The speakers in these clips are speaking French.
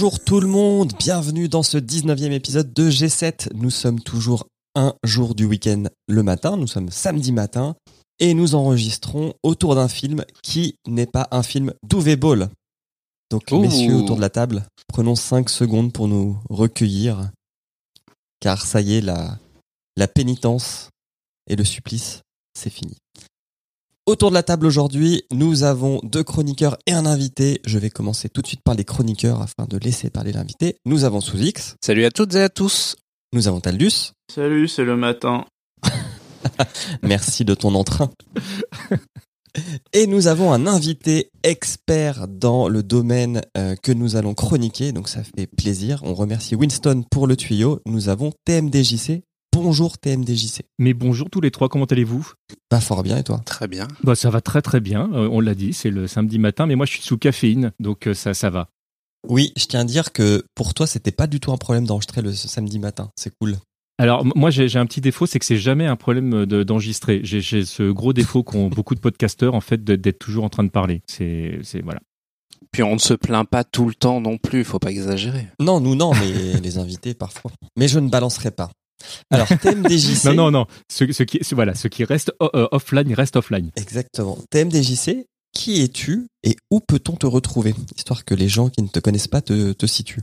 Bonjour tout le monde, bienvenue dans ce 19e épisode de G7. Nous sommes toujours un jour du week-end le matin, nous sommes samedi matin et nous enregistrons autour d'un film qui n'est pas un film d'Uwe Ball. Donc messieurs autour de la table, prenons 5 secondes pour nous recueillir car ça y est, la, la pénitence et le supplice, c'est fini. Autour de la table aujourd'hui, nous avons deux chroniqueurs et un invité. Je vais commencer tout de suite par les chroniqueurs afin de laisser parler l'invité. Nous avons Sous-X. Salut à toutes et à tous. Nous avons Taldus. Salut, c'est le matin. Merci de ton entrain. Et nous avons un invité expert dans le domaine euh, que nous allons chroniquer, donc ça fait plaisir. On remercie Winston pour le tuyau. Nous avons TMDJC. Bonjour TMDJC. Mais bonjour tous les trois, comment allez-vous? Pas fort bien et toi? Très bien. bah, Ça va très très bien, euh, on l'a dit, c'est le samedi matin, mais moi je suis sous caféine, donc euh, ça, ça va. Oui, je tiens à dire que pour toi, c'était pas du tout un problème d'enregistrer le samedi matin. C'est cool. Alors moi j'ai un petit défaut, c'est que c'est jamais un problème d'enregistrer. j'ai ce gros défaut qu'ont beaucoup de podcasteurs en fait d'être toujours en train de parler. C'est voilà. Puis on ne se plaint pas tout le temps non plus, il faut pas exagérer. Non, nous non, mais les invités parfois. Mais je ne balancerai pas. Alors TMDJC. non non non, ce, qui voilà, ce qui reste euh, offline reste offline. Exactement. TMDJC, qui es-tu et où peut-on te retrouver, histoire que les gens qui ne te connaissent pas te, te situent.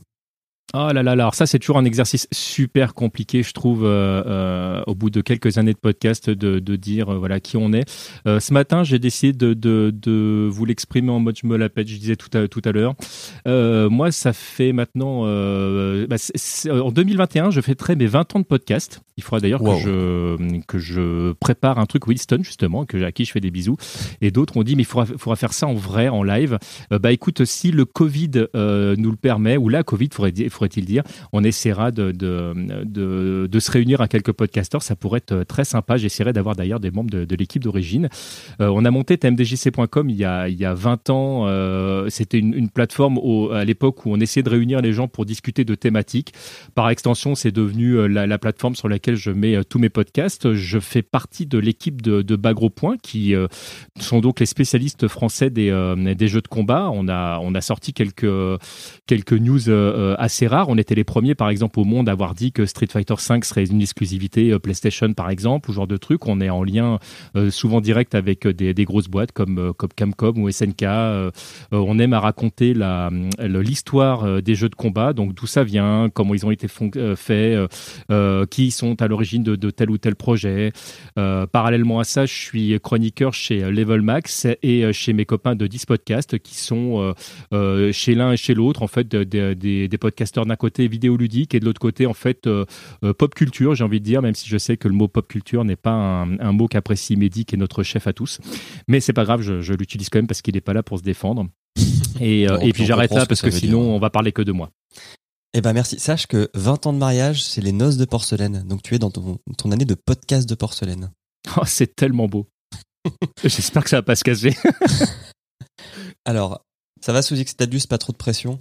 Oh là là là, alors ça c'est toujours un exercice super compliqué, je trouve, euh, euh, au bout de quelques années de podcast, de, de dire euh, voilà qui on est. Ce matin, j'ai décidé de, de, de vous l'exprimer en mode je me la pète, je disais tout à, tout à l'heure. Moi, ça fait maintenant, bah, en 2021, je fêterai mes 20 ans de podcast. Il faudra d'ailleurs que, je, que je prépare un truc Winston, justement, que, à qui je fais des bisous. Et d'autres ont dit, mais il faudra, faudra faire ça en vrai, en live. bah écoute, si le Covid nous le permet, ou la Covid, faudrait dire faudrait-il dire. On essaiera de, se réunir à quelques podcasteurs. Ça pourrait être très sympa. J'essaierai d'avoir d'ailleurs des membres de, l'équipe d'origine. Euh, on a monté tmdjc.com il y a, il y a 20 ans. Euh, c'était une, plateforme à l'époque où on essayait de réunir les gens pour discuter de thématiques. Par extension, c'est devenu euh, la, plateforme sur laquelle je mets tous mes podcasts. Je fais partie de l'équipe de, de Bagro Point, qui sont donc les spécialistes français des, jeux de combat. On a, on a sorti quelques, quelques news assez rare. On était les premiers, par exemple, au monde à avoir dit que Street Fighter V serait une exclusivité euh, PlayStation, par exemple, ou genre de truc. On est en lien euh, souvent direct avec euh, des, grosses boîtes comme, comme Camcom ou SNK. on aime à raconter l'histoire des jeux de combat, donc d'où ça vient, comment ils ont été faits, qui sont à l'origine de, tel ou tel projet. parallèlement à ça, je suis chroniqueur chez Level Max et chez mes copains de 10 podcasts qui sont chez l'un et chez l'autre, en fait, des podcasts d'un côté vidéoludique et de l'autre côté en fait euh, euh, pop culture, j'ai envie de dire, même si je sais que le mot pop culture n'est pas un, mot qu'apprécie Mehdi, qui est notre chef à tous. Mais c'est pas grave, je, l'utilise quand même parce qu'il n'est pas là pour se défendre. Et, euh, et puis j'arrête là parce que, sinon on va parler que de moi. Eh ben merci. Sache que 20 ans de mariage, c'est les noces de porcelaine. Donc tu es dans ton, ton année de podcast de porcelaine. Oh, c'est tellement beau. J'espère que ça va pas se casser. Alors, ça va sous Xtadius, pas trop de pression?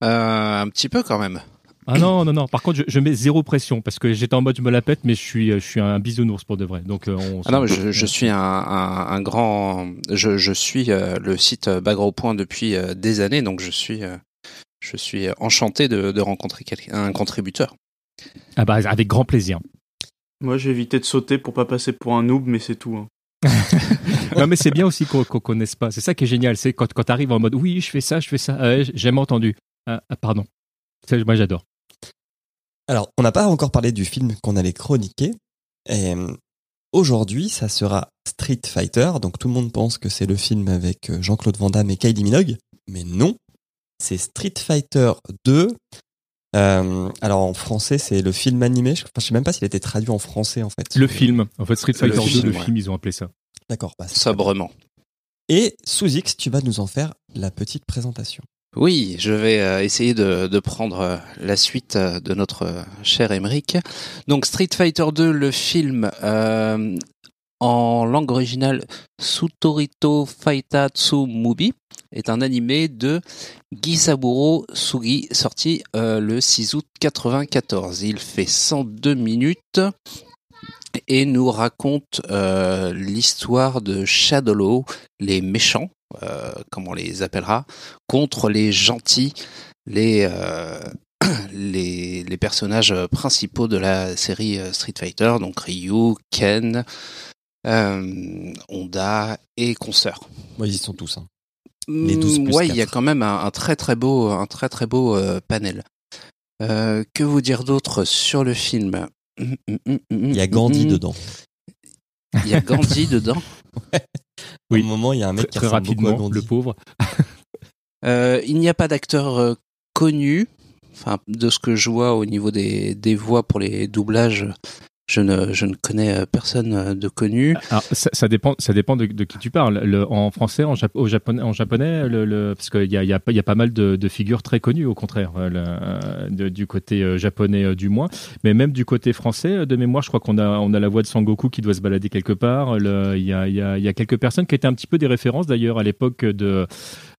Un petit peu quand même. Ah non, non, non. Par contre, je, mets zéro pression parce que j'étais en mode je me la pète, mais je suis, je suis un bisounours pour de vrai. Donc, euh, on ah non, je, je, suis un, un, un, grand. Je, je suis euh, le site Bagro Point depuis des années, donc je suis, je suis enchanté de, de rencontrer un contributeur. Ah bah avec grand plaisir. Moi, j'ai évité de sauter pour pas passer pour un noob, mais c'est tout. Hein. non mais c'est bien aussi qu'on connaisse pas. C'est ça qui est génial, c'est quand quand t'arrives en mode oui je fais ça, je fais ça, j'ai jamais entendu. Ah, ah, pardon. Moi, j'adore. Alors, on n'a pas encore parlé du film qu'on allait chroniquer. Et aujourd'hui, ça sera Street Fighter. Donc, tout le monde pense que c'est le film avec euh, Jean-Claude Van Damme et Kylie Minogue. Mais non, c'est Street Fighter 2. Euh, alors en français, c'est le film animé. Je, ne sais même pas s'il a été traduit en français en fait. Le film. En fait, Street Fighter 2, le film, ils ont appelé ça. D'accord. Bah, Sobrement. Et sous X, tu vas nous en faire la petite présentation. Oui, je vais euh, essayer de, prendre euh, la suite euh, de notre cher Emmerich. Donc Street Fighter 2, le film en langue originale Sutorito Faitatsu Mubi est un animé de Gisaburo Sugi sorti le 6 août 94. Il fait 102 minutes et nous raconte l'histoire de Shadowlow, les méchants, euh, comme on les appellera, contre les gentils, les, euh, les les personnages principaux de la série euh, Street Fighter, donc Ryu, Ken, euh, Honda et consorts. Moi, ils y sont tous. Hein. Les 12 Mm, plus ouais, il y a quand même un, un très très beau un très très beau euh, panel. Euh, que vous dire d'autre sur le film? Il y a Gandhi dedans. Il y a Gandhi dedans. Oui. Au moment, il y a un mec Très, qui très ressemble beaucoup à rapidement, Gandhi. le pauvre. Euh, il n'y a pas d'acteur euh, connu. Enfin, de ce que je vois au niveau des, des voix pour les doublages, je ne, je ne connais euh, personne euh, de connu. Alors, ça, ça dépend, ça dépend de, qui tu parles. Le- en français, en, au japonais, en japonais, le, le- parce qu'il y a, y, a, y a pas mal de, de figures très connues, au contraire, euh, du côté japonais du moins. Mais même du côté français, de mémoire, je crois qu'on a, on a la voix de Sangoku qui doit se balader quelque part. Il y, a, y, a, quelques personnes qui étaient un petit peu des références d'ailleurs à l'époque de,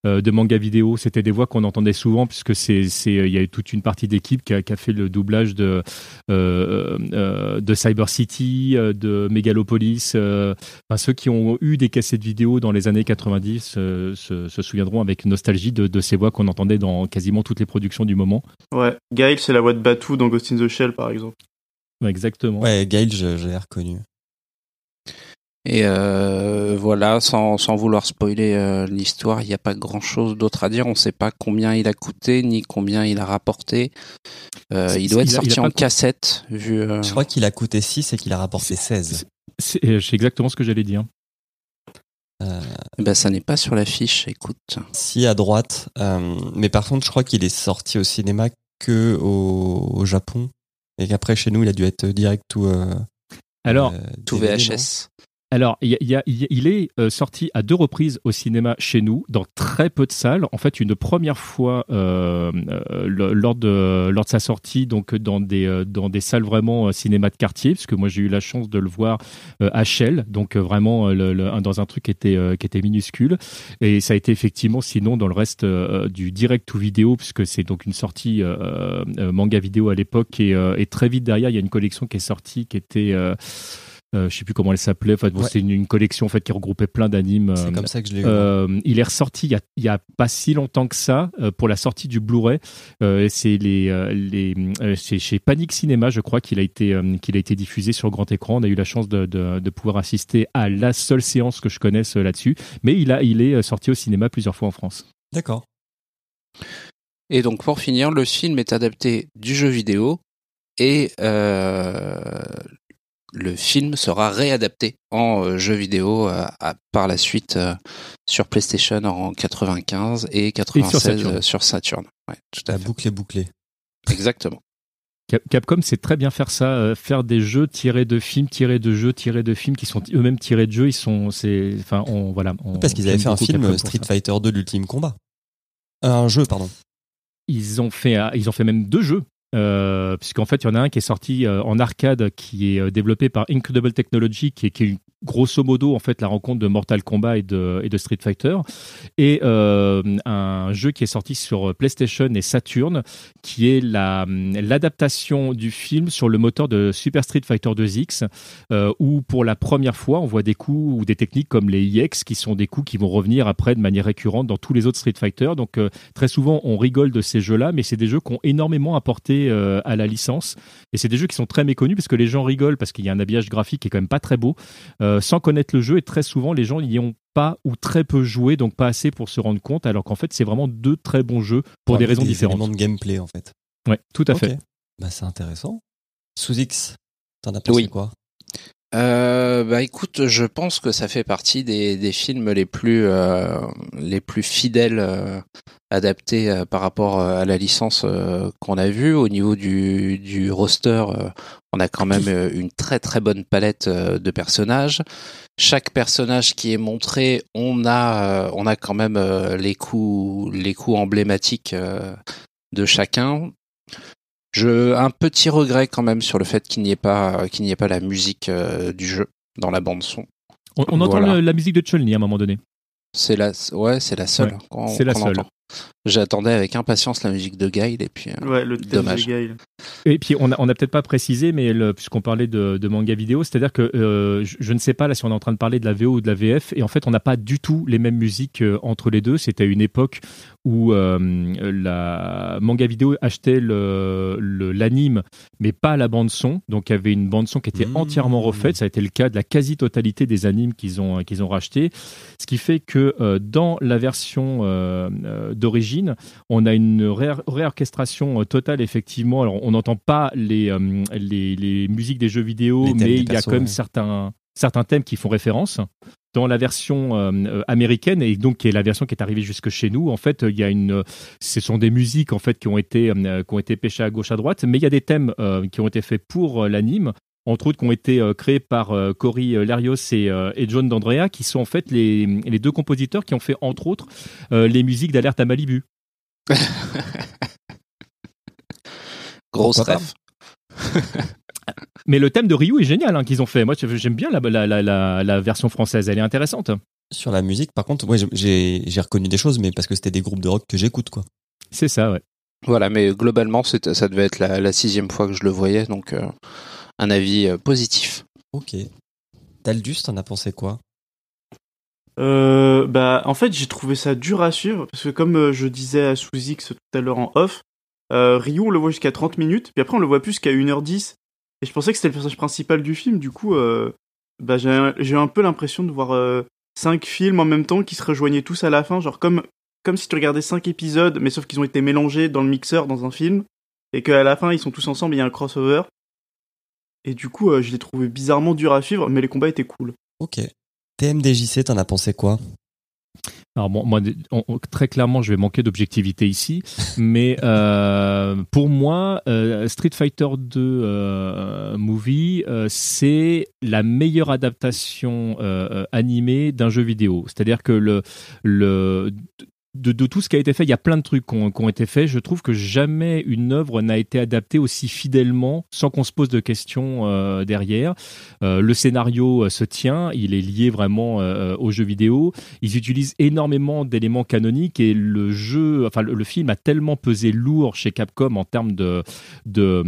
de manga vidéo. C'était des voix qu'on entendait souvent puisque c'est, c'est, il y a toute une partie d'équipe qui a, qui a fait le doublage de, euh, euh, de Cyber City, euh, de Megalopolis. euh, enfin, ceux qui ont eu des cassettes vidéo dans les années 90 euh, se, se souviendront avec nostalgie de, de ces voix qu'on entendait dans quasiment toutes les productions du moment. Ouais, Gail, c'est la voix de Batu dans Ghost in the Shell, par exemple. Exactement. Ouais, Gail, je, je l'ai reconnu. Et euh, voilà, sans, sans vouloir spoiler euh, l'histoire, il n'y a pas grand-chose d'autre à dire. On ne sait pas combien il a coûté ni combien il a rapporté. Euh, il doit être il a- sorti en cassette, vu. euh, Je crois qu'il a coûté 6 et qu'il a rapporté 16. C'est exactement ce que j'allais dire. eh ben, ça n'est pas sur l'affiche. Écoute. Si à droite, euh, mais par contre, je crois qu'il est sorti au cinéma que au, au Japon et qu'après chez nous, il a dû être direct ou euh, Alors, euh, Tout DVD, VHS. Alors, il, y a- y a- il est euh, sorti à deux reprises au cinéma chez nous, dans très peu de salles. En fait, une première fois euh, euh, lors, de, lors de sa sortie, donc dans des, euh, dans des salles vraiment cinéma de quartier, parce que moi j'ai eu la chance de le voir à Shell, donc vraiment dans un truc qui était, qui était minuscule. Et ça a été effectivement, sinon, dans le reste du direct to vidéo, puisque c'est donc une sortie manga vidéo à l'époque, et, et très vite derrière, il y a une collection qui est sortie qui était. Euh, je sais plus comment elle s'appelait. Enfin, bon, Ouais. c'était une, une collection en fait qui regroupait plein d'animes. C'est euh, comme ça que je l'ai eu. euh, il est ressorti il y a, il y a pas si longtemps que ça euh, pour la sortie du Blu-ray. Euh, c'est les, les c'est chez Panic Cinéma, je crois qu'il a été euh, qu'il a été diffusé sur grand écran. On a eu la chance de, de, de pouvoir assister à la seule séance que je connaisse là-dessus. Mais il a il est sorti au cinéma plusieurs fois en France. D'accord. Et donc pour finir, le film est adapté du jeu vidéo et euh, le film sera réadapté en euh, jeu vidéo euh, à- par la suite euh, sur PlayStation en 95 et 96 Saturn. euh, sur Saturn. Ouais, tout à La fait. boucle est bouclée. Exactement. Cap- Capcom sait très bien faire ça, euh, faire des jeux tirés de films, tirés de jeux, tirés de films qui sont eux-mêmes tirés de jeux. Ils sont, c'est, enfin, on voilà. on- Parce qu'ils avaient fait un film Capcom Street. Fighter 2 l'ultime combat. Un jeu, pardon. Ils ont fait, ils ont fait même deux jeux. Euh, puisqu'en fait, il y en a un qui est sorti euh, en arcade, qui est euh, développé par Incredible Technology, qui est, qui est grosso modo en fait la rencontre de Mortal Kombat et de, et de Street Fighter, et un jeu qui est sorti sur PlayStation et Saturn, qui est la l'adaptation du film sur le moteur de Super Street Fighter 2X, euh, où pour la première fois on voit des coups ou des techniques comme les IX, qui sont des coups qui vont revenir après de manière récurrente dans tous les autres Street Fighter. Donc très souvent on rigole de ces jeux-là, mais c'est des jeux qui ont énormément apporté euh, à la licence. Et c'est des jeux qui sont très méconnus parce que les gens rigolent parce qu'il y a un habillage graphique qui est quand même pas très beau, euh, sans connaître le jeu. Et très souvent les gens n'y ont pas ou très peu joué, donc pas assez pour se rendre compte, alors qu'en fait c'est vraiment deux très bons jeux pour des raisons différentes. de gameplay, en fait. Ouais, tout à fait. Bah, c'est intéressant. Sous X, t'en as pensé Oui. quoi? Euh, bah écoute, je pense que ça fait partie des, des films les plus euh, les plus fidèles euh, adaptés euh, par rapport euh, à la licence euh, qu'on a vue au niveau du, du roster. on a quand même une très très bonne palette de personnages. Chaque personnage qui est montré, on a on a quand même les coups les coups emblématiques de chacun. Je un petit regret quand même sur le fait qu'il n'y ait pas qu'il n'y ait pas la musique euh, du jeu dans la bande son. On, on entend Voilà. le- la musique de Chun-Li à un moment donné. C'est la ouais c'est la seule. Ouais, c'est la seule. entend. J'attendais avec impatience la musique de Guile et puis euh, Ouais, le thème Dommage. de Gail. Et puis on a, on a peut-être pas précisé, mais puisqu'on parlait de, de, manga vidéo, c'est-à-dire que euh, je, ne sais pas là si on est en train de parler de la VO ou de la VF, et en fait on n'a pas du tout les mêmes musiques euh, entre les deux. C'était une époque où euh, la manga vidéo achetait le l'anime, mais pas la bande son. Donc il y avait une bande son qui était mmh. entièrement refaite. Ça a été le cas de la quasi-totalité des animes qu'ils ont qu'ils ont racheté, ce qui fait que euh, dans la version euh, d'origine, on a une réorchestration totale effectivement. Alors on n'entend pas les, les, les musiques des jeux vidéo, mais il y a quand même certains certains thèmes qui font référence. Dans la version euh, euh, américaine et donc qui est la version qui est arrivée jusque chez nous en fait il y a une ce sont des musiques en fait qui ont été euh, qui ont été pêchées à gauche à droite mais il y a des thèmes qui ont été faits pour l'anime entre autres qui ont été créés par Cory Larios et, et John D'Andrea qui sont en fait les, les deux compositeurs qui ont fait entre autres les musiques d'Alerte à Malibu grosse ref Mais le thème de Ryu est génial hein, qu'ils ont fait. Moi, j'aime bien la, version française. Elle est intéressante. Sur la musique, par contre, j'ai reconnu des choses, mais parce que c'était des groupes de rock que j'écoute, quoi. C'est ça, ouais. Voilà, mais globalement, ça devait être la, sixième fois que je le voyais, donc euh, un avis euh, positif. Ok. Taldus, t'en as pensé quoi? Euh, bah, en fait, j'ai trouvé ça dur à suivre parce que comme je disais à Sous-X tout à l'heure en off, Ryu on le voit jusqu'à 30 minutes, puis après on le voit plus qu'à 1h10. Et je pensais que c'était le personnage principal du film, du coup, euh, bah, j'ai un peu l'impression de voir euh, cinq films en même temps qui se rejoignaient tous à la fin, genre comme, comme si tu regardais cinq épisodes, mais sauf qu'ils ont été mélangés dans le mixeur dans un film, et qu'à la fin ils sont tous ensemble, il y a un crossover. Et du coup, euh, je l'ai trouvé bizarrement dur à suivre, mais les combats étaient cool. Ok. TMDJC, t'en as pensé quoi? Alors bon, moi, très clairement, je vais manquer d'objectivité ici, mais euh, pour moi, euh, Street Fighter 2 euh, Movie, c'est la meilleure adaptation animée d'un jeu vidéo. C'est-à-dire que le, le de, tout ce qui a été fait, il y a plein de trucs qui ont, été faits. Je trouve que jamais une œuvre n'a été adaptée aussi fidèlement sans qu'on se pose de questions euh, derrière. Euh, le scénario euh, se tient, il est lié vraiment au jeu vidéo. Ils utilisent énormément d'éléments canoniques et le jeu, enfin le, film a tellement pesé lourd chez Capcom en termes de de,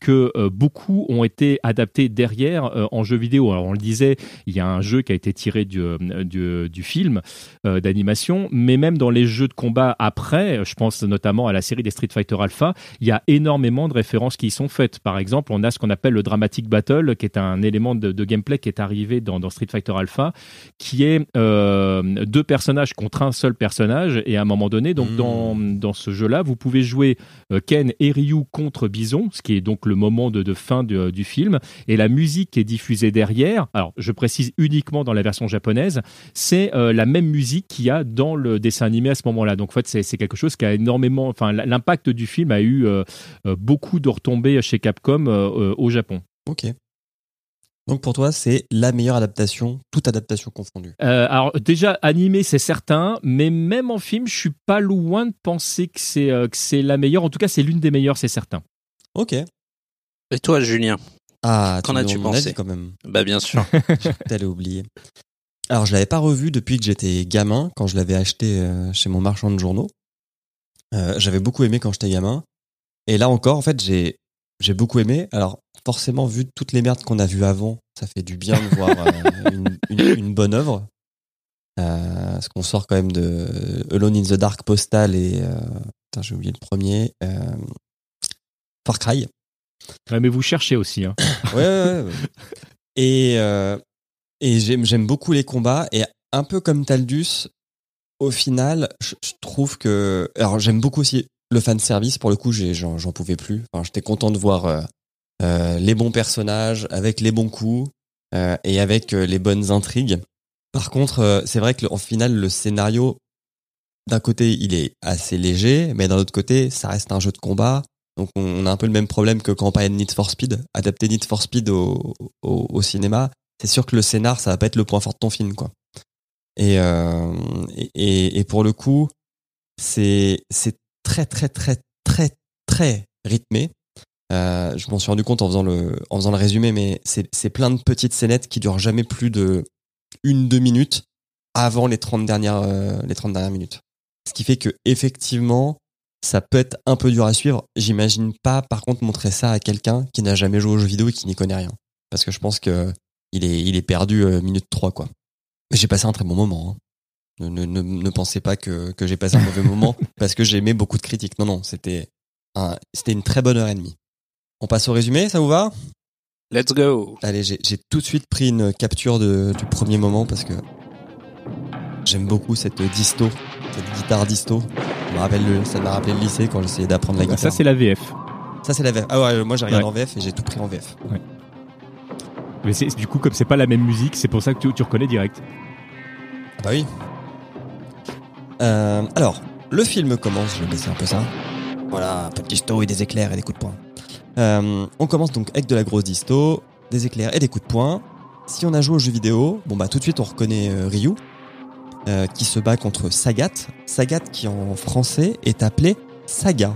que beaucoup ont été adaptés derrière en jeu vidéo. Alors on le disait, il y a un jeu qui a été tiré du, du, du film d'animation, mais même dans les jeux de combat après, je pense notamment à la série des Street Fighter Alpha, il y a énormément de références qui y sont faites. Par exemple, on a ce qu'on appelle le Dramatic Battle, qui est un élément de, gameplay qui est arrivé dans, Street Fighter Alpha, qui est euh, deux personnages contre un seul personnage. Et à un moment donné, donc hmm. dans, dans ce jeu-là, vous pouvez jouer euh, Ken et Ryu contre Bison, ce qui est donc le moment de, fin du film. Et la musique qui est diffusée derrière, alors je précise uniquement dans la version japonaise, c'est euh, la même musique qu'il y a dans le dessin animé à ce moment-là. Donc en fait, c'est quelque chose qui a énormément, enfin l'impact du film a eu euh, euh, beaucoup de retombées chez Capcom euh, au Japon. Ok. Donc pour toi, c'est la meilleure adaptation, toute adaptation confondue. alors déjà animé, c'est certain, mais même en film, je suis pas loin de penser que c'est que c'est la meilleure. En tout cas, c'est l'une des meilleures, c'est certain. Ok. Et toi, Julien? Ah, qu'en as-tu pensé? quand même Bah bien sûr. T'allais oublier. Alors, je l'avais pas revu depuis que j'étais gamin, quand je l'avais acheté euh, chez mon marchand de journaux. Euh, j'avais beaucoup aimé quand j'étais gamin. Et là encore, en fait, j'ai j'ai beaucoup aimé. Alors, forcément, vu toutes les merdes qu'on a vues avant, ça fait du bien de voir euh, une, une, bonne œuvre. Euh, parce qu'on sort quand même de Alone in the Dark Postal et putain, j'ai oublié le premier. Far Cry. Ouais, mais vous cherchez aussi. Hein. ouais, ouais, ouais. Et, et j'aime beaucoup les combats. Et un peu comme Taldus, au final, je, trouve que. Alors, j'aime beaucoup aussi le fan service. Pour le coup, j'en pouvais plus. Enfin, J'étais content de voir euh, euh, les bons personnages avec les bons coups euh, et avec euh, les bonnes intrigues. Par contre, euh, c'est vrai que au final, le scénario, d'un côté, il est assez léger, mais d'un autre côté, ça reste un jeu de combat. Donc, on, a un peu le même problème que de Need for Speed. Adapter Need for Speed au, au, au cinéma, c'est sûr que le scénar, ça va pas être le point fort de ton film, quoi. Et, euh, et, et, pour le coup, c'est très très très très très rythmé. Euh, je m'en suis rendu compte en faisant le en faisant le résumé, mais c'est c'est plein de petites scénettes qui durent jamais plus de une deux minutes avant les 30 dernières euh, les 30 dernières minutes. Ce qui fait que effectivement, ça peut être un peu dur à suivre. J'imagine pas, par contre, montrer ça à quelqu'un qui n'a jamais joué aux jeux vidéo et qui n'y connaît rien. Parce que je pense que il est, il est perdu euh, minute 3, quoi. Mais j'ai passé un très bon moment. hein. Ne, ne, ne, ne pensez pas que, que j'ai passé un mauvais moment parce que j'ai aimé beaucoup de critiques. Non, non, c'était un, c'était une très bonne heure et demie. On passe au résumé, ça vous va? Let's go. Allez, j'ai j'ai tout de suite pris une capture de, du premier moment parce que j'aime beaucoup cette disto, cette guitare disto. Ça me rappelle le, ça m'a rappelé le lycée quand j'essayais d'apprendre la guitare. ça, c'est la VF. Ça, c'est la VF. Ah ouais, moi j'ai regardé Ouais. en VF et j'ai tout pris en VF. Mais c'est- du coup, comme c'est pas la même musique, c'est pour ça que tu, reconnais direct. Ah Bah oui. Euh, alors, le film commence, je vais baisser un peu ça. Voilà, un peu de disto et des éclairs et des coups de poing. Euh, on commence donc avec de la grosse disto, des éclairs et des coups de poing. Si on a joué aux jeux vidéo, bon bah tout de suite on reconnaît euh, Ryu, qui se bat contre Sagat. Sagat qui en français est appelé Saga.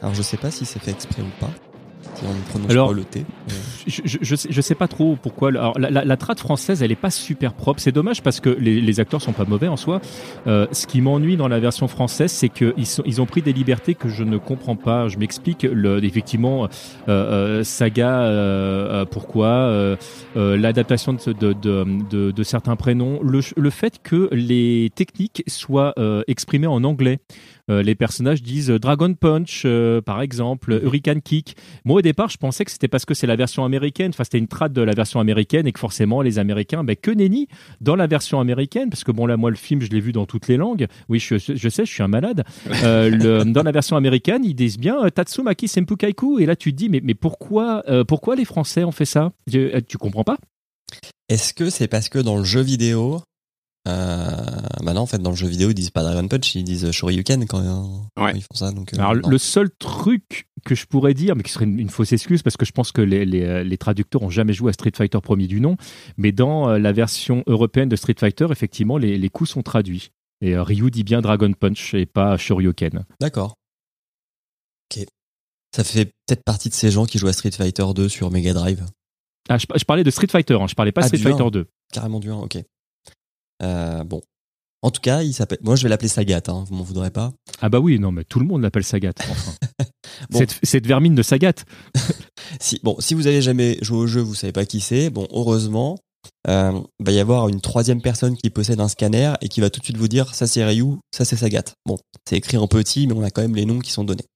Alors je sais pas si c'est fait exprès ou pas, on ne prononce Alors, pas le T. Je, je, je sais, je sais pas trop pourquoi. Alors, la, la, la trad française, elle est pas super propre. C'est dommage parce que les, les acteurs sont pas mauvais en soi. Euh, ce qui m'ennuie dans la version française, c'est qu'ils ils ont pris des libertés que je ne comprends pas. Je m'explique. Effectivement, euh, saga, euh, pourquoi l'adaptation de, de, de, de, de certains prénoms, le, le fait que les techniques soient euh, exprimées en anglais. Euh, les personnages disent Dragon Punch, par exemple, Hurricane Kick. Moi, au départ, je pensais que c'était parce que c'est la version américaine, enfin, c'était une trad de la version américaine et que forcément, les Américains, ben, que nenni dans la version américaine, parce que bon, là, moi, le film, je l'ai vu dans toutes les langues. Oui, je, je sais, je suis un malade. Euh, le- dans la version américaine, ils disent bien euh, Tatsumaki Senpu Kaiku. Et là, tu te dis, mais, mais pourquoi, euh, pourquoi les Français ont fait ça? Je- Tu comprends pas? Est-ce que c'est parce que dans le jeu vidéo, euh, bah non, en fait, dans le jeu vidéo, ils disent pas Dragon Punch, ils disent Shoryuken quand, quand Ouais. ils font ça. Donc, euh, Alors, non. le seul truc que je pourrais dire, mais qui serait une, une fausse excuse, parce que je pense que les, les, euh, les traducteurs ont jamais joué à Street Fighter premier du nom, mais dans euh, la version européenne de Street Fighter, effectivement, les, les coups sont traduits. Et euh, Ryu dit bien Dragon Punch et pas Shoryuken. D'accord. Ok. Ça fait peut-être partie de ces gens qui jouent à Street Fighter 2 sur Mega Drive. Ah, je, je parlais de Street Fighter, hein, je parlais pas Ah, Street Fighter un. 2. Carrément du 1, ok. Euh, bon. En tout cas, il s'appelle. Moi, je vais l'appeler Sagat, hein, vous m'en voudrez pas. Ah bah oui, non, mais tout le monde l'appelle Sagat. Enfin. Bon. cette, cette vermine de Sagat. Si, bon, si vous avez jamais joué au jeu, vous savez pas qui c'est. Bon, heureusement, euh, va y avoir une troisième personne qui possède un scanner et qui va tout de suite vous dire ça c'est Ryu, ça c'est Sagat. Bon, c'est écrit en petit, mais on a quand même les noms qui sont donnés.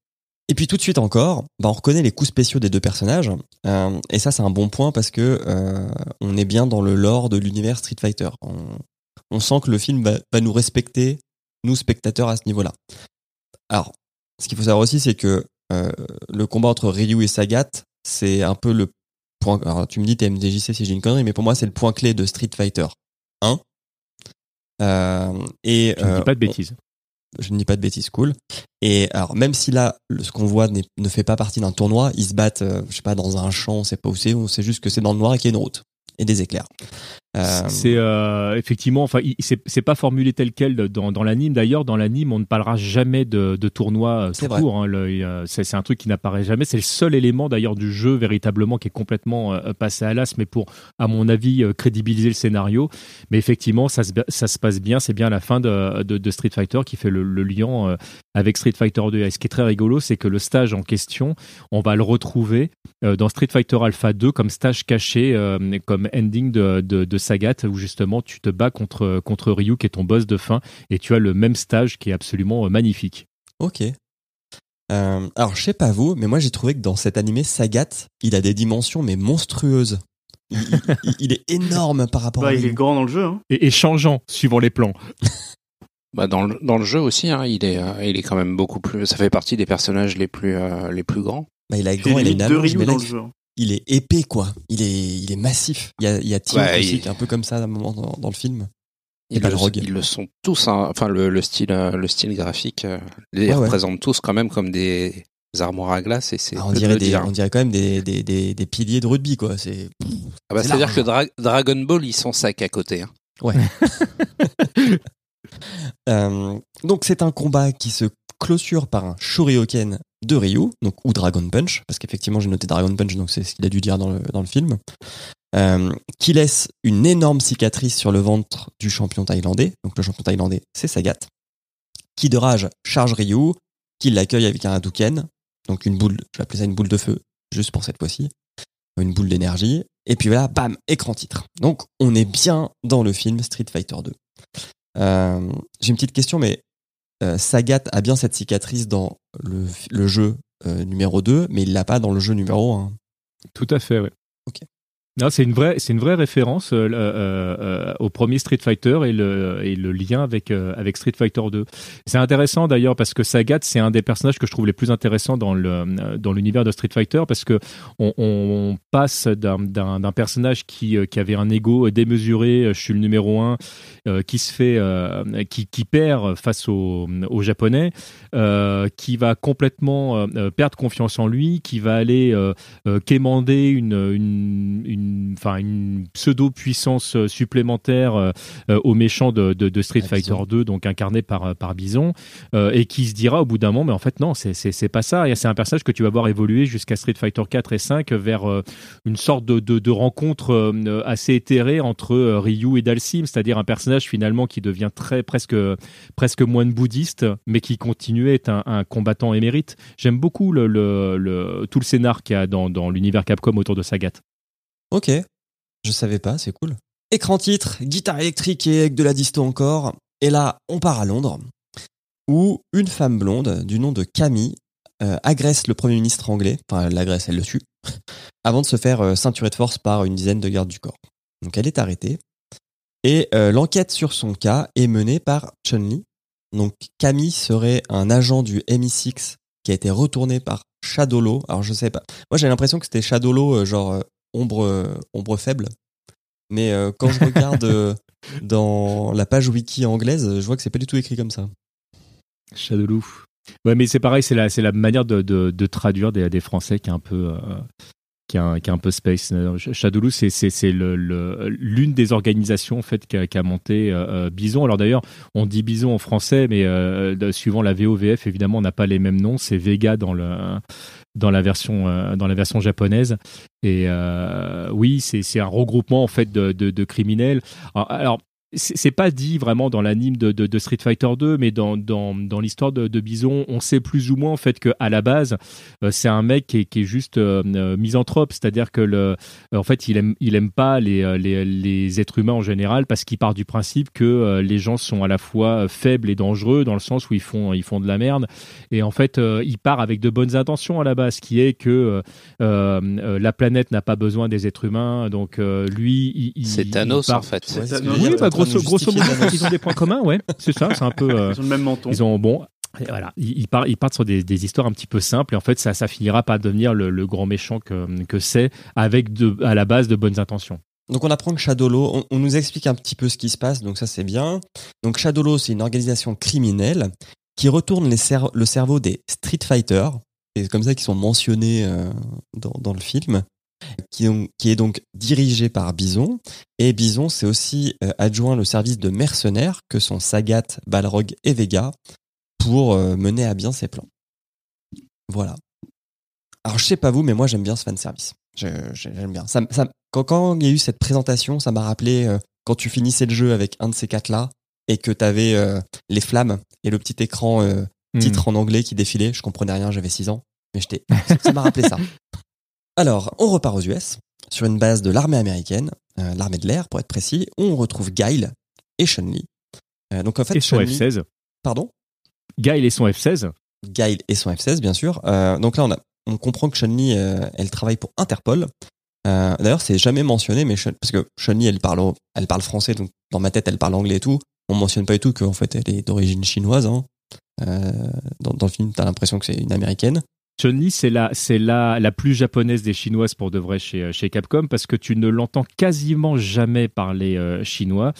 Et puis tout de suite encore, bah, on reconnaît les coups spéciaux des deux personnages. Euh, et ça, c'est un bon point parce que euh, on est bien dans le lore de l'univers Street Fighter. On, on sent que le film va, va nous respecter, nous spectateurs, à ce niveau-là. Alors, ce qu'il faut savoir aussi, c'est que euh, le combat entre Ryu et Sagat, c'est un peu le point. Alors, tu me dis TMDJC si j'ai une connerie, mais pour moi, c'est le point clé de Street Fighter 1. Euh, et Je ne euh, dis pas de on- bêtises. je ne dis pas de bêtises, cool. Et alors, même si là, le- ce qu'on voit ne fait pas partie d'un tournoi, ils se battent, euh, je sais pas, dans un champ, on sait pas où c'est, on sait juste que c'est dans le noir et qu'il y a une route et des éclairs. Euh, C'est euh, effectivement, enfin, c'est pas formulé tel quel dans, dans l'anime. D'ailleurs, dans l'anime, on ne parlera jamais de, de tournoi euh, tout court. hein. Euh, c'est un truc qui n'apparaît jamais. C'est le seul élément d'ailleurs du jeu véritablement qui est complètement euh, passé à l'as, mais pour, à mon avis, crédibiliser le scénario. Mais effectivement, ça se, ça se passe bien. C'est bien la fin de, de, de Street Fighter qui fait le, le lien avec Street Fighter 2. Et ce qui est très rigolo, c'est que le stage en question, on va le retrouver dans Street Fighter Alpha 2 comme stage caché, comme ending de, de, de Sagat, où justement tu te bats contre, contre Ryu, qui est ton boss de fin, et tu as le même stage qui est absolument euh, magnifique. Ok. Euh, alors, je sais pas vous, mais moi j'ai trouvé que dans cet animé, Sagat, il a des dimensions mais monstrueuses. Il, il- il- il est énorme par rapport Bah, à il Ryu. est grand dans le jeu. Hein. Et, et changeant suivant les plans. Bah dans le, dans le jeu aussi, hein, il est euh, il est quand même beaucoup plus. Ça fait partie des personnages les plus euh, les plus grands. Bah, il a grand, il une deux Ryu dans le jeu. Il est épais quoi. Il est, il est massif. Il y a, il y a Tio Ouais, aussi il- qui est un peu comme ça à un moment dans, dans le film. Et Ils le, ils le sont tous. hein. Enfin le, le style euh, le style graphique euh, les Ouais, ouais. représente tous quand même comme des armoires à glace et c'est Ah, on, de dirait des, dire. on dirait quand même des, des, des, des piliers de rugby quoi. C'est Ah bah, c'est C'est-à-dire que Dra- Dragon Ball ils sont sacs à côté. hein. Euh, donc c'est un combat qui se clôture par un Shoryuken de Ryu, donc ou Dragon Punch, parce qu'effectivement j'ai noté Dragon Punch, donc c'est ce qu'il a dû dire dans le, dans le film, euh, qui laisse une énorme cicatrice sur le ventre du champion thaïlandais. Donc le champion thaïlandais c'est Sagat, qui de rage charge Ryu, qui l'accueille avec un Hadouken, donc une boule, je vais appeler ça une boule de feu, juste pour cette fois-ci, une boule d'énergie. Et puis voilà, bam, écran titre. Donc on est bien dans le film Street Fighter 2. Euh, J'ai une petite question, mais euh, Sagat a bien cette cicatrice dans le, le jeu euh, numéro 2, mais il l'a pas dans le jeu numéro 1. Tout à fait, oui. Ok. Non, c'est une vraie, c'est une vraie référence euh, euh, euh, au premier Street Fighter et le, lien avec, avec Street Fighter 2. C'est intéressant d'ailleurs parce que Sagat, c'est un des personnages que je trouve les plus intéressants dans le dans l'univers de Street Fighter parce que on, passe d'un, personnage qui, qui avait un ego démesuré, je suis le numéro un, qui se fait, qui, qui perd face aux, Japonais, qui va complètement perdre confiance en lui, qui va aller quémander une, une, enfin, une pseudo-puissance euh, supplémentaire euh, euh, aux méchants de, de, de Street À Fighter Bison. 2, donc incarné par, par Bison, et qui se dira au bout d'un moment, mais en fait non, c'est- pas ça. Et c'est un personnage que tu vas voir évoluer jusqu'à Street Fighter 4 et 5 vers une sorte de, de, de rencontre assez éthérée entre Ryu et Dalsim, c'est-à-dire un personnage finalement qui devient très presque presque moine bouddhiste, mais qui continue à être un, un combattant émérite. J'aime beaucoup le, le, le- tout le scénar qu'il y a dans, dans l'univers Capcom autour de Sagat. Ok, je savais pas, c'est cool. Écran titre, guitare électrique et avec de la disto encore. Et là, on part à Londres, où une femme blonde du nom de Camille euh, agresse le Premier ministre anglais, enfin elle l'agresse, elle le tue, avant de se faire euh, ceinturer de force par une dizaine de gardes du corps. Donc elle est arrêtée. Et euh, l'enquête sur son cas est menée par Chun-Li. Donc Camille serait un agent du MI6 qui a été retourné par Shadowlo. Alors je sais pas. Moi j'ai l'impression que c'était Shadowlo, euh, genre ombre, euh, ombre faible. Mais euh, quand je regarde euh, dans la page wiki anglaise, je vois que c'est pas du tout écrit comme ça. Shadowloo. Ouais, mais c'est pareil, c'est la, la manière de, de, de traduire des, des Français qui est un peu, euh, qui est un, peu space. Shadowloo, c'est, c'est, c'est le, le- l'une des organisations en fait qu'a, monté euh, euh, Bison. Alors d'ailleurs, on dit Bison en français, mais euh, suivant la VOVF, évidemment, on n'a pas les mêmes noms. C'est Vega dans le dans la version euh, dans la version japonaise. Et euh, oui, c'est, un regroupement en fait de, de, criminels. Alors, c'est pas dit vraiment dans l'anime de, de, de Street Fighter 2, mais dans, dans, dans l'histoire de, de Bison, on sait plus ou moins en fait que à la base, euh, c'est un mec qui est, qui est juste euh, euh, misanthrope, c'est-à-dire que le, en fait, il aime, il aime pas les, les, les êtres humains en général parce qu'il part du principe que euh, les gens sont à la fois faibles et dangereux dans le sens où ils font, ils font de la merde. Et en fait, euh, il part avec de bonnes intentions à la base, qui est que euh, euh, la planète n'a pas besoin des êtres humains, donc euh, lui, il, C'est il Thanos part- en fait. Oui, bah, grosso, modo, ils ont des points communs, ouais. C'est ça, c'est un peu. euh, Ils ont le même menton. ils ont bon. et Voilà, ils, partent, ils partent sur des, des histoires un petit peu simples et en fait ça, ça finira par devenir le, le grand méchant que, que c'est avec de, à la base de bonnes intentions. Donc on apprend que Shadowlo, on, on nous explique un petit peu ce qui se passe, donc ça c'est bien. Donc Shadowlo, c'est une organisation criminelle qui retourne les cer- le cerveau des Street Fighter, et c'est comme ça qu'ils sont mentionnés euh, dans, dans le film, qui, ont- qui est donc dirigé par Bison. Et Bison, c'est aussi euh, adjoint le service de mercenaires que sont Sagat, Balrog et Vega pour euh, mener à bien ses plans. Voilà. Alors je sais pas vous, mais moi j'aime bien ce fanservice. J'aime bien. Ça, ça, quand, quand il y a eu cette présentation, ça m'a rappelé euh, quand tu finissais le jeu avec un de ces quatre-là et que tu avais les flammes et le petit écran Hmm. titre en anglais qui défilait. Je comprenais rien, j'avais 6 ans. Mais j'étais, ça m'a rappelé ça. Alors, on repart aux US, sur une base de l'armée américaine, euh, l'armée de l'air pour être précis, où on retrouve Guile et Chun-Li. Euh, donc en fait, et son Chun-Li- F16. Pardon? Guile et son F16. Guile et son F16, bien sûr. Euh, donc là, on, a, on comprend que Chun-Li, elle travaille pour Interpol. D'ailleurs, c'est jamais mentionné, mais Chun- parce que Chun-Li, elle parle, au- elle parle français, donc dans ma tête, elle parle anglais et tout. On mentionne pas du tout qu'en fait, elle est d'origine chinoise. Hein. Dans, dans le film, t'as l'impression que c'est une américaine. Chun-Li, c'est la, c'est la, la plus japonaise des chinoises pour de vrai chez, chez Capcom parce que tu ne l'entends quasiment jamais parler euh, chinois.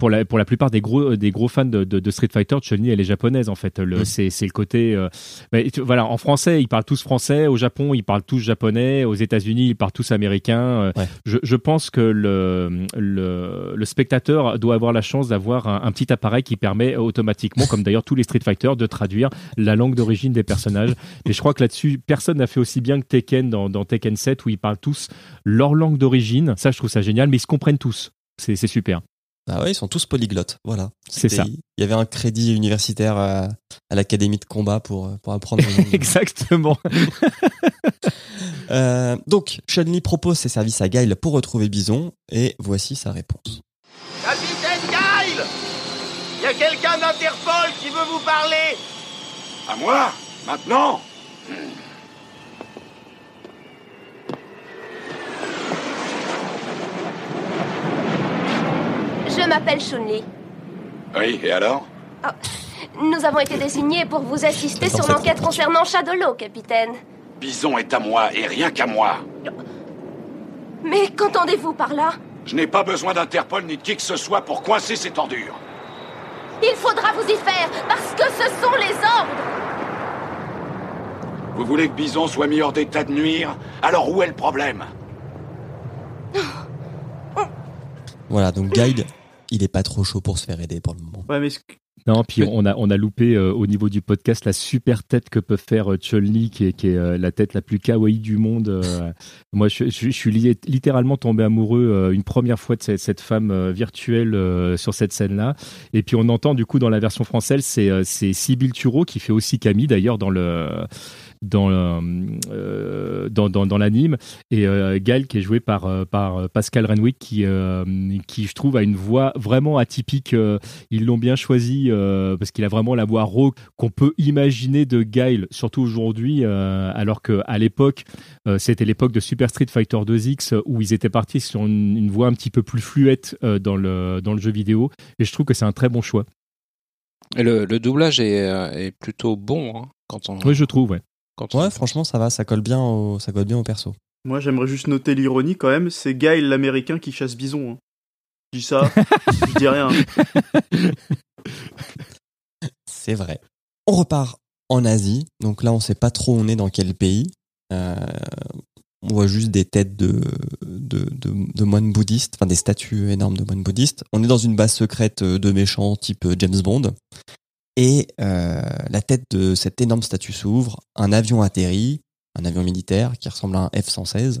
Pour la, pour la plupart des gros, des gros fans de, de, de Street Fighter, Chun-Li, elle est japonaise en fait. Le, Mm. c'est, c'est le côté. euh, mais tu- voilà, en français, ils parlent tous français. Au Japon, ils parlent tous japonais. Aux États-Unis, ils parlent tous américains. Euh, Ouais. Je, je pense que le, le, le spectateur doit avoir la chance d'avoir un, un petit appareil qui permet automatiquement, comme d'ailleurs tous les Street Fighter, de traduire la langue d'origine des personnages. Et je crois que là-dessus, personne n'a fait aussi bien que Tekken dans, dans Tekken 7 où ils parlent tous leur langue d'origine. Ça, je trouve ça génial, mais ils se comprennent tous. C'est c'est super. Ah ouais, ils sont tous polyglottes, voilà. C'est ça. Il y avait un crédit universitaire à, à l'académie de combat pour, pour apprendre. Exactement. Euh, donc, Chun-Li propose ses services à Guile pour retrouver Bison, et voici sa réponse. Capitaine Guile Y a quelqu'un d'Interpol qui veut vous parler? À moi? Maintenant? Je m'appelle Chun-Li. Oui, et alors Nous avons été désignés pour vous assister sur l'enquête concernant Shadowlaw, capitaine. Bison est à moi, et rien qu'à moi. Mais qu'entendez-vous par là? Je n'ai pas besoin d'Interpol ni de qui que ce soit pour coincer ces ordures. Il faudra vous y faire, parce que ce sont les ordres Vous voulez que Bison soit mis hors d'état de nuire? Alors où est le problème? Voilà, donc Guile, il est pas trop chaud pour se faire aider pour le moment. Ouais, mais Non, puis on a on a loupé euh, au niveau du podcast la super tête que peut faire euh, Chun-Li, qui est, qui est euh, la tête la plus kawaii du monde. euh. moi, je, je- je suis lié- littéralement tombé amoureux euh, une première fois de cette, cette femme euh, virtuelle euh, sur cette scène-là. Et puis on entend du coup dans la version française, c'est euh, c'est Sybille Tureau qui fait aussi Camille d'ailleurs dans le dans le, euh, dans, dans, dans l'anime et euh, Gal qui est joué par euh, par Pascal Renwick qui euh, qui je trouve a une voix vraiment atypique euh, ils l'ont bien choisi euh, parce qu'il a vraiment la voix rauque qu'on peut imaginer de Guile, surtout aujourd'hui, euh, alors que à l'époque, euh, c'était l'époque de Super Street Fighter 2X euh, où ils étaient partis sur une, une voix un petit peu plus fluette euh, dans le dans le jeu vidéo. Et je trouve que c'est un très bon choix. Et le, le doublage est, euh, est plutôt bon hein, quand on. Oui, je trouve. Ouais. Quand Ouais, franchement, ça va, ça colle bien au, ça colle bien au perso. moi j'aimerais juste noter l'ironie quand même, c'est Guile l'américain qui chasse Bison. hein. Je dis ça, je dis rien. C'est vrai. On repart en Asie. Donc là, on sait pas trop on est dans quel pays. Euh, on voit juste des têtes de, de, de, de moines bouddhistes, enfin des statues énormes de moines bouddhistes. On est dans une base secrète de méchants type James Bond. Et euh, la tête de cette énorme statue s'ouvre, un avion atterrit, un avion militaire qui ressemble à un F-116.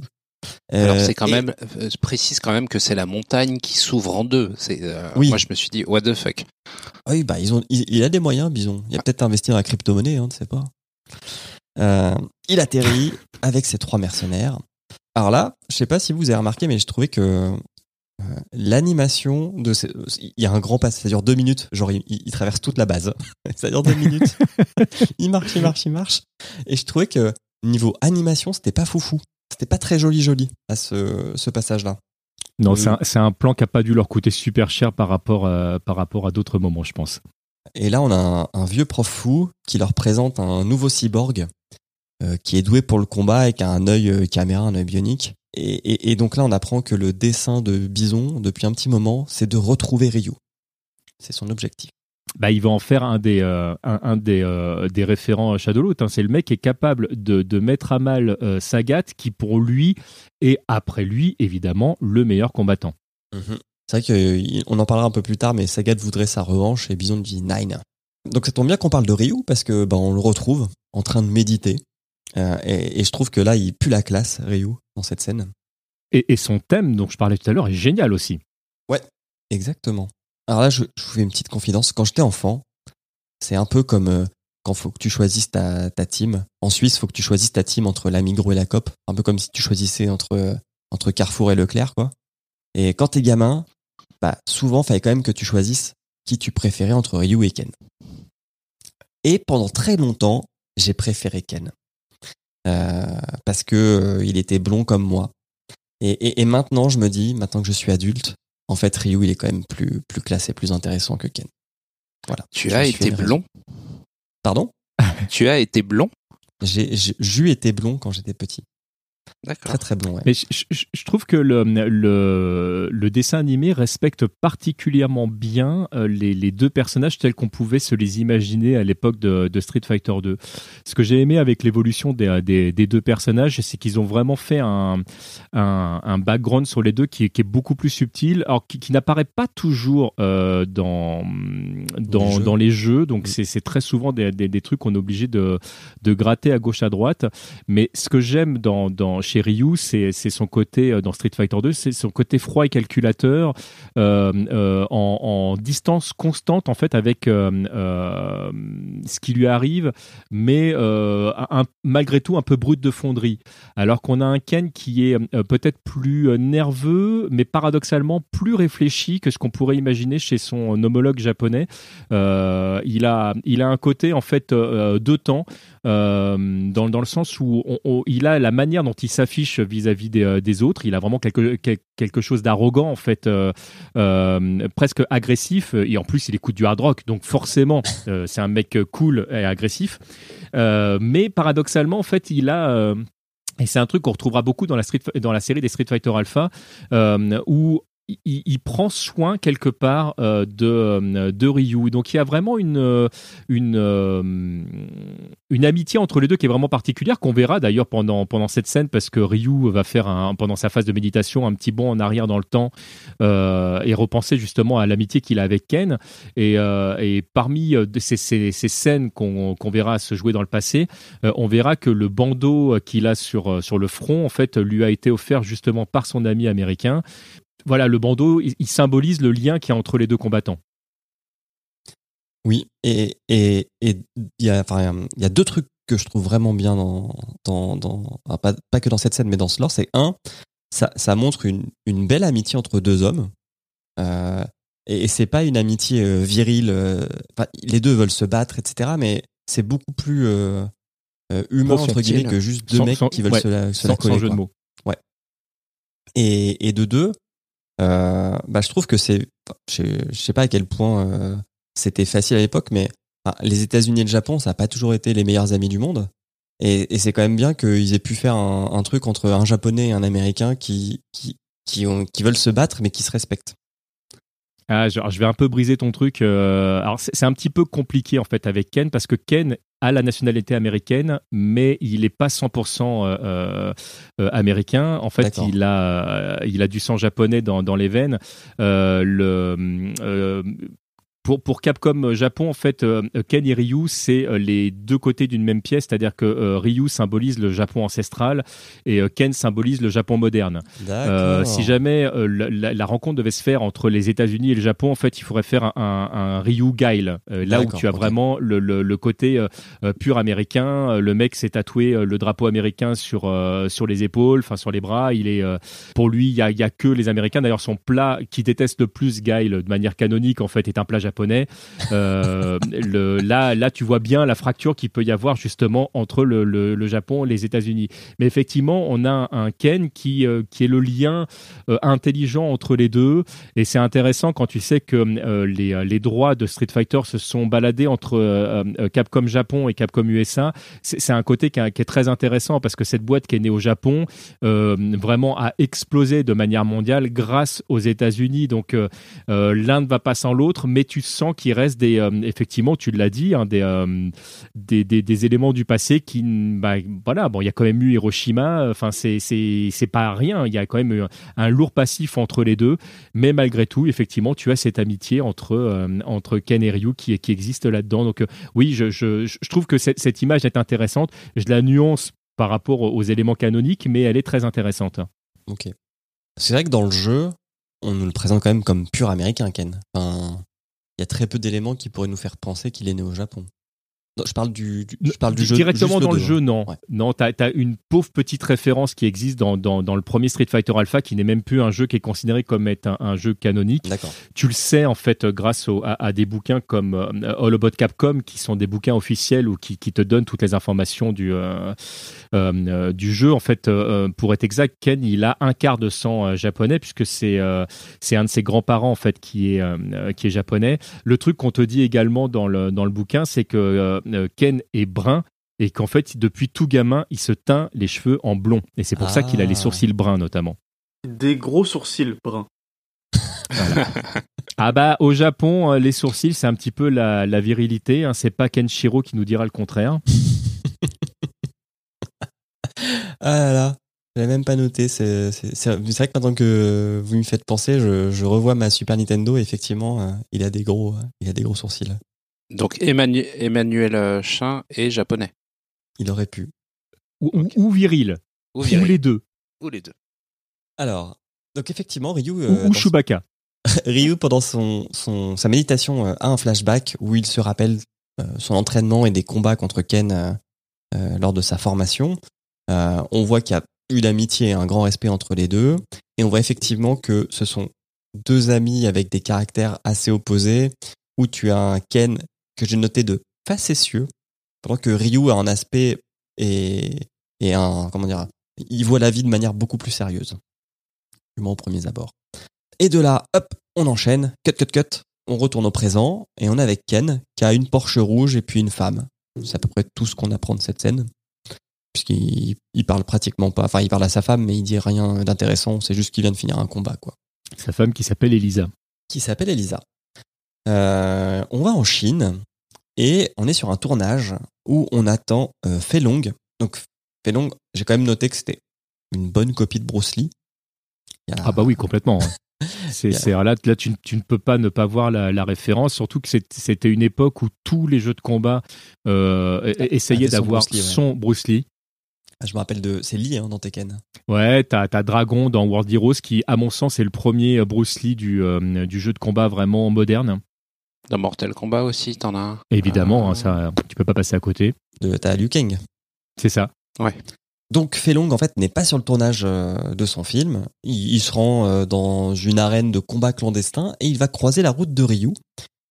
Alors Euh, c'est quand et- même, euh, je précise quand même que c'est la montagne qui s'ouvre en deux. C'est, euh, Oui. Moi je me suis dit what the fuck. Oui, bah ils ont, il, il a des moyens, Bison. Il a peut-être investi dans la crypto-monnaie, hein, tu sais pas. Il atterrit avec ses trois mercenaires. Alors là, je sais pas si vous avez remarqué, mais je trouvais que l'animation de ces, il y a un grand pas, ça dure deux minutes. Genre, il, il traverse toute la base. ça dure deux minutes. il marche, il marche, il marche. Et je trouvais que niveau animation, c'était pas foufou. C'était pas très joli, joli à ce, ce passage-là. Non, Oui. c'est un, plan qui a pas dû leur coûter super cher par rapport à, par rapport à d'autres moments, je pense. Et là, on a un, un vieux prof fou qui leur présente un nouveau cyborg euh, qui est doué pour le combat avec un œil euh, caméra, un œil bionique. Et, et- et donc là, on apprend que le dessin de Bison, depuis un petit moment, c'est de retrouver Ryu. C'est son objectif. bah, il va en faire un des, euh, un, un des, euh, des référents Shadowloot. Hein. C'est le mec qui est capable de, de mettre à mal euh, Sagat, qui pour lui est, après lui, évidemment, le meilleur combattant. C'est vrai qu'on en parlera un peu plus tard, mais Sagat voudrait sa revanche et Bison dit Nine. Donc ça tombe bien qu'on parle de Ryu parce que bah, on le retrouve en train de méditer. Euh, et, et je trouve que là, il pue la classe, Ryu, dans cette scène. Et, et son thème, dont je parlais tout à l'heure, est génial aussi. Exactement. Alors là, je, je vous fais une petite confidence. Quand j'étais enfant, c'est un peu comme euh, quand faut que tu choisisses ta, ta team. En Suisse, faut que tu choisisses ta team entre la Migros et la COP. Un peu comme si tu choisissais entre, euh, entre Carrefour et Leclerc, quoi. Et quand t'es gamin, bah, souvent, fallait quand même que tu choisisses qui tu préférais entre Ryu et Ken. Et pendant très longtemps, j'ai préféré Ken. Euh, parce que euh, il était blond comme moi. Et, et, et maintenant, je me dis, maintenant que je suis adulte, en fait, Ryu, il est quand même plus, plus classe et plus intéressant que Ken. Voilà. Tu as été blond. Pardon? Tu as été blond. J'ai, j'ai- j'eus été blond quand j'étais petit. Très très ouais. Mais je, je- je trouve que le, le, le dessin animé respecte particulièrement bien euh, les, les deux personnages tels qu'on pouvait se les imaginer à l'époque de, de Street Fighter 2. Ce que j'ai aimé avec l'évolution des, des, des deux personnages, c'est qu'ils ont vraiment fait un, un, un background sur les deux qui, est- qui est beaucoup plus subtil, alors qui, qui n'apparaît pas toujours euh, dans, dans, les jeux. dans les jeux. Donc Mm. c'est c'est très souvent des, des, des trucs qu'on est obligé de, de gratter à gauche à droite. Mais ce que j'aime dans, dans chez Ryu, c'est son côté euh, dans Street Fighter 2, c'est son côté froid et calculateur, euh, euh, en, distance constante en fait avec ce qui lui arrive, mais malgré tout un peu brut de fonderie. Alors qu'on a un Ken qui est peut-être plus nerveux, mais paradoxalement plus réfléchi que ce qu'on pourrait imaginer chez son homologue japonais. Il a, il a un côté en fait euh, de temps, dans, dans le sens où il a la manière dont il s'affiche vis-à-vis des, euh, autres. Il a vraiment quelque, quel- quelque chose d'arrogant en fait, euh, euh, presque agressif. Et en plus, il écoute du hard rock, donc forcément, euh, c'est un mec cool et agressif. Euh, mais paradoxalement, en fait, il a euh, et c'est un truc qu'on retrouvera beaucoup dans la, série des Street Fighter Alpha, euh, où il, prend soin quelque part euh, de, euh, de Ryu. Donc il y a vraiment une, euh, une, amitié entre les deux qui est vraiment particulière, qu'on verra d'ailleurs pendant, cette scène, parce que Ryu va faire pendant sa phase de méditation un petit bond en arrière dans le temps et repenser justement à l'amitié qu'il a avec Ken. Et, parmi ces, ces, scènes qu'on verra se jouer dans le passé, on verra que le bandeau qu'il a sur, sur le front, en fait, lui a été offert justement par son ami américain. Voilà, le bandeau, il, il symbolise le lien qu'il y a entre les deux combattants. Oui, et et et il y enfin il y a deux trucs que je trouve vraiment bien dans dans dans enfin, pas pas que dans cette scène mais dans ce lore, c'est un ça ça montre une une belle amitié entre deux hommes. Euh, et, et c'est pas une amitié euh, virile. euh, les deux veulent se battre, etc. Mais c'est beaucoup plus humain entre guillemets que juste deux Sans- mecs sans- qui veulent ouais, se la, se Sans, la sans jeu quoi. de mots. Et, et de deux, euh, bah, je trouve que c'est, je, sais pas à quel point euh, c'était facile à l'époque, mais les États-Unis et le Japon, ça n'a pas toujours été les meilleurs amis du monde. Et, c'est quand même bien qu'ils aient pu faire un, un truc entre un Japonais et un Américain qui, qui, qui, ont, qui veulent se battre, mais qui se respectent. Ah, je, vais un peu briser ton truc. euh, alors, c'est un petit peu compliqué en fait avec Ken parce que Ken a la nationalité américaine, mais il n'est pas 100% euh, euh, américain. En fait, il a, il a du sang japonais dans, dans les veines. Euh, le, pour, pour Capcom Japon, en fait, euh, Ken et Ryu, c'est euh, les deux côtés d'une même pièce, c'est-à-dire que euh, Ryu symbolise le Japon ancestral et euh, Ken symbolise le Japon moderne. Euh, si jamais euh, la, la- la rencontre devait se faire entre les États-Unis et le Japon, en fait, il faudrait faire un, un, un Ryu euh, là où tu as vraiment le, le, le côté euh, euh, pur américain. Euh, Le mec s'est tatoué euh, le drapeau américain sur euh, sur les épaules, enfin sur les bras. Il est euh, pour lui, il y a, il y a que les Américains. D'ailleurs, son plat qui déteste le plus Guile de manière canonique, en fait, est un plat japonais. Euh, là, là, tu vois bien la fracture qu'il peut y avoir justement entre le, le, Japon et les États-Unis. Mais effectivement, on a un, Ken qui euh, qui est le lien euh, intelligent entre les deux. Et c'est intéressant quand tu sais que les, les droits de Street Fighter se sont baladés entre Capcom Japon et Capcom USA. C'est un côté qui, est très intéressant parce que cette boîte qui est née au Japon vraiment a explosé de manière mondiale grâce aux États-Unis. Donc l'un ne va pas sans l'autre, mais tu sens qu'il reste des, euh, effectivement, tu l'as dit, hein, des, euh, des, des, des éléments du passé qui, bah, voilà, bon, il y a quand même eu Hiroshima. Enfin, c'est c'est pas rien. Il y a quand même eu un, lourd passif entre les deux, mais malgré tout, effectivement, tu as cette amitié entre euh, entre Ken et Ryu qui qui existe là-dedans. Donc euh, oui, je, je je trouve que cette cette image est intéressante. Je la nuance par rapport aux éléments canoniques, mais elle est très intéressante. Ok. C'est vrai que dans le jeu, on nous le présente quand même comme pur américain, Ken. Enfin, il y a très peu d'éléments qui pourraient nous faire penser qu'il est né au Japon. Non, je parle du, du- je parle du jeu Directement dans le jeu, hein. non. Ouais. Non, t'as as une pauvre petite référence qui existe dans, dans, dans le premier Street Fighter Alpha, qui n'est même plus un jeu qui est considéré comme être un, un jeu canonique. Tu le sais en fait grâce au- à, à des bouquins comme euh, All About Capcom, qui sont des bouquins officiels ou qui, qui te donnent toutes les informations du euh, euh, du jeu. En fait, euh, pour être exact, Ken il a un quart de sang japonais puisque c'est c'est un de ses grands-parents en fait qui est qui est japonais. Le truc qu'on te dit également dans le dans le bouquin, c'est que Ken est brun et qu'en fait depuis tout gamin il se teint les cheveux en blond et c'est pour ça qu'il a les Ah. sourcils bruns notamment. Des gros sourcils bruns. Ah bah au Japon, euh, les sourcils c'est un petit peu la, la virilité. Hein. C'est pas Kenshiro qui nous dira le contraire. Ah là là, je l'avais même pas noté. C'est c'est- c'est c'est vrai que maintenant que vous me faites penser, je, je revois ma Super Nintendo. Et effectivement, euh, il a des gros, euh, il a des gros sourcils. Donc Emmanuel, Emmanuel euh, Chin est japonais. Il aurait pu. Ou, ou- ou viril. Ou les deux. Ou les deux. Alors, donc effectivement, Ryu, Ou- euh, ou Chewbacca. Ryu pendant son, son sa méditation euh, a un flashback où il se rappelle euh, son entraînement et des combats contre Ken euh, euh, lors de sa formation. Euh, on voit qu'il y a eu d'amitié et un grand respect entre les deux, et on voit effectivement que ce sont deux amis avec des caractères assez opposés, où tu as un Ken que j'ai noté de facétieux, pendant que Ryu a un aspect et, et un comment dire, il voit la vie de manière beaucoup plus sérieuse, du moins au premier abord. Et de là, hop, on enchaîne, cut, cut, cut, on retourne au présent, et on est avec Ken, qui a une Porsche rouge et puis une femme. C'est à peu près tout ce qu'on apprend de cette scène. Puisqu'il il parle pratiquement pas, enfin il parle à sa femme, mais il dit rien d'intéressant, c'est juste qu'il vient de finir un combat, quoi. Sa femme qui s'appelle Elisa. Qui s'appelle Elisa. Euh, on va en Chine, et on est sur un tournage où on attend euh, Fei Long. Donc Fei Long, j'ai quand même noté que c'était une bonne copie de Bruce Lee. Il y a- Ah bah oui, complètement. hein. C'est, là, là tu, tu ne peux pas ne pas voir la, la référence, surtout que c'était une époque où tous les jeux de combat euh, e- essayaient son d'avoir Bruce Lee, ouais. son Bruce Lee. Ah, je me rappelle de, c'est Lee hein, dans Tekken. Ouais, t'as, t'as Dragon dans World Heroes qui, à mon sens, est le premier euh, Bruce Lee du, euh, du jeu de combat vraiment moderne. Dans Mortal Kombat aussi, t'en as un. Évidemment, Euh, hein, ça, tu peux pas passer à côté. De, t'as Liu Kang. C'est ça. Donc Felong en fait n'est pas sur le tournage euh, de son film. Il, il se rend euh, dans une arène de combat clandestin et il va croiser la route de Ryu.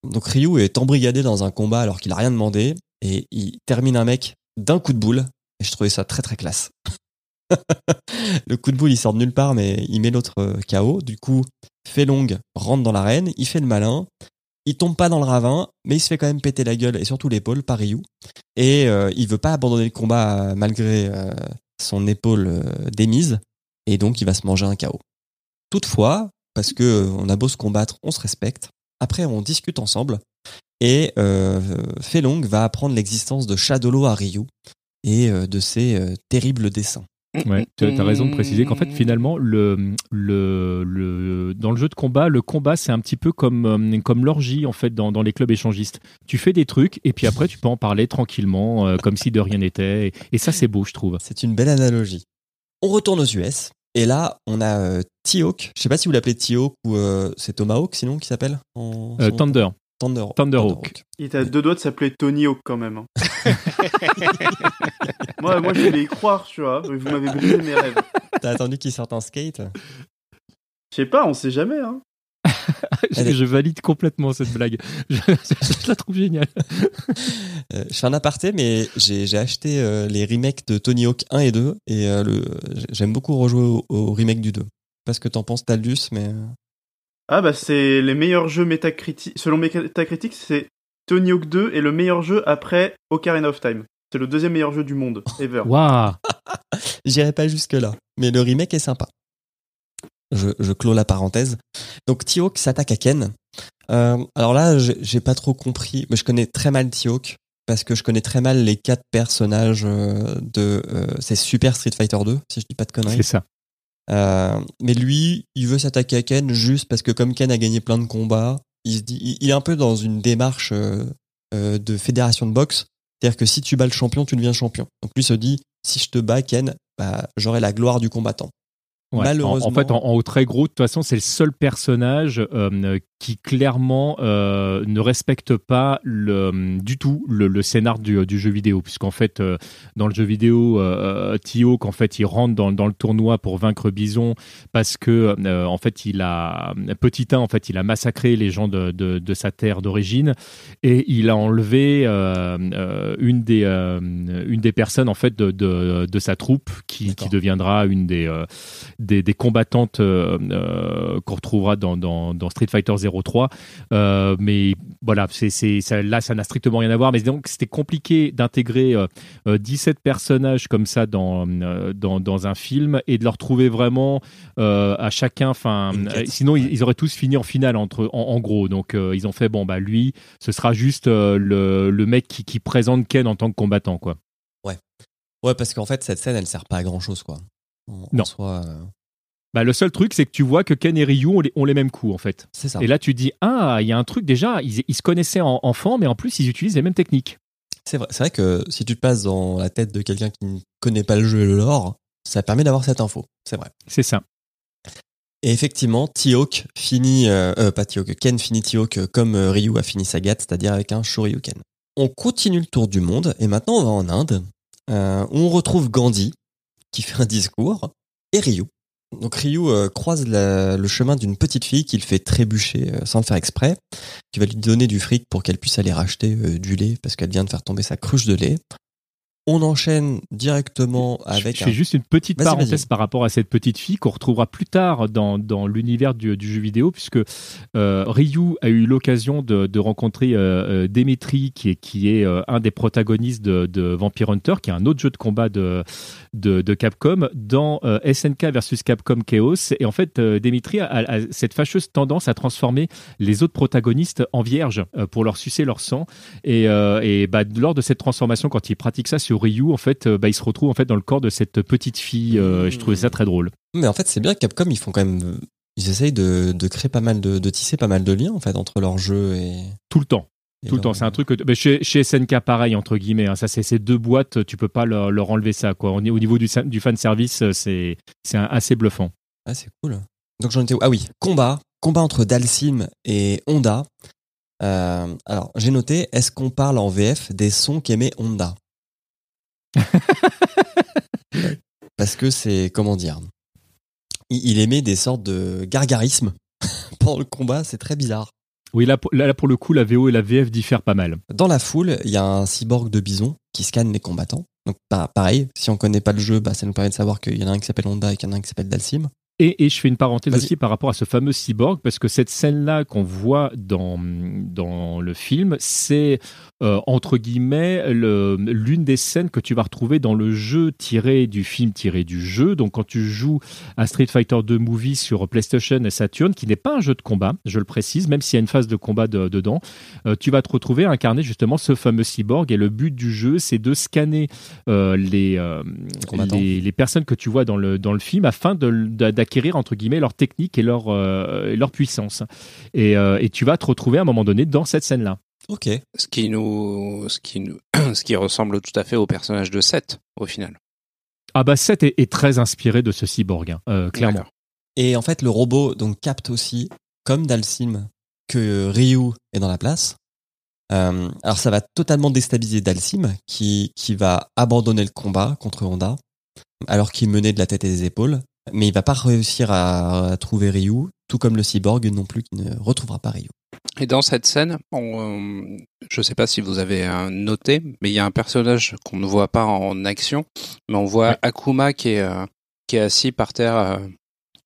Donc Ryu est embrigadé dans un combat alors qu'il a rien demandé et il termine un mec d'un coup de boule et je trouvais ça très très classe. le coup de boule il sort de nulle part mais il met l'autre euh, KO. Du coup Felong rentre dans l'arène, il fait le malin. Il tombe pas dans le ravin, mais il se fait quand même péter la gueule et surtout l'épaule par Ryu. Et euh, il veut pas abandonner le combat euh, malgré euh, son épaule démise, et donc il va se manger un KO. Toutefois, parce que on a beau se combattre, on se respecte. Après, on discute ensemble, et Felong va apprendre l'existence de Shadolo à Ryu et de ses terribles dessins. Ouais, tu as raison de préciser qu'en fait, finalement, le, le, le, dans le jeu de combat, le combat, c'est un petit peu comme, euh, comme l'orgie, en fait, dans, dans les clubs échangistes. Tu fais des trucs, et puis après, tu peux en parler tranquillement, euh, comme si de rien n'était. Et, et ça, c'est beau, je trouve. C'est une belle analogie. On retourne aux US, et là, on a euh, T-Hawk. Je sais pas si vous l'appelez T-Hawk ou euh, c'est Tomahawk sinon qui s'appelle en- Euh, Thunder. Thunder. Thunderhawk. Il était à deux doigts de s'appeler Tony Hawk quand même. hein. moi, moi, je voulais y croire, tu vois. Vous m'avez brisé mes rêves. T'as attendu qu'il sorte en skate? Je sais pas, on sait jamais. Hein. je, je valide complètement cette blague. Je, je la trouve géniale. Euh, je fais un aparté, mais j'ai acheté euh, les remakes de Tony Hawk 1 et 2 et euh, j'aime beaucoup rejouer au, au remake du 2. Pas ce que t'en penses, Taldus, mais euh, Ah bah c'est les meilleurs jeux Metacritic. Selon Metacritic, c'est Tony Hawk 2 et le meilleur jeu après Ocarina of Time. C'est le deuxième meilleur jeu du monde, ever. Waouh j'irai pas jusque là. Mais le remake est sympa. Je, je clôt la parenthèse. Donc T-Hawk s'attaque à Ken. Euh, alors là, j'ai j'ai pas trop compris, mais je connais très mal T-Hawk parce que je connais très mal les quatre personnages euh, de euh, c'est Super Street Fighter 2, si je dis pas de conneries. C'est ça. Euh, mais lui, il veut s'attaquer à Ken juste parce que comme Ken a gagné plein de combats, il se dit, il, il est un peu dans une démarche euh, euh, de fédération de boxe. C'est-à-dire que si tu bats le champion, tu deviens champion. Donc lui se dit, si je te bats, Ken, bah, j'aurai la gloire du combattant. Ouais. Malheureusement- En, en fait, en, en très gros, de toute façon, c'est le seul personnage euh, qui clairement euh, ne respecte pas le, du tout le, le scénar du, du jeu vidéo, puisqu'en fait, euh, dans le jeu vidéo, euh, Tio, qu'en fait, il rentre dans, dans le tournoi pour vaincre Bison parce que, euh, en fait, il a petit 1, en fait, il a massacré les gens de, de, de sa terre d'origine et il a enlevé euh, euh, une des euh, une des personnes en fait de, de, de sa troupe qui, qui deviendra une des euh, des, des combattantes euh, euh, qu'on retrouvera dans, dans, dans Street Fighter 03. Euh, mais voilà, c'est, c'est, ça, là, ça n'a strictement rien à voir. Mais donc, c'était compliqué d'intégrer euh, euh, 17 personnages comme ça dans, euh, dans, dans un film et de leur trouver vraiment euh, à chacun. Euh, sinon, ils, Ouais. ils auraient tous fini en finale entre, en, en gros. Donc, euh, ils ont fait bon, bah lui, ce sera juste euh, le, le mec qui, qui présente Ken en tant que combattant, quoi. Ouais, parce qu'en fait, cette scène, elle sert pas à grand chose, quoi. En, en Non. soi, euh, Bah, le seul truc, c'est que tu vois que Ken et Ryu ont les, ont les mêmes coups, en fait. c'est ça. Et là, tu dis, ah, il y a un truc déjà, ils, ils se connaissaient en enfant, mais en plus, ils utilisent les mêmes techniques. C'est vrai, c'est vrai que si tu te passes dans la tête de quelqu'un qui ne connaît pas le jeu et le lore, Ça permet d'avoir cette info, c'est vrai. C'est ça. Et effectivement, T-Hawk finit, euh, euh, pas T-Hawk, Ken finit T-Hawk comme euh, Ryu a fini Sagat, c'est-à-dire avec un Shoryuken. On continue le tour du monde et maintenant on va en Inde. Euh, où on retrouve Gandhi qui fait un discours et Ryu. Donc Ryu euh, croise le chemin d'une petite fille qu'il fait trébucher euh, sans le faire exprès, qui va lui donner du fric pour qu'elle puisse aller racheter euh, du lait parce qu'elle vient de faire tomber sa cruche de lait. On enchaîne directement avec je un... fais juste une petite parenthèse par rapport à cette petite fille qu'on retrouvera plus tard dans, dans l'univers du, du jeu vidéo, puisque euh, Ryu a eu l'occasion de, de rencontrer euh, euh, Dimitri, qui est, qui est euh, un des protagonistes de, de Vampire Hunter, qui est un autre jeu de combat de, de, de Capcom, dans SNK versus Capcom Chaos. Et en fait, Dimitri a, a cette fâcheuse tendance à transformer les autres protagonistes en vierges pour leur sucer leur sang. Et, et bah, lors de cette transformation, quand il pratique ça sur Ryu, en fait, euh, bah, il se retrouve en fait dans le corps de cette petite fille. euh, et je trouvais ça très drôle. Mais en fait, c'est bien Capcom, ils font quand même, ils essayent de, de créer pas mal de, de tisser pas mal de liens en fait entre leurs jeux et. Tout le temps. et Tout le temps, c'est un truc que mais chez, chez SNK pareil entre guillemets. hein. ça c'est ces deux boîtes, tu peux pas leur, leur enlever ça quoi. On est au niveau du, du fan service, euh, c'est c'est assez bluffant. Ah, c'est cool. Donc j'en étais où? Ah oui, combat, combat entre Dalsim et Honda. Euh, alors j'ai noté, est-ce qu'on parle en VF des sons qu'aimait Honda? Parce que c'est comment dire il, il émet des sortes de gargarismes pendant le combat, c'est très bizarre. Oui là, pour- là là, pour le coup la VO et la VF diffèrent pas mal. Dans la foule, il y a un cyborg de bison qui scanne les combattants. Donc pa- pareil, si on connaît pas le jeu, bah, ça nous permet de savoir qu'il y en a un qui s'appelle Honda et qu'il y en a un qui s'appelle Dalsim. Et, et je fais une parenthèse aussi par rapport à ce fameux cyborg, parce que cette scène-là qu'on voit dans, dans le film, c'est euh, entre guillemets le- l'une des scènes que tu vas retrouver dans le jeu tiré du film tiré du jeu. Donc quand tu joues à Street Fighter 2 Movie sur PlayStation et Saturn, qui n'est pas un jeu de combat, je le précise, même s'il y a une phase de combat de- dedans, euh, tu vas te retrouver à incarner justement ce fameux cyborg. Et le but du jeu, c'est de scanner euh, les, les, les personnes que tu vois dans le, dans le film afin de- d'a- d'acquérir entre guillemets leur technique et leur, euh, et leur puissance. Et, euh, et tu vas te retrouver à un moment donné dans cette scène-là. Ok. Ce qui nous, ce qui nous, ce qui ressemble tout à fait au personnage de Seth, au final. Ah bah Seth est, est très inspiré de ce cyborg, hein, euh, clairement. Et en fait, le robot donc capte aussi, comme Dalsim, que Ryu est dans la place. Euh, alors ça va totalement déstabiliser Dalsim, qui, qui va abandonner le combat contre Honda, alors qu'il menait de la tête et des épaules. Mais il va pas réussir à, à trouver Ryu, tout comme le cyborg non plus qui ne retrouvera pas Ryu. Et dans cette scène, on, euh, je ne sais pas si vous avez euh, noté, mais il y a un personnage qu'on ne voit pas en action, mais on voit Ouais. Akuma qui est, euh, qui est assis par terre, euh,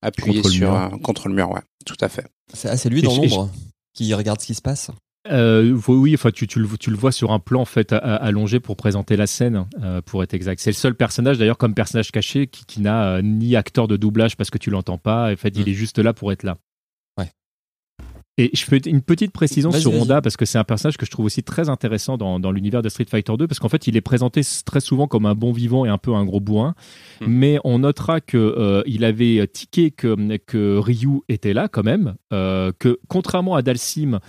appuyé Contre le sur mur. euh, contre le mur. Ouais, tout à fait. C'est ah, c'est lui dans l'ombre qui regarde ce qui se passe. Euh, oui, enfin, tu, tu, le, tu le vois sur un plan en fait allongé pour présenter la scène, euh, pour être exact. C'est le seul personnage d'ailleurs comme personnage caché qui, qui n'a euh, ni acteur de doublage parce que tu l'entends pas. En fait, il Mm. est juste là pour être là. Ouais. Et je fais une petite précision sur. Honda parce que c'est un personnage que je trouve aussi très intéressant dans, dans l'univers de Street Fighter 2 parce qu'en fait il est présenté très souvent comme un bon vivant et un peu un gros bourrin Mm. mais on notera que il avait tiqué que, que Ryu était là quand même que contrairement à Dalsim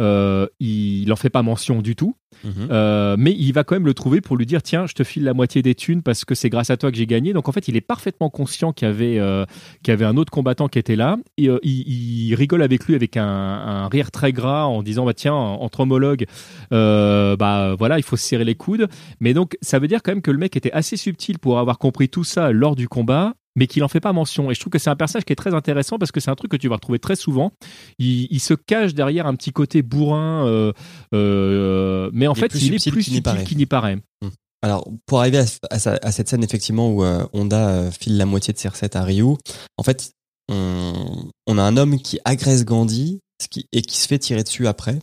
euh, il en fait pas mention du tout Mhm. euh, mais il va quand même le trouver pour lui dire tiens, je te file la moitié des thunes parce que c'est grâce à toi que j'ai gagné. Donc en fait, il est parfaitement conscient qu'il y avait, euh, qu'il y avait un autre combattant qui était là. Et il, il rigole avec lui avec un, un rire très gras en disant bah tiens, entre homologues, bah voilà, il faut se serrer les coudes. Mais donc ça veut dire quand même que le mec était assez subtil pour avoir compris tout ça lors du combat. Mais qu'il en fait pas mention. Et je trouve que c'est un personnage qui est très intéressant parce que c'est un truc que tu vas retrouver très souvent. Il, il se cache derrière un petit côté bourrin, euh, euh, mais en Il fait, il est plus qu'il n'y subtil paraît. qu'il n'y paraît. Alors, pour arriver à, à sa- à cette scène, effectivement, où euh, Honda file la moitié de ses recettes à Ryu, en fait, on, on a un homme qui agresse Gandhi ce qui, et qui se fait tirer dessus après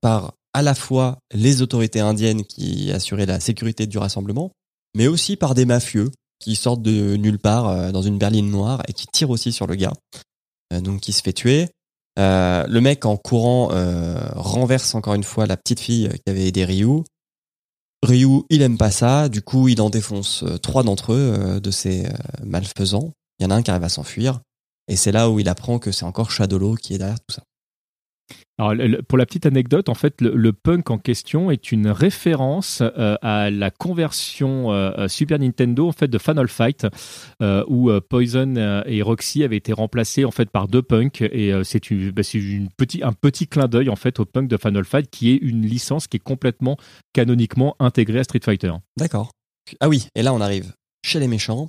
par à la fois les autorités indiennes qui assuraient la sécurité du rassemblement, mais aussi par des mafieux qui sortent de nulle part euh, dans une berline noire et qui tirent aussi sur le gars, euh, donc qui se fait tuer. Euh, le mec en courant renverse encore une fois la petite fille qui avait aidé Ryu. Ryu, il aime pas ça, du coup, il en défonce trois d'entre eux, de ces malfaisants. Il y en a un qui arrive à s'enfuir, et c'est là où il apprend que c'est encore Shadolo qui est derrière tout ça. Pour la petite anecdote, en fait, le, punk en question est une référence euh, à la conversion euh, euh, Super Nintendo en fait de Final Fight, où Poison et Roxy avaient été remplacés en fait par deux punks, et c'est bah, petit, un petit clin d'œil en fait au punk de Final Fight, qui est une licence qui est complètement canoniquement intégrée à Street Fighter. D'accord. Ah oui, et là on arrive chez les méchants,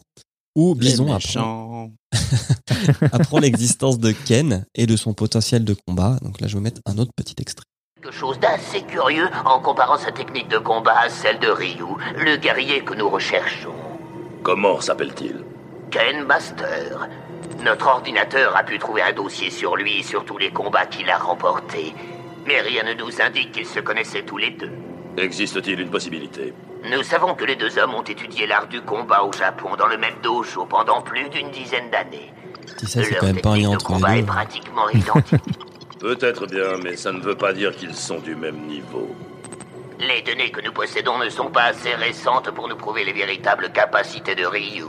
où Bison apprend, apprend l'existence de Ken et de son potentiel de combat. Donc là je vais mettre un autre petit extrait. Quelque chose d'assez curieux en comparant sa technique de combat à celle de Ryu, le guerrier que nous recherchons. Comment s'appelle-t-il? Ken Master. Notre ordinateur a pu trouver un dossier sur lui et sur tous les combats qu'il a remportés. Mais rien ne nous indique qu'ils se connaissaient tous les deux. Existe-t-il une possibilité? Nous savons que les deux hommes ont étudié l'art du combat au Japon dans le même dojo pendant plus d'une dizaine d'années. Si ça c'est Leur quand même pas de entre combat les est deux. pratiquement identique. Peut-être bien, mais ça ne veut pas dire qu'ils sont du même niveau. Les données que nous possédons ne sont pas assez récentes pour nous prouver les véritables capacités de Ryu.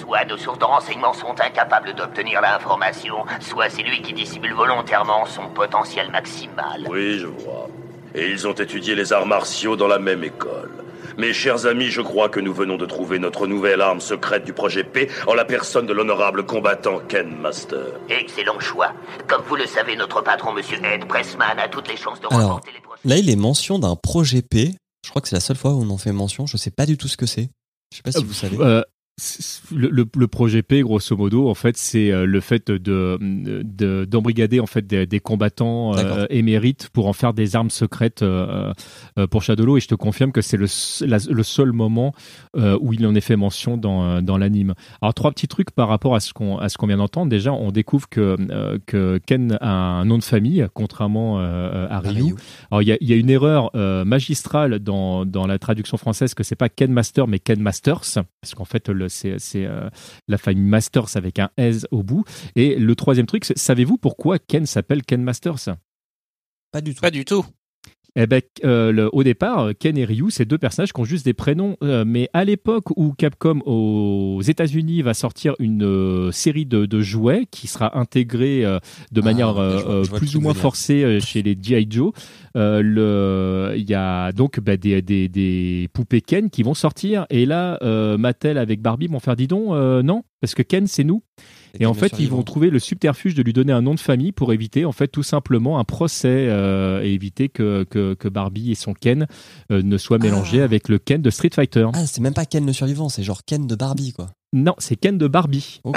Soit nos sources de renseignements sont incapables d'obtenir l'information, soit c'est lui qui dissimule volontairement son potentiel maximal. Oui, je vois. Et ils ont étudié les arts martiaux dans la même école. Mes chers amis, je crois que nous venons de trouver notre nouvelle arme secrète du projet P en la personne de l'honorable combattant Ken Master. Excellent choix. Comme vous le savez, notre patron, Monsieur Ed Pressman, a toutes les chances de Alors, remporter les prochaines... Là il est mention d'un projet P. Je crois que c'est la seule fois où on en fait mention. Je sais pas du tout ce que c'est. Je sais pas si vous savez. Euh, le, le- le projet P, grosso modo, en fait, c'est euh, le fait de de- d'embrigader en fait des, des combattants euh, émérites pour en faire des armes secrètes euh, euh, pour Shadowlo. Et je te confirme que c'est le, le seul moment euh, où il en est fait mention dans, dans l'anime. Alors trois petits trucs par rapport à ce qu'on à ce qu'on vient d'entendre. Déjà, on découvre que que Ken a un nom de famille, contrairement à Ryu. Alors il y a, y a une erreur magistrale dans, dans la traduction française que c'est pas Ken Master mais Ken Masters parce qu'en fait le- c'est c'est, euh, la famille Masters avec un S au bout. Et le troisième truc, c'est- savez-vous pourquoi Ken s'appelle Ken Masters? Pas du tout. Pas du tout. Eh ben, euh, le- au départ, Ken et Ryu, c'est deux personnages qui ont juste des prénoms. euh, mais à l'époque où Capcom aux États-Unis va sortir une euh, série de, de jouets qui sera intégrée de Ah, manière ok, je vois- je vois le plus ou moins forcée chez les GI Joe, il y a donc bah, des, des, des poupées Ken qui vont sortir. Et là, Mattel avec Barbie vont faire dis donc, non, parce que Ken, c'est nous. Et en fait, ils vont trouver le subterfuge de lui donner un nom de famille pour éviter, en fait, tout simplement un procès euh, et éviter que, que, que Barbie et son Ken euh, ne soient mélangés Ah. avec le Ken de Street Fighter. Ah, c'est même pas Ken le survivant, c'est genre Ken de Barbie, quoi. Non, c'est Ken de Barbie. Ok.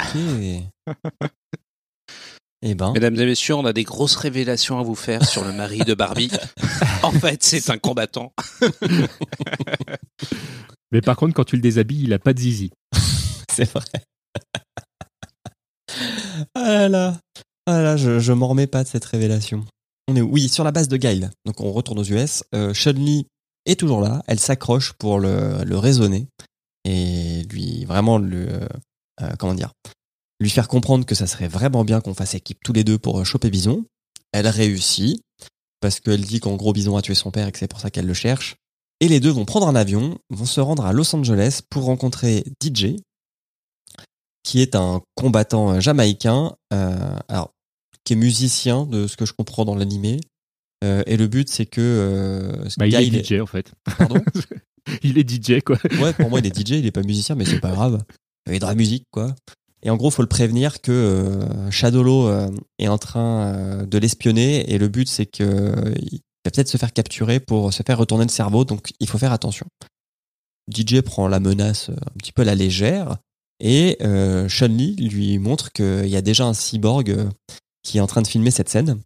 eh ben, Mesdames et messieurs, on a des grosses révélations à vous faire sur le mari de Barbie. en fait, c'est un combattant. Mais par contre, quand tu le déshabilles, il a pas de zizi. c'est vrai. Ah là. Ah je, m'en remets pas de cette révélation. On est oui sur la base de Guile. Donc on retourne aux US. Euh, est toujours là. Elle s'accroche pour le, raisonner et lui vraiment euh, dire lui faire comprendre que ça serait vraiment bien qu'on fasse équipe tous les deux pour euh, choper Bison. Elle réussit parce qu'elle dit qu'en gros Bison a tué son père et que c'est pour ça qu'elle le cherche. Et les deux vont prendre un avion, vont se rendre à Los Angeles pour rencontrer DJ, qui est un combattant euh, jamaïcain, euh, alors qui est musicien de ce que je comprends dans l'animé. Euh, et le but c'est que euh, ce Bah, il est il est- DJ, en fait. Pardon? Il est DJ, quoi. Ouais, pour moi, il est DJ, il est pas musicien, mais c'est pas grave. Il est de la musique, quoi. Et en gros, faut le prévenir que Shadowlo euh, est en train de l'espionner et le but, c'est que euh, il va peut-être se faire capturer pour se faire retourner le cerveau, donc il faut faire attention. DJ prend la menace un petit peu à la légère et euh, Chun-Li lui montre qu'il y a déjà un cyborg euh, qui est en train de filmer cette scène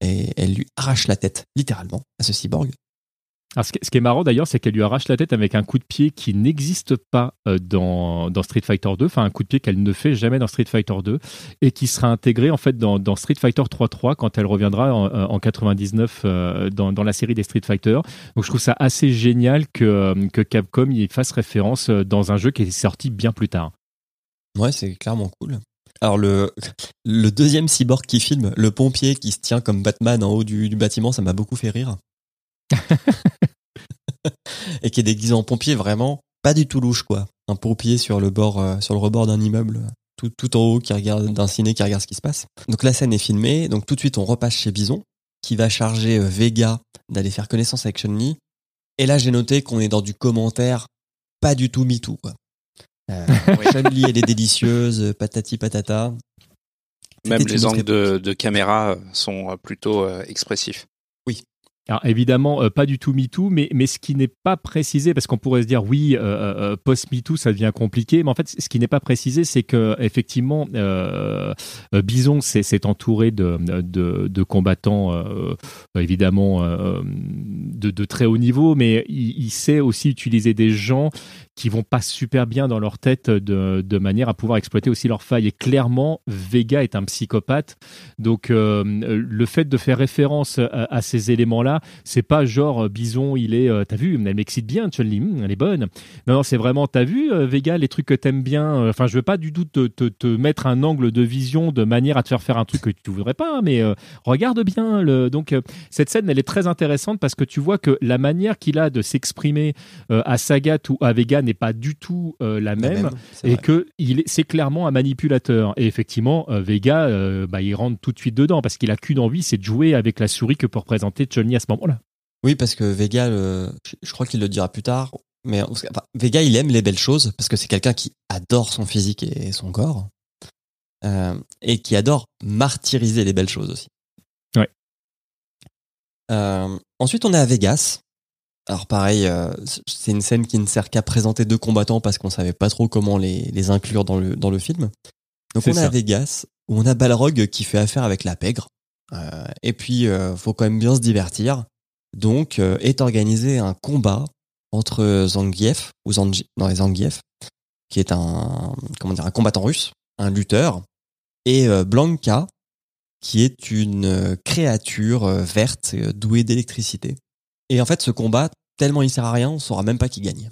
et elle lui arrache la tête, littéralement, à ce cyborg. Alors, ce qui est marrant d'ailleurs, c'est qu'elle lui arrache la tête avec un coup de pied qui n'existe pas euh, dans, Street Fighter 2, enfin un coup de pied qu'elle ne fait jamais dans Street Fighter 2 et qui sera intégré en fait dans, Street Fighter 3.3 quand elle reviendra en, euh, en 99 euh, dans, dans la série des Street Fighter. Donc je trouve ça assez génial que, que Capcom y fasse référence dans un jeu qui est sorti bien plus tard. Ouais, c'est clairement cool. Alors le, le deuxième cyborg qui filme, le pompier qui se tient comme Batman en haut du, du bâtiment, ça m'a beaucoup fait rire. Et qui est déguisé en pompier, vraiment pas du tout louche quoi. Un pompier sur le bord, euh, sur le rebord d'un immeuble, tout, tout en haut qui regarde d'un ciné qui regarde ce qui se passe. Donc la scène est filmée, donc tout de suite on repasse chez Bison qui va charger euh, Vega d'aller faire connaissance avec Chun-Li. Et là, j'ai noté qu'on est dans du commentaire pas du tout MeToo, quoi. Euh, Chun-Li, elle est délicieuse, patati patata. Même les angles de, de caméra euh, sont euh, plutôt euh, expressifs. Alors évidemment, euh, pas du tout MeToo, mais, mais ce qui n'est pas précisé, parce qu'on pourrait se dire oui, euh, post-MeToo, ça devient compliqué, mais en fait, ce qui n'est pas précisé, c'est que effectivement, euh, Bison s'est s'est entouré de, de, de combattants, euh, évidemment, euh, de, de très haut niveau, mais il, il sait aussi utiliser des gens qui vont pas super bien dans leur tête de, manière à pouvoir exploiter aussi leurs failles. Et clairement, Vega est un psychopathe. Donc, euh, le fait de faire référence à, ces éléments-là, c'est pas genre euh, Bison, il est, euh, t'as vu, elle m'excite bien, Chun-Li, hum, elle est bonne. Non, non, c'est vraiment, t'as vu, Vega, les trucs que t'aimes bien. Enfin, je veux pas du tout te, te, mettre un angle de vision de manière à te faire faire un truc que tu voudrais pas, hein, mais regarde bien. Le... Donc, cette scène, elle est très intéressante parce que tu vois que la manière qu'il a de s'exprimer à Sagat ou à Vega n'est pas du tout euh, la La même. Et que il est- c'est clairement un manipulateur. Et effectivement, euh, Vega, euh, bah, il rentre tout de suite dedans parce qu'il a qu'une envie, c'est de jouer avec la souris que pour représenter Chun-Li à ce moment-là. Oui, parce que Vega, le- je- crois qu'il le dira plus tard, mais enfin, Vega, il aime les belles choses parce que c'est quelqu'un qui adore son physique et son corps et qui adore martyriser les belles choses aussi. Ouais. Ensuite, on est à Vegas. Alors pareil, euh, c'est une scène qui ne sert qu'à présenter deux combattants parce qu'on savait pas trop comment les, les inclure dans le, dans le film. Donc on ça. Vegas où on a Balrog qui fait affaire avec la pègre. Euh, et puis, euh, faut quand même bien se divertir. Donc, euh, est organisé un combat entre Zangief, ou Zangi, non, Zangief, qui est un, comment dire, un combattant russe, un lutteur, et euh, Blanca, qui est une créature verte douée d'électricité. Et en fait, ce combat, tellement il sert à rien, on saura même pas qui gagne.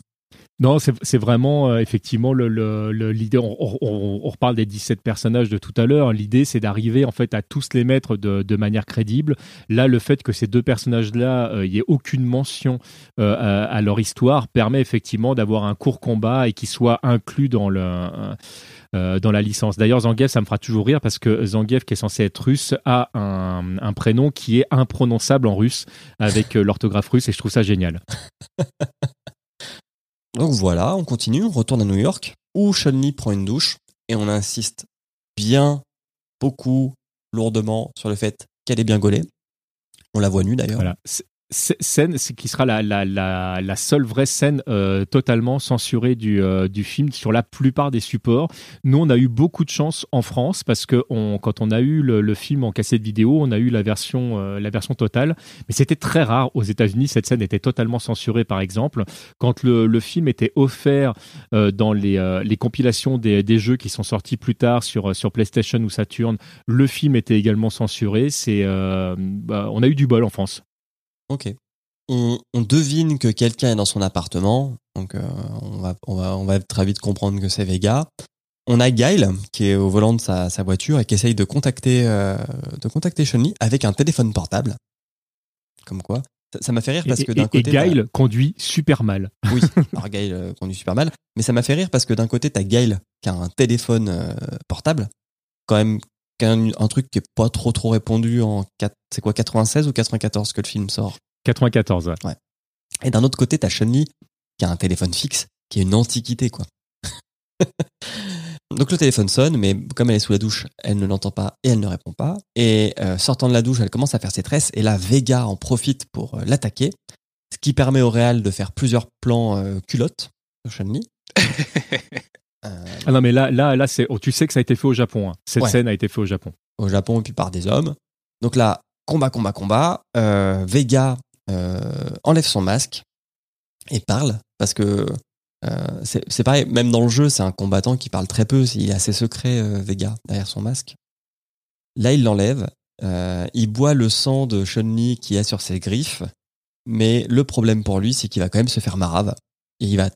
Non, c'est vraiment euh, effectivement l'idée. On, reparle des 17 personnages de tout à l'heure. L'idée, c'est d'arriver en fait à tous les mettre de, manière crédible. Là, le fait que ces deux personnages-là, euh, il y ait aucune mention euh, à, leur histoire, permet effectivement d'avoir un court combat et qu'ils soient inclus dans le euh, dans la licence. D'ailleurs, Zangief, ça me fera toujours rire parce que Zangief, qui est censé être russe, a un, un prénom qui est imprononçable en russe avec euh, l'orthographe russe et je trouve ça génial. Donc voilà, on continue, on retourne à New York, où Chun-Li prend une douche, et on insiste bien, beaucoup, lourdement sur le fait qu'elle est bien gaulée. On la voit nue d'ailleurs. Voilà. Scène qui sera la, la, la, seule vraie scène euh, totalement censurée du, euh, du film sur la plupart des supports. Nous, on a eu beaucoup de chance en France parce que quand on a eu le, film en cassette vidéo, on a eu la version, euh, la version totale. Mais c'était très rare aux États-Unis. Cette scène était totalement censurée, par exemple. Quand le, le film était offert dans les, les compilations des, des jeux qui sont sortis plus tard sur, sur PlayStation ou Saturn, le film était également censuré. C'est, bah, on a eu du bol en France. Ok. On, on devine que quelqu'un est dans son appartement, donc euh, on, va, on, va, on va très vite comprendre que c'est Vega. On a Guile qui est au volant de sa, sa voiture et qui essaye de contacter, euh, de contacter Chun-Li avec un téléphone portable. Comme quoi. Ça- m'a fait rire parce que d'un côté. et Guile conduit super mal. Oui, alors Gail euh, conduit super mal. Mais ça m'a fait rire parce que d'un côté, t'as Gail qui a un téléphone euh, portable, quand même qu'un- un, truc qui est pas trop trop répandu en quatre- c'est quoi 96 ou 94 que le film sort? 94. ouais. Et d'un autre côté, t'as Chun-Li qui a un téléphone fixe, qui est une antiquité quoi. Donc le téléphone sonne, mais comme elle est sous la douche, elle ne l'entend pas et elle ne répond pas. Et euh, sortant de la douche, elle commence à faire ses tresses. Et là, Vega en profite pour euh, l'attaquer, ce qui permet au réal de faire plusieurs plans euh, culottes de Chun-Li. Euh, Ah non, mais là, là, là c'est, oh, tu sais que ça a été fait au Japon. hein. Cette Ouais. scène a été faite au Japon. au Japon et puis par des hommes. Donc là, combat, combat, combat. Euh, Vega euh, enlève son masque et parle parce que euh, c'est c'est pareil, même dans le jeu, c'est un combattant qui parle très peu. Il est assez secret, euh, Vega, derrière son masque. Là, il l'enlève. Il boit le sang de Chun-Li qui est sur ses griffes. Mais le problème pour lui, c'est qu'il va quand même se faire marave. Et il va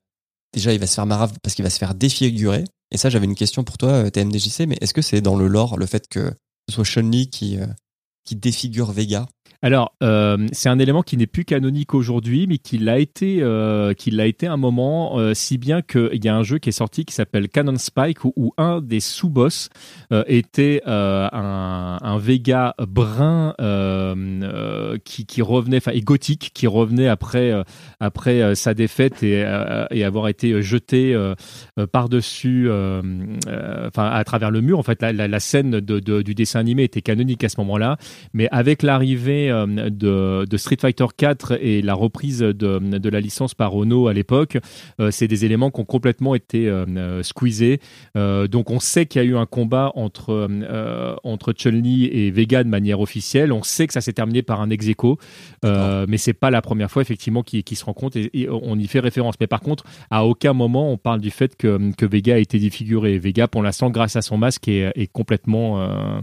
déjà, il va se faire marave parce qu'il va se faire défigurer. Et ça, j'avais une question pour toi, euh, TMDJC, mais est-ce que c'est dans le lore le fait que ce soit Chun-Li qui, euh, qui défigure Vega? Alors, euh, c'est un élément qui n'est plus canonique aujourd'hui, mais qui l'a été, euh, qui l'a été un moment, euh, si bien qu'il y a un jeu qui est sorti qui s'appelle Cannon Spike, où, un des sous-boss était un, Vega brun qui, revenait, enfin, et gothique, qui revenait après, après sa défaite et, avoir été jeté par-dessus, enfin, à travers le mur. En fait, la, scène de- du dessin animé était canonique à ce moment-là, mais avec l'arrivée euh, de, de Street Fighter 4 et la reprise de, de la licence par Ono à l'époque, euh, c'est des éléments qui ont complètement été euh, squeezés. Donc on sait qu'il y a eu un combat entre, entre Chun-Li et Vega de manière officielle. On sait que ça s'est terminé par un ex aequo, euh, mais c'est pas la première fois effectivement qu'ils qu'ils se rencontrent et, et on y fait référence. Mais par contre, à aucun moment on parle du fait que, que Vega a été défiguré. Vega, pour l'instant, grâce à son masque, est, est complètement, euh,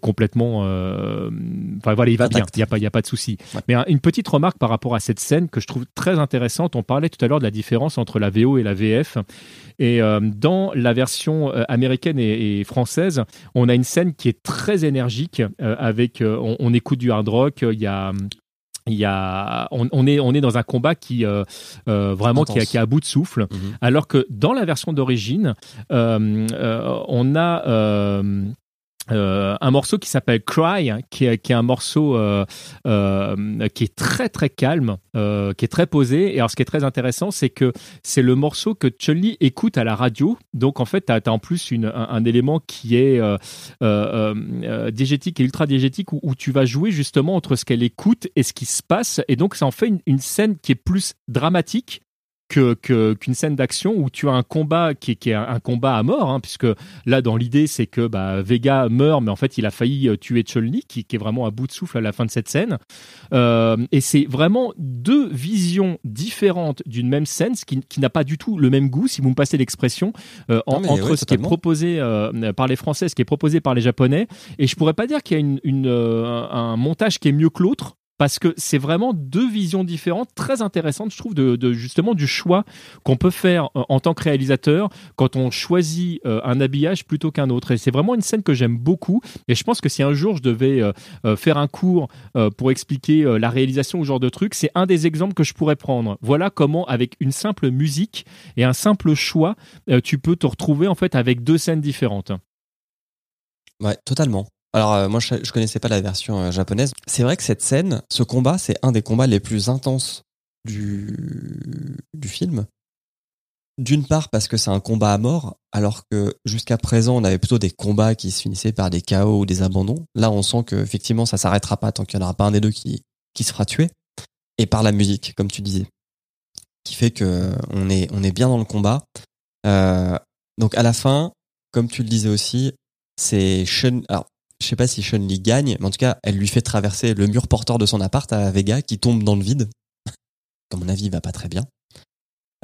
complètement. euh, Enfin voilà, il va bien. Il y a pas, il y a pas de souci. Ouais. Mais un- une petite remarque par rapport à cette scène que je trouve très intéressante. On parlait tout à l'heure de la différence entre la VO et la VF. Et euh, dans la version euh, américaine et, et française, on a une scène qui est très énergique euh, avec, euh, on, on écoute du hard rock. Il y a il y a, on, on est, on est dans un combat qui euh, euh, vraiment qui, est à bout de souffle, Mhm. alors que dans la version d'origine, euh, euh, on a euh, un morceau qui s'appelle Cry, qui est, qui est un morceau euh, euh, qui est très très calme, qui est très posé. Et alors, ce qui est très intéressant, c'est que c'est le morceau que Chun-Li écoute à la radio. Donc, en fait, tu as, en plus une, un, élément qui est diégétique et ultra diégétique où, tu vas jouer justement entre ce qu'elle écoute et ce qui se passe. Et donc, ça en fait une scène qui est plus dramatique que- qu'une scène d'action où tu as un combat qui est, qui est un, combat à mort, hein, puisque là, dans l'idée, c'est que bah, Vega meurt, mais en fait, il a failli euh, tuer Chun-Li, qui, qui est vraiment à bout de souffle à la fin de cette scène. Euh, et c'est vraiment deux visions différentes d'une même scène, ce qui, qui n'a pas du tout le même goût, si vous me passez l'expression, euh, en- entre ce qui est proposé euh, par les Français, ce qui est proposé par les Japonais. Et je pourrais pas dire qu'il y a une, une, un montage qui est mieux que l'autre. Parce que c'est vraiment deux visions différentes, très intéressantes, je trouve, de, justement du choix qu'on peut faire euh, en tant que réalisateur quand on choisit euh, un habillage plutôt qu'un autre. Et c'est vraiment une scène que j'aime beaucoup. Et je pense que si un jour je devais euh, faire un cours pour expliquer la réalisation ou ce genre de truc, c'est un des exemples que je pourrais prendre. Voilà comment, avec une simple musique et un simple choix, tu peux te retrouver en fait avec deux scènes différentes. Ouais, totalement. Alors euh, moi je, je connaissais pas la version euh, japonaise. C'est vrai que cette scène, ce combat, c'est un des combats les plus intenses du du film. D'une part parce que c'est un combat à mort, alors que jusqu'à présent on avait plutôt des combats qui se finissaient par des chaos ou des abandons. Là on sent que effectivement ça s'arrêtera pas tant qu'il y en aura pas un des deux qui qui se fera tuer. Et par la musique, comme tu disais, qui fait que on est on est bien dans le combat. Euh, donc à la fin, comme tu le disais aussi, c'est Chun. Alors, je sais pas si Chun Li gagne, mais en tout cas, elle lui fait traverser le mur porteur de son appart à Vega, qui tombe dans le vide. Comme mon avis, il va pas très bien.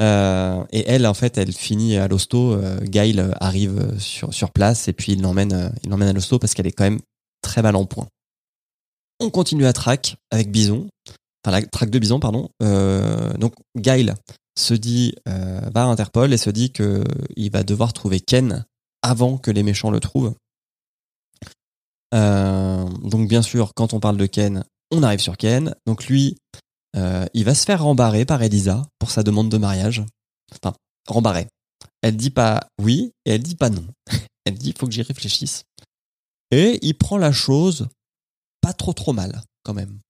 Euh, et elle, en fait, elle finit à l'hosto. Euh, Gail arrive sur place et puis il l'emmène, euh, il l'emmène à l'hosto parce qu'elle est quand même très mal en point. On continue à track avec Bison, enfin la track de Bison, pardon. Euh, donc Gail se dit euh, va à Interpol et se dit que il va devoir trouver Ken avant que les méchants le trouvent. Euh, donc bien sûr, quand on parle de Ken, on arrive sur Ken. Donc lui, euh, il va se faire rembarrer par Elisa pour sa demande de mariage. Enfin, rembarrer. Elle dit pas oui et elle dit pas non. Elle dit faut que j'y réfléchisse. Et il prend la chose pas trop trop mal quand même.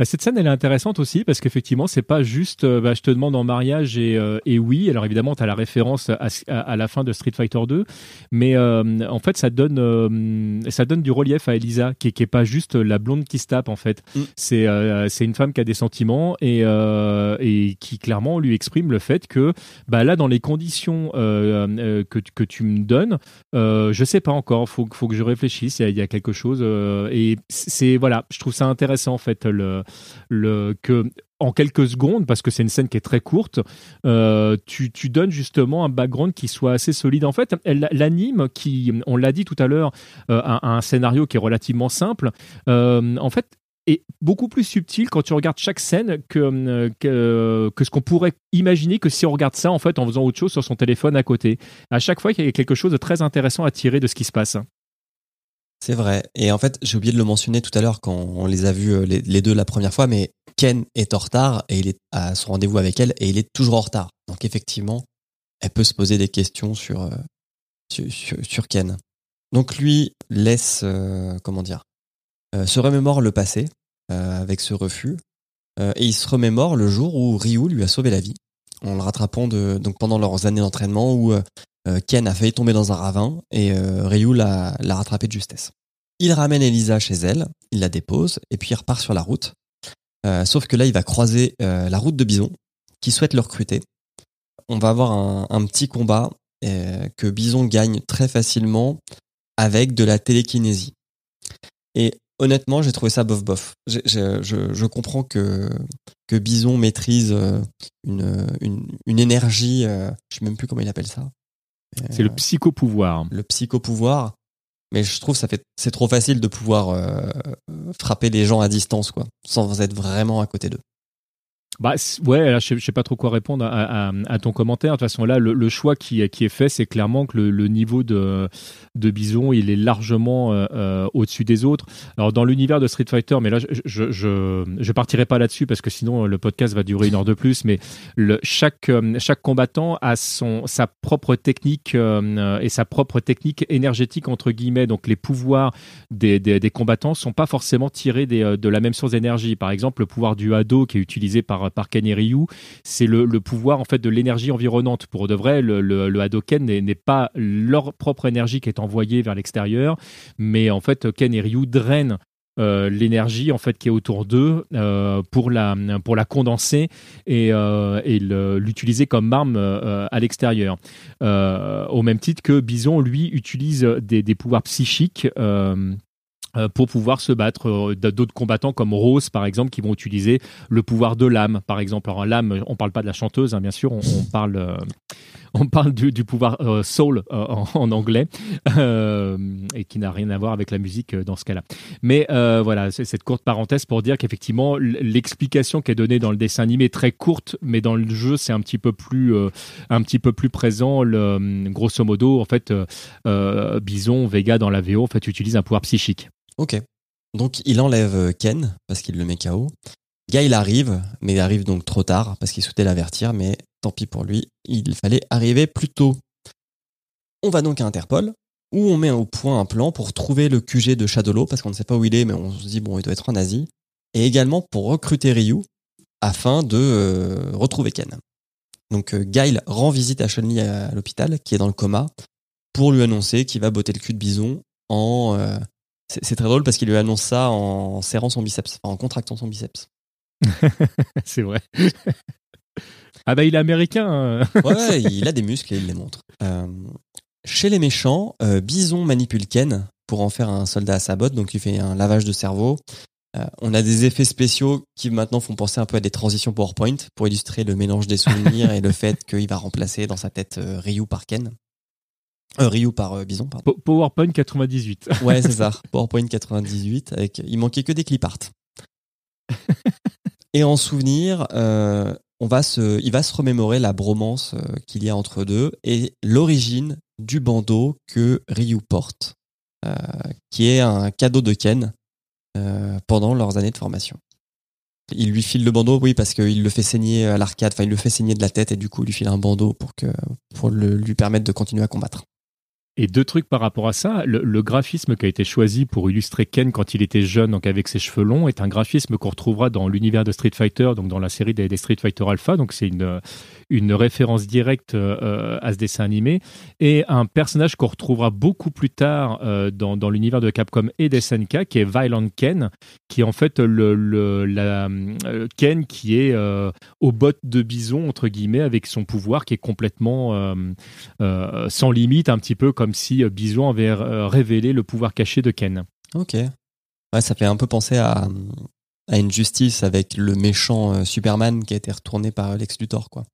Bah, Cette scène, elle est intéressante aussi parce qu'effectivement, c'est pas juste euh, bah, je te demande en mariage et, euh, et oui. Alors évidemment, tu as la référence à, à- à la fin de Street Fighter 2, mais euh, en fait, ça donne, euh, ça donne du relief à Elisa, qui, qui est pas juste la blonde qui se tape en fait. Mm. C'est c'est une femme qui a des sentiments et, et qui clairement lui exprime le fait que bah, là, dans les conditions que, tu- que tu me donnes, je sais pas encore. Faut, faut que je réfléchisse. Il y a, il y a quelque chose et c'est voilà. Je trouve ça intéressant en fait le le que en quelques secondes, parce que c'est une scène qui est très courte, euh, tu, donnes justement un background qui soit assez solide. En fait, l'anime, qui, on l'a dit tout à l'heure, euh, a, a un scénario qui est relativement simple. euh, en fait, est beaucoup plus subtil quand tu regardes chaque scène que, euh, que, que ce qu'on pourrait imaginer que si on regarde ça en fait en faisant autre chose sur son téléphone à côté. À chaque fois, il y a quelque chose de très intéressant à tirer de ce qui se passe. C'est vrai. Et en fait, j'ai oublié de le mentionner tout à l'heure quand on les a vus euh, les, deux la première fois, mais Ken est en retard et il est à son rendez-vous avec elle et il est toujours en retard. Donc effectivement, elle peut se poser des questions sur, euh, sur, Ken. Donc lui laisse, euh, comment dire, euh, se remémore le passé avec ce refus et il se remémore le jour où Ryu lui a sauvé la vie en le rattrapant de, donc pendant leurs années d'entraînement où Ken a failli tomber dans un ravin et euh, Ryu l'a rattrapé de justesse. Il ramène Elisa chez elle, il la dépose et puis il repart sur la route. Euh, sauf que là, il va croiser euh, la route de Bison qui souhaite le recruter. On va avoir un, petit combat euh, que Bison gagne très facilement avec de la télékinésie. Et honnêtement, j'ai trouvé ça bof bof. J'ai- j'ai- Je, comprends que, Bison maîtrise euh, une, énergie, euh, je sais même plus comment il appelle ça. C'est le psychopouvoir. le psychopouvoir. Mais je trouve ça fait c'est trop facile de pouvoir euh, frapper les gens à distance quoi, sans être vraiment à côté d'eux. Bah ouais, là, je, je sais pas trop quoi répondre à, ton commentaire. De toute façon, là, le, choix qui, qui est fait, c'est clairement que le, niveau de, de Bison, il est largement euh, euh, au-dessus des autres. Alors dans l'univers de Street Fighter, mais là, je je partirai pas là-dessus parce que sinon le podcast va durer une heure de plus. Mais le, chaque euh, chaque combattant a son sa propre technique et sa propre technique énergétique entre guillemets. Donc les pouvoirs des, des, combattants sont pas forcément tirés de la même source d'énergie. Par exemple, le pouvoir du Hado qui est utilisé par, par et Ryu, c'est le, pouvoir en fait de l'énergie environnante. Pour de vrai, le, Hadoken n'est pas leur propre énergie qui est envoyée vers l'extérieur, mais en fait Ken et Ryu drainent euh, l'énergie en fait qui est autour d'eux euh, pour la pour la condenser et, euh, l'utiliser comme arme à l'extérieur au même titre que Bison lui utilise des, pouvoirs psychiques pour pouvoir se battre euh, d'autres combattants comme Rose par exemple qui vont utiliser le pouvoir de l'âme par exemple. Alors l'âme on parle pas de la chanteuse hein, bien sûr on, parle euh, on parle du, pouvoir euh, soul euh, en, anglais euh, et qui n'a rien à voir avec la musique euh, dans ce cas-là. Mais euh, voilà c'est cette courte parenthèse pour dire qu'effectivement l'explication qui est donnée dans le dessin animé est très courte mais dans le jeu c'est un petit peu plus euh, un petit peu plus présent. Le, grosso modo en fait euh, euh, Bison Vega dans la VO en fait utilise un pouvoir psychique Ok. Donc il enlève euh, Ken parce qu'il le met KO. Guy il arrive, mais arrive donc trop tard parce qu'il souhaitait l'avertir, mais tant pis pour lui, il fallait arriver plus tôt. On va donc à Interpol où on met au point un plan pour trouver le QG de Shadowlo parce qu'on ne sait pas où il est, mais on se dit bon il doit être en Asie, et également pour recruter Ryu afin de euh, retrouver Ken. Donc euh, Guile rend visite à Chun-Li à l'hôpital qui est dans le coma pour lui annoncer qu'il va botter le cul de Bison en euh, c'est très drôle parce qu'il lui annonce ça en serrant son biceps, en contractant son biceps. c'est vrai ah bah il est américain hein. Ouais, il a des muscles et il les montre. Euh, chez les méchants, euh, Bison manipule Ken pour en faire un soldat à sa botte, donc il fait un lavage de cerveau. Euh, on a des effets spéciaux qui maintenant font penser un peu à des transitions PowerPoint pour illustrer le mélange des souvenirs et le fait qu'il va remplacer dans sa tête Ryu par Ken. Euh, Ryu par euh, Bison, pardon. Po- PowerPoint 98 Ouais, c'est ça. PowerPoint 98 avec il manquait que des clip art. Et en souvenir, euh, on va se, il va se remémorer la bromance euh, qu'il y a entre deux et l'origine du bandeau que Ryu porte, euh, qui est un cadeau de Ken euh, pendant leurs années de formation. Il lui file le bandeau, oui, parce qu'il le fait saigner à l'arcade, enfin il le fait saigner de la tête et du coup il lui file un bandeau pour que pour le, lui permettre de continuer à combattre. Et deux trucs par rapport à ça. Le, graphisme qui a été choisi pour illustrer Ken quand il était jeune, donc avec ses cheveux longs, est un graphisme qu'on retrouvera dans l'univers de Street Fighter, donc dans la série des, des Street Fighter Alpha. Donc c'est une, une référence directe euh, à ce dessin animé. Et un personnage qu'on retrouvera beaucoup plus tard euh, dans, l'univers de Capcom et des SNK, qui est Violent Ken, qui est en fait le, euh, Ken qui est au bot de bison, entre guillemets, avec son pouvoir qui est complètement sans limite, un petit peu comme si Bison avait révélé le pouvoir caché de Ken. Ok. Ouais, ça fait un peu penser à, à une justice avec le méchant Superman qui a été retourné par Lex Luthor, quoi.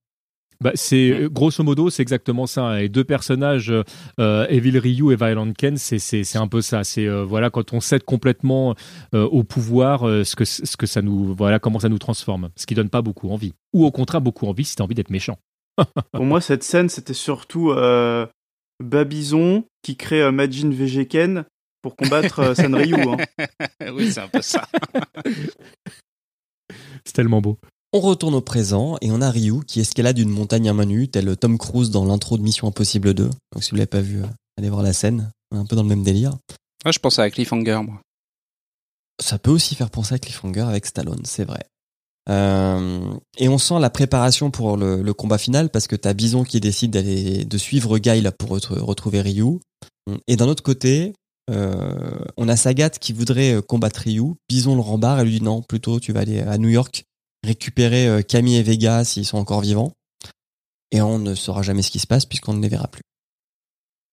Bah, c'est euh, grosso modo, c'est exactement ça. Et deux personnages, euh, Evil Ryu et Violent Ken, c'est c'est c'est un peu ça. C'est euh, voilà quand on cède complètement euh, au pouvoir, euh, ce que ce que ça nous voilà comment ça nous transforme, ce qui donne pas beaucoup envie. Ou au contraire beaucoup envie si t'as envie d'être méchant. Pour moi, cette scène, c'était surtout euh, Babison qui crée euh, Majin VG Ken pour combattre euh, Sanryu. Hein. oui, c'est un peu ça. C'est tellement beau. On retourne au présent et on a Ryu qui escalade une montagne à main nue, tel Tom Cruise dans l'intro de Mission Impossible 2. Donc si vous l'avez pas vu, euh, allez voir la scène. On est un peu dans le même délire. Ah, je pensais à Cliffhanger, moi. Ça peut aussi faire penser à Cliffhanger avec Stallone, c'est vrai. Euh, et on sent la préparation pour le, le combat final parce que t'as Bison qui décide d'aller de suivre Guile pour re- retrouver Ryu. Et d'un autre côté, euh, on a Sagat qui voudrait combattre Ryu. Bison le rembarre et lui dit non, plutôt tu vas aller à New York récupérer euh, Camille et Vega s'ils sont encore vivants. Et on ne saura jamais ce qui se passe puisqu'on ne les verra plus.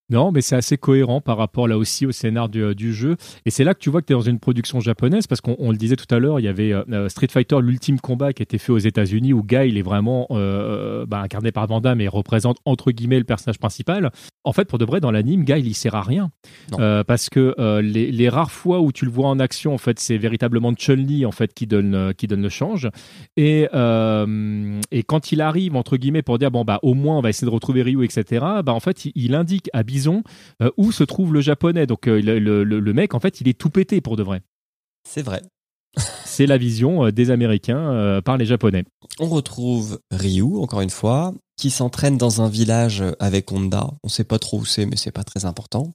Non, mais c'est assez cohérent par rapport là aussi au scénar du, du jeu. Et c'est là que tu vois que tu es dans une production japonaise, parce qu'on on le disait tout à l'heure, il y avait euh, Street Fighter, l'ultime combat qui a été fait aux États-Unis, où Guy, il est vraiment euh, bah, incarné par Van Damme et représente entre guillemets le personnage principal. En fait, pour de vrai, dans l'anime, Guy, il sert à rien. Euh, parce que euh, les, les rares fois où tu le vois en action, en fait, c'est véritablement Chun-Li en fait, qui, donne, euh, qui donne le change. Et, euh, et quand il arrive, entre guillemets, pour dire, bon, bah, au moins, on va essayer de retrouver Ryu, etc., bah, en fait, il, il indique à Bison euh, où se trouve le japonais. Donc, euh, le, le- le mec, en fait, il est tout pété pour de vrai. C'est vrai. C'est la vision euh, des Américains par les Japonais. On retrouve Ryu, encore une fois, qui s'entraîne dans un village avec Honda. On sait pas trop où c'est, mais c'est pas très important.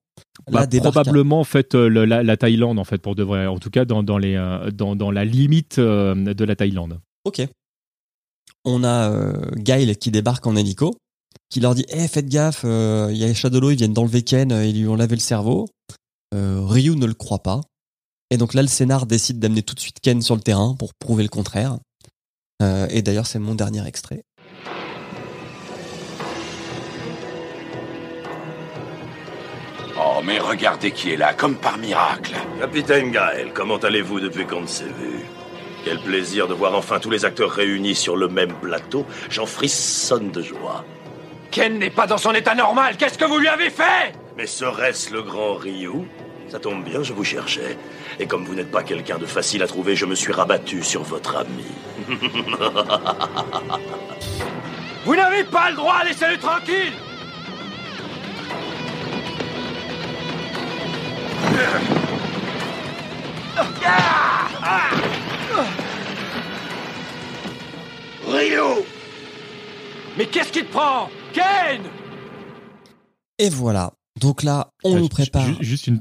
Bah, débarque un- probablement en fait le- la, la Thaïlande en fait pour de vrai. En tout cas dans, dans les dans, dans la limite de la Thaïlande. Ok. On a euh, Guile qui débarque en hélico, qui leur dit Eh, faites gaffe, euh, il y a les Shadowlo, ils viennent d'enlever Ken, euh, ils lui ont lavé le cerveau. Euh, Ryu ne le croit pas. Et donc là, le scénar décide d'amener tout de suite Ken sur le terrain pour prouver le contraire. Euh, et d'ailleurs, c'est mon dernier extrait. Oh, mais regardez qui est là, comme par miracle. Capitaine Gaël, comment allez-vous depuis qu'on ne s'est vu? Quel plaisir de voir enfin tous les acteurs réunis sur le même plateau. J'en frissonne de joie. Ken n'est pas dans son état normal, qu'est-ce que vous lui avez fait? Mais serait-ce le grand Ryu? Ça tombe bien, je vous cherchais. Et comme vous n'êtes pas quelqu'un de facile à trouver, je me suis rabattu sur votre ami. Vous n'avez pas le droit, laissez-le tranquille! Ryu! Mais qu'est-ce qui te prend? Ken Et voilà. Donc là, on Euh, nous prépare. ju- Juste une,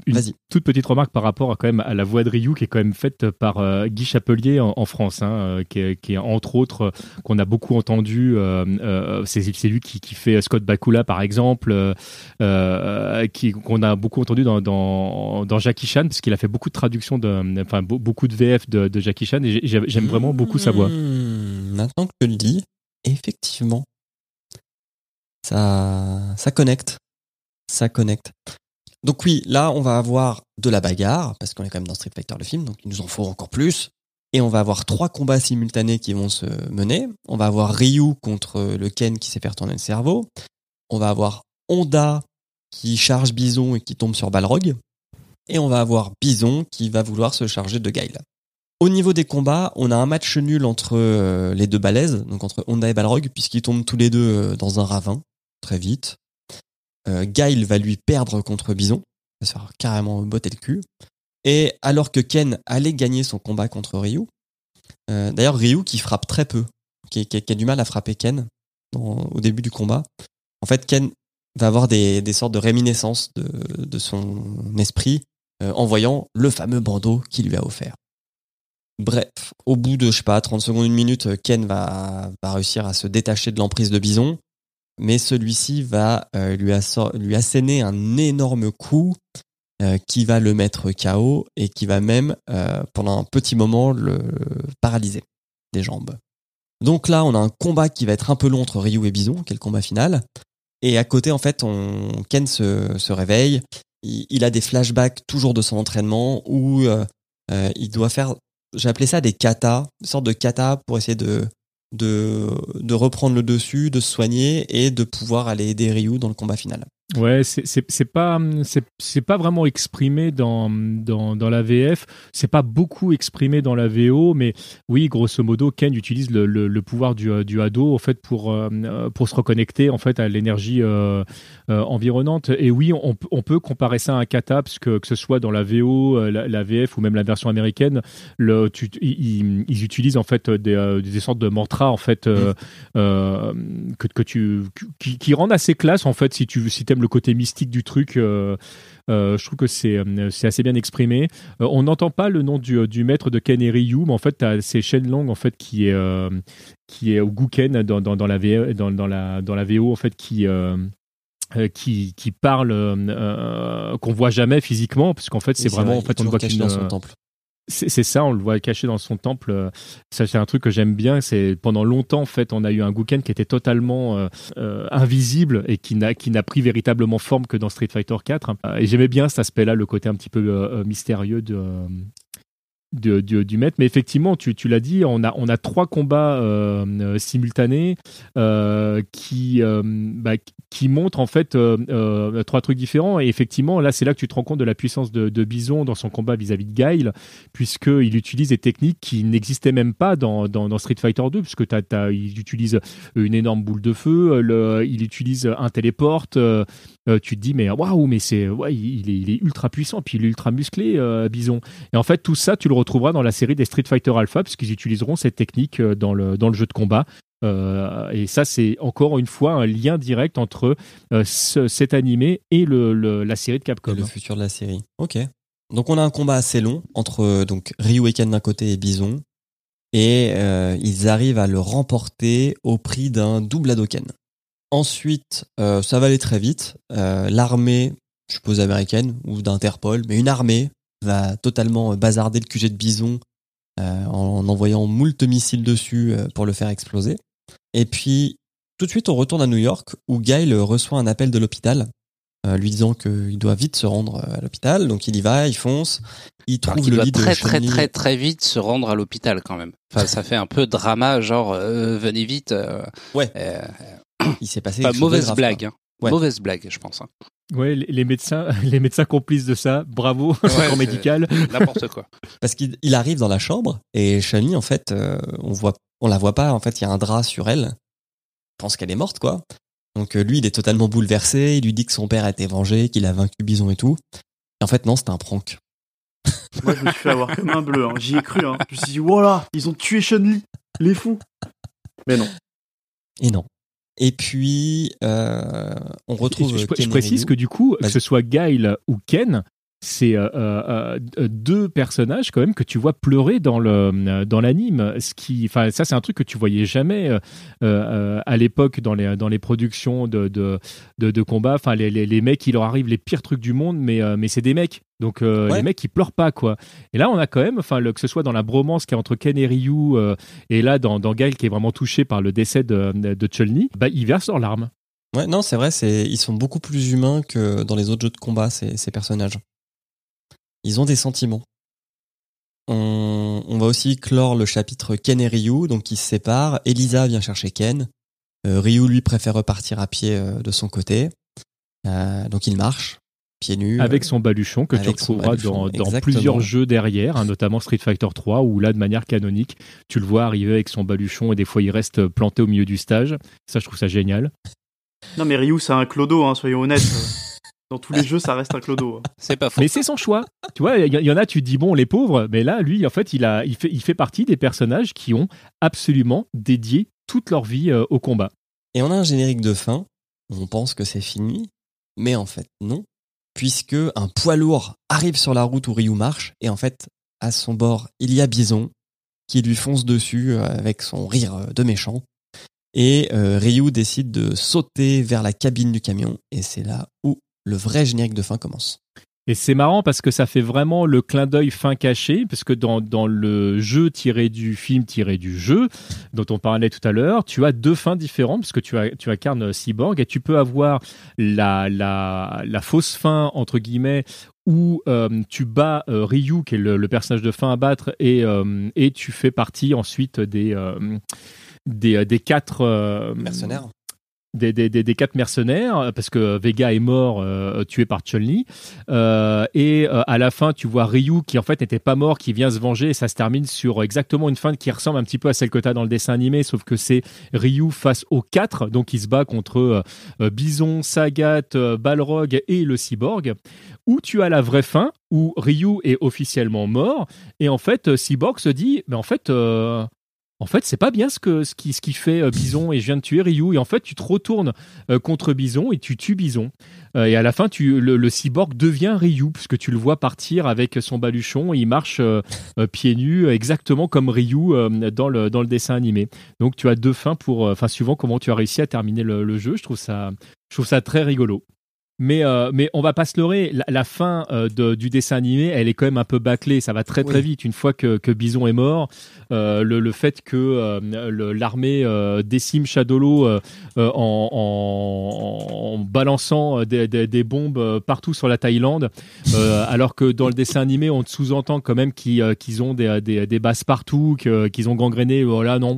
toute petite remarque par rapport à, quand même à la voix de Ryu qui est quand même faite par euh, Guy Chapelier en, en France, hein, euh, qui, est, qui est entre autres euh, qu'on a beaucoup entendu. euh, euh, c'est lui qui, qui fait Scott Bakula par exemple, qu'on a beaucoup entendu dans, dans, dans Jackie Chan parce qu'il a fait beaucoup de traductions, de, enfin be- beaucoup de VF de, de Jackie Chan et j'ai- j'aime vraiment beaucoup sa voix. Mmh, Maintenant que tu le dis, effectivement, ça, ça connecte. Ça connecte. Donc oui, là, on va avoir de la bagarre, parce qu'on est quand même dans Street Fighter le film, donc il nous en faut encore plus. Et on va avoir trois combats simultanés qui vont se mener. On va avoir Ryu contre le Ken qui s'est fait le cerveau. On va avoir Honda qui charge Bison et qui tombe sur Balrog. Et on va avoir Bison qui va vouloir se charger de Guile. Au niveau des combats, on a un match nul entre euh, les deux balaises, donc entre Honda et Balrog, puisqu'ils tombent tous les deux euh, dans un ravin, très vite. Euh, Guile va lui perdre contre Bison, va se faire carrément botter le cul. Et alors que Ken allait gagner son combat contre Ryu, euh, d'ailleurs Ryu qui frappe très peu, qui, a du mal à frapper Ken au début du combat. En fait, Ken va avoir des, sortes de réminiscences de, son esprit en voyant le fameux bandeau qu'il lui a offert. Bref, au bout de, je sais pas, 30 secondes, une minute, Ken va, réussir à se détacher de l'emprise de Bison, mais celui-ci va euh, lui, lui asséner un énorme coup euh, qui va le mettre KO et qui va même, euh, pendant un petit moment, le paralyser des jambes. Donc là, on a un combat qui va être un peu long entre Ryu et Bison, qui est le combat final. Et à côté, en fait, on, Ken se, réveille. Il, a des flashbacks toujours de son entraînement où euh, euh, il doit faire appelé ça des katas, une sorte de kata pour essayer de, de, de reprendre le dessus, de se soigner et de pouvoir aller aider Ryu dans le combat final. Ouais, c'est pas c'est pas vraiment exprimé dans dans dans la VF. C'est pas beaucoup exprimé dans la VO, mais oui, grosso modo, Ken utilise le le, pouvoir du du ado en fait pour euh, pour se reconnecter en fait à l'énergie euh, euh, environnante. Et oui, on on peut comparer ça à un kata parce que que ce soit dans la VO, la, VF ou même la version américaine, ils, utilisent en fait des des sortes de mantras en fait que, que tu qui, rendent assez classe en fait si tu si le côté mystique du truc euh, euh, je trouve que c'est euh, assez bien exprimé on n'entend pas le nom du, du maître de Ken et Ryu mais en fait c'est Shenlong en fait qui est qui est au Guken dans, dans, dans la VO, dans, dans la dans la VO en fait qui qui, qui parle qu'on voit jamais physiquement parce qu'en fait c'est Oui, vraiment vrai, en fait on voit qu'une dans son temple. C'est ça, on le voit caché dans son temple. Euh, Ça, c'est un truc que j'aime bien. C'est pendant longtemps, en fait, on a eu un Guken qui était totalement euh, euh, invisible et qui n'a qui n'a pris véritablement forme que dans Street Fighter 4. Et j'aimais bien cet aspect-là, le côté un petit peu mystérieux de. Du, du maître. Mais effectivement, tu, tu l'as dit, on a, on a trois combats euh, euh, simultanés euh, qui, bah, qui montrent en fait trois trucs différents. Et effectivement, là, c'est là que tu te rends compte de la puissance de, Bison dans son combat vis-à-vis de Guile, puisqu'il utilise des techniques qui n'existaient même pas dans, dans, Street Fighter 2, puisque t'as- t'as- il utilise une énorme boule de feu, il utilise un téléporte. tu te dis, mais waouh, mais c'est, ouais, il, est, ultra puissant, puis il est ultra musclé, Bison. Et en fait, tout ça, tu le retrouveras dans la série des Street Fighter Alpha, puisqu'ils utiliseront cette technique euh, dans le, dans le jeu de combat. Euh, et ça, c'est encore une fois un lien direct entre euh, ce- cet animé et le, le- la série de Capcom. le futur de la série. Ok. Donc on a un combat assez long entre donc Ryu et Ken d'un côté et Bison. Et euh, ils arrivent à le remporter au prix d'un double Hadoken. Ensuite, ça va aller très vite. L'armée, je suppose américaine ou d'Interpol, mais une armée va totalement euh, bazarder le QG de Bison euh, en envoyant moult missiles dessus euh, pour le faire exploser. Et puis, tout de suite, on retourne à New York où Guile reçoit un appel de l'hôpital euh, lui disant qu'il doit vite se rendre euh, à l'hôpital. Donc il y va, il fonce, il trouve qu'il le doit lit de très très très très vite se rendre à l'hôpital quand même. Enfin, ça fait un peu drama, genre euh, venez vite. Ouais. Il s'est passé pas quelque chose de mauvaise grave, blague, hein. Ouais. mauvaise blague, je pense. hein. Ouais, les, médecins, les médecins complices de ça, bravo, Ouais, médical. N'importe quoi. Parce qu'il il arrive dans la chambre et Chun-Li, en fait, euh, on voit, on la voit pas. En fait, il y a un drap sur elle. Je pense qu'elle est morte, quoi. Donc euh, lui, il est totalement bouleversé. Il lui dit que son père a été vengé, qu'il a vaincu Bison et tout. Et en fait, non, c'était un prank. Moi, je me suis fait avoir comme un bleu. hein. J'y ai cru. Hein. Je me suis dit, voilà, ils ont tué Chun-Li. Les fous. Mais non. Et non. Et puis, euh, on retrouve. je, précise que du coup, que ce soit Guile ou Ken, c'est euh, euh, euh, deux personnages quand même que tu vois pleurer dans le dans l'anime. Ce qui, enfin, ça c'est un truc que tu voyais jamais euh, à l'époque dans les dans les productions de de de, de combat. Enfin, les, les les mecs, il leur arrive les pires trucs du monde, mais mais c'est des mecs. Donc euh, Ouais. les mecs ils pleurent pas quoi. Et là on a quand même, enfin que ce soit dans la bromance qui est entre Ken et Ryu euh, et là dans dans Guile qui est vraiment touché par le décès de de Chun-Li, bah ils versent leurs larmes. Ouais, non, c'est vrai, c'est ils sont beaucoup plus humains que dans les autres jeux de combat, ces, ces personnages. Ils ont des sentiments. On, on va aussi clore le chapitre Ken et Ryu, donc ils se séparent. Elisa vient chercher Ken. Euh, Ryu, lui, préfère repartir à pied euh, de son côté. Euh, donc il marche, pieds nus. Avec son baluchon que tu retrouveras dans, plusieurs jeux derrière, hein, notamment Street Fighter 3, où là, de manière canonique, tu le vois arriver avec son baluchon et des fois il reste planté au milieu du stage. Ça, je trouve ça génial. Non, mais Ryu, c'est un clodo, hein, soyons honnêtes. Dans tous les jeux, ça reste un clodo. hein. C'est pas faux. Mais c'est son choix. tu vois, il y, y en a, tu te dis, bon, les pauvres, mais là, lui, en fait, il, a, il, fait, il fait partie des personnages qui ont absolument dédié toute leur vie euh, au combat. Et on a un générique de fin. On pense que c'est fini, mais en fait non, puisque un poids lourd arrive sur la route où Ryu marche, et en fait à son bord il y a Bison qui lui fonce dessus euh, avec son rire euh, de méchant. Et euh, Ryu décide de sauter vers la cabine du camion, et c'est là où le vrai générique de fin commence. Et c'est marrant parce que ça fait vraiment le clin d'œil fin caché, parce que dans, dans le jeu tiré du film tiré du jeu, dont on parlait tout à l'heure, tu as deux fins différentes, parce que tu, as, tu incarnes Cyborg, et tu peux avoir la, la, la fausse fin, entre guillemets, où euh, tu bats euh, Ryu, qui est le, le personnage de fin à battre, et, euh, et tu fais partie ensuite des, des, des quatre... euh, Mercenaire des, quatre mercenaires parce que Vega est mort euh, tué par Chun-Li. Euh, et euh, à la fin tu vois Ryu qui en fait n'était pas mort qui vient se venger et ça se termine sur exactement une fin qui ressemble un petit peu à celle que tu as dans le dessin animé sauf que c'est Ryu face aux quatre. Donc il se bat contre euh, Bison, Sagat, euh, Balrog et le cyborg. Où tu as la vraie fin où Ryu est officiellement mort et en fait euh, Cyborg se dit mais en fait euh, en fait, c'est pas bien ce que ce qui, ce qui fait euh, Bison et je viens de tuer Ryu. Et en fait, tu te retournes euh, contre Bison et tu tues Bison. Euh, et à la fin, tu, le, cyborg devient Ryu puisque tu le vois partir avec son baluchon. Et il marche pieds nus, exactement comme Ryu dans le dans le dessin animé. Donc, tu as deux fins pour, enfin, suivant comment tu as réussi à terminer le, le jeu. Je trouve ça, je trouve ça très rigolo. Mais, euh, mais on va pas se leurrer, la, la fin euh, de- du dessin animé, elle est quand même un peu bâclée, ça va très très Oui. vite. Une fois que, que Bison est mort, euh, le, le fait que euh, l'armée euh, décime Shadolo euh, en, en- en balançant des, des- des bombes partout sur la Thaïlande, euh, alors que dans le dessin animé, on te sous-entend quand même qu'ils euh, qu'ils ont des, des, des bases partout, qu'ils ont gangréné. Voilà, non.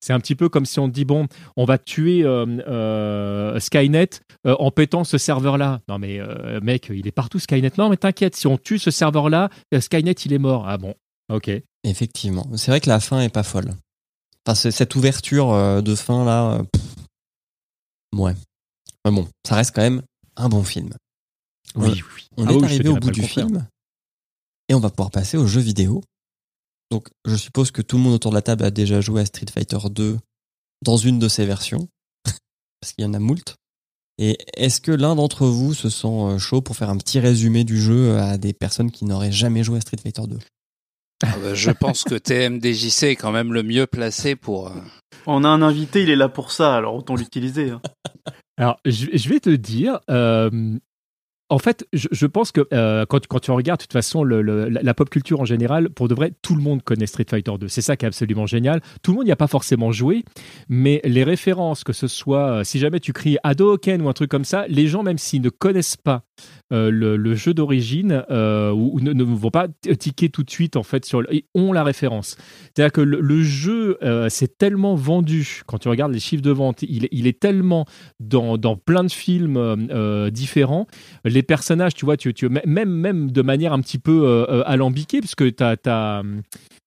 C'est un petit peu comme si on dit bon, on va tuer euh, euh, Skynet euh, en pétant ce serveur-là. Non mais mec, il est partout Skynet. Non mais t'inquiète, si on tue ce serveur-là, Skynet il est mort. Ah bon, ok. Effectivement. C'est vrai que la fin est pas folle. Enfin, cette ouverture de fin là, pff, ouais. Mais bon, ça reste quand même un bon film. Oui, oui. On Ah est oui, te arrivé au bout du film et on va pouvoir passer aux jeux vidéo. Donc, je suppose que tout le monde autour de la table a déjà joué à Street Fighter 2 dans une de ses versions, parce qu'il y en a moult. Et est-ce que l'un d'entre vous se sent euh, chaud pour faire un petit résumé du jeu à des personnes qui n'auraient jamais joué à Street Fighter 2 Ah bah, je pense que TMDJC est quand même le mieux placé pour. euh, On a un invité, il est là pour ça, alors autant l'utiliser. hein. Alors, je, je vais te dire, euh, en fait, je, pense que euh, quand, quand tu regardes, de toute façon, la, pop culture en général, pour de vrai, tout le monde connaît Street Fighter 2. C'est ça qui est absolument génial. Tout le monde n'y a pas forcément joué, mais les références, que ce soit, euh, si jamais tu cries Hadouken ou un truc comme ça, les gens, même s'ils ne connaissent pas euh, le, jeu d'origine, euh, ou, ne, vont pas tiquer tout de suite, en fait, sur le, ils ont la référence. C'est-à-dire que le, jeu euh, c'est tellement vendu, quand tu regardes les chiffres de vente, il, est- tellement dans, plein de films différents. Les personnages, tu vois, tu, tu, même, même de manière un petit peu alambiquée, parce que t'as, t'as, hum,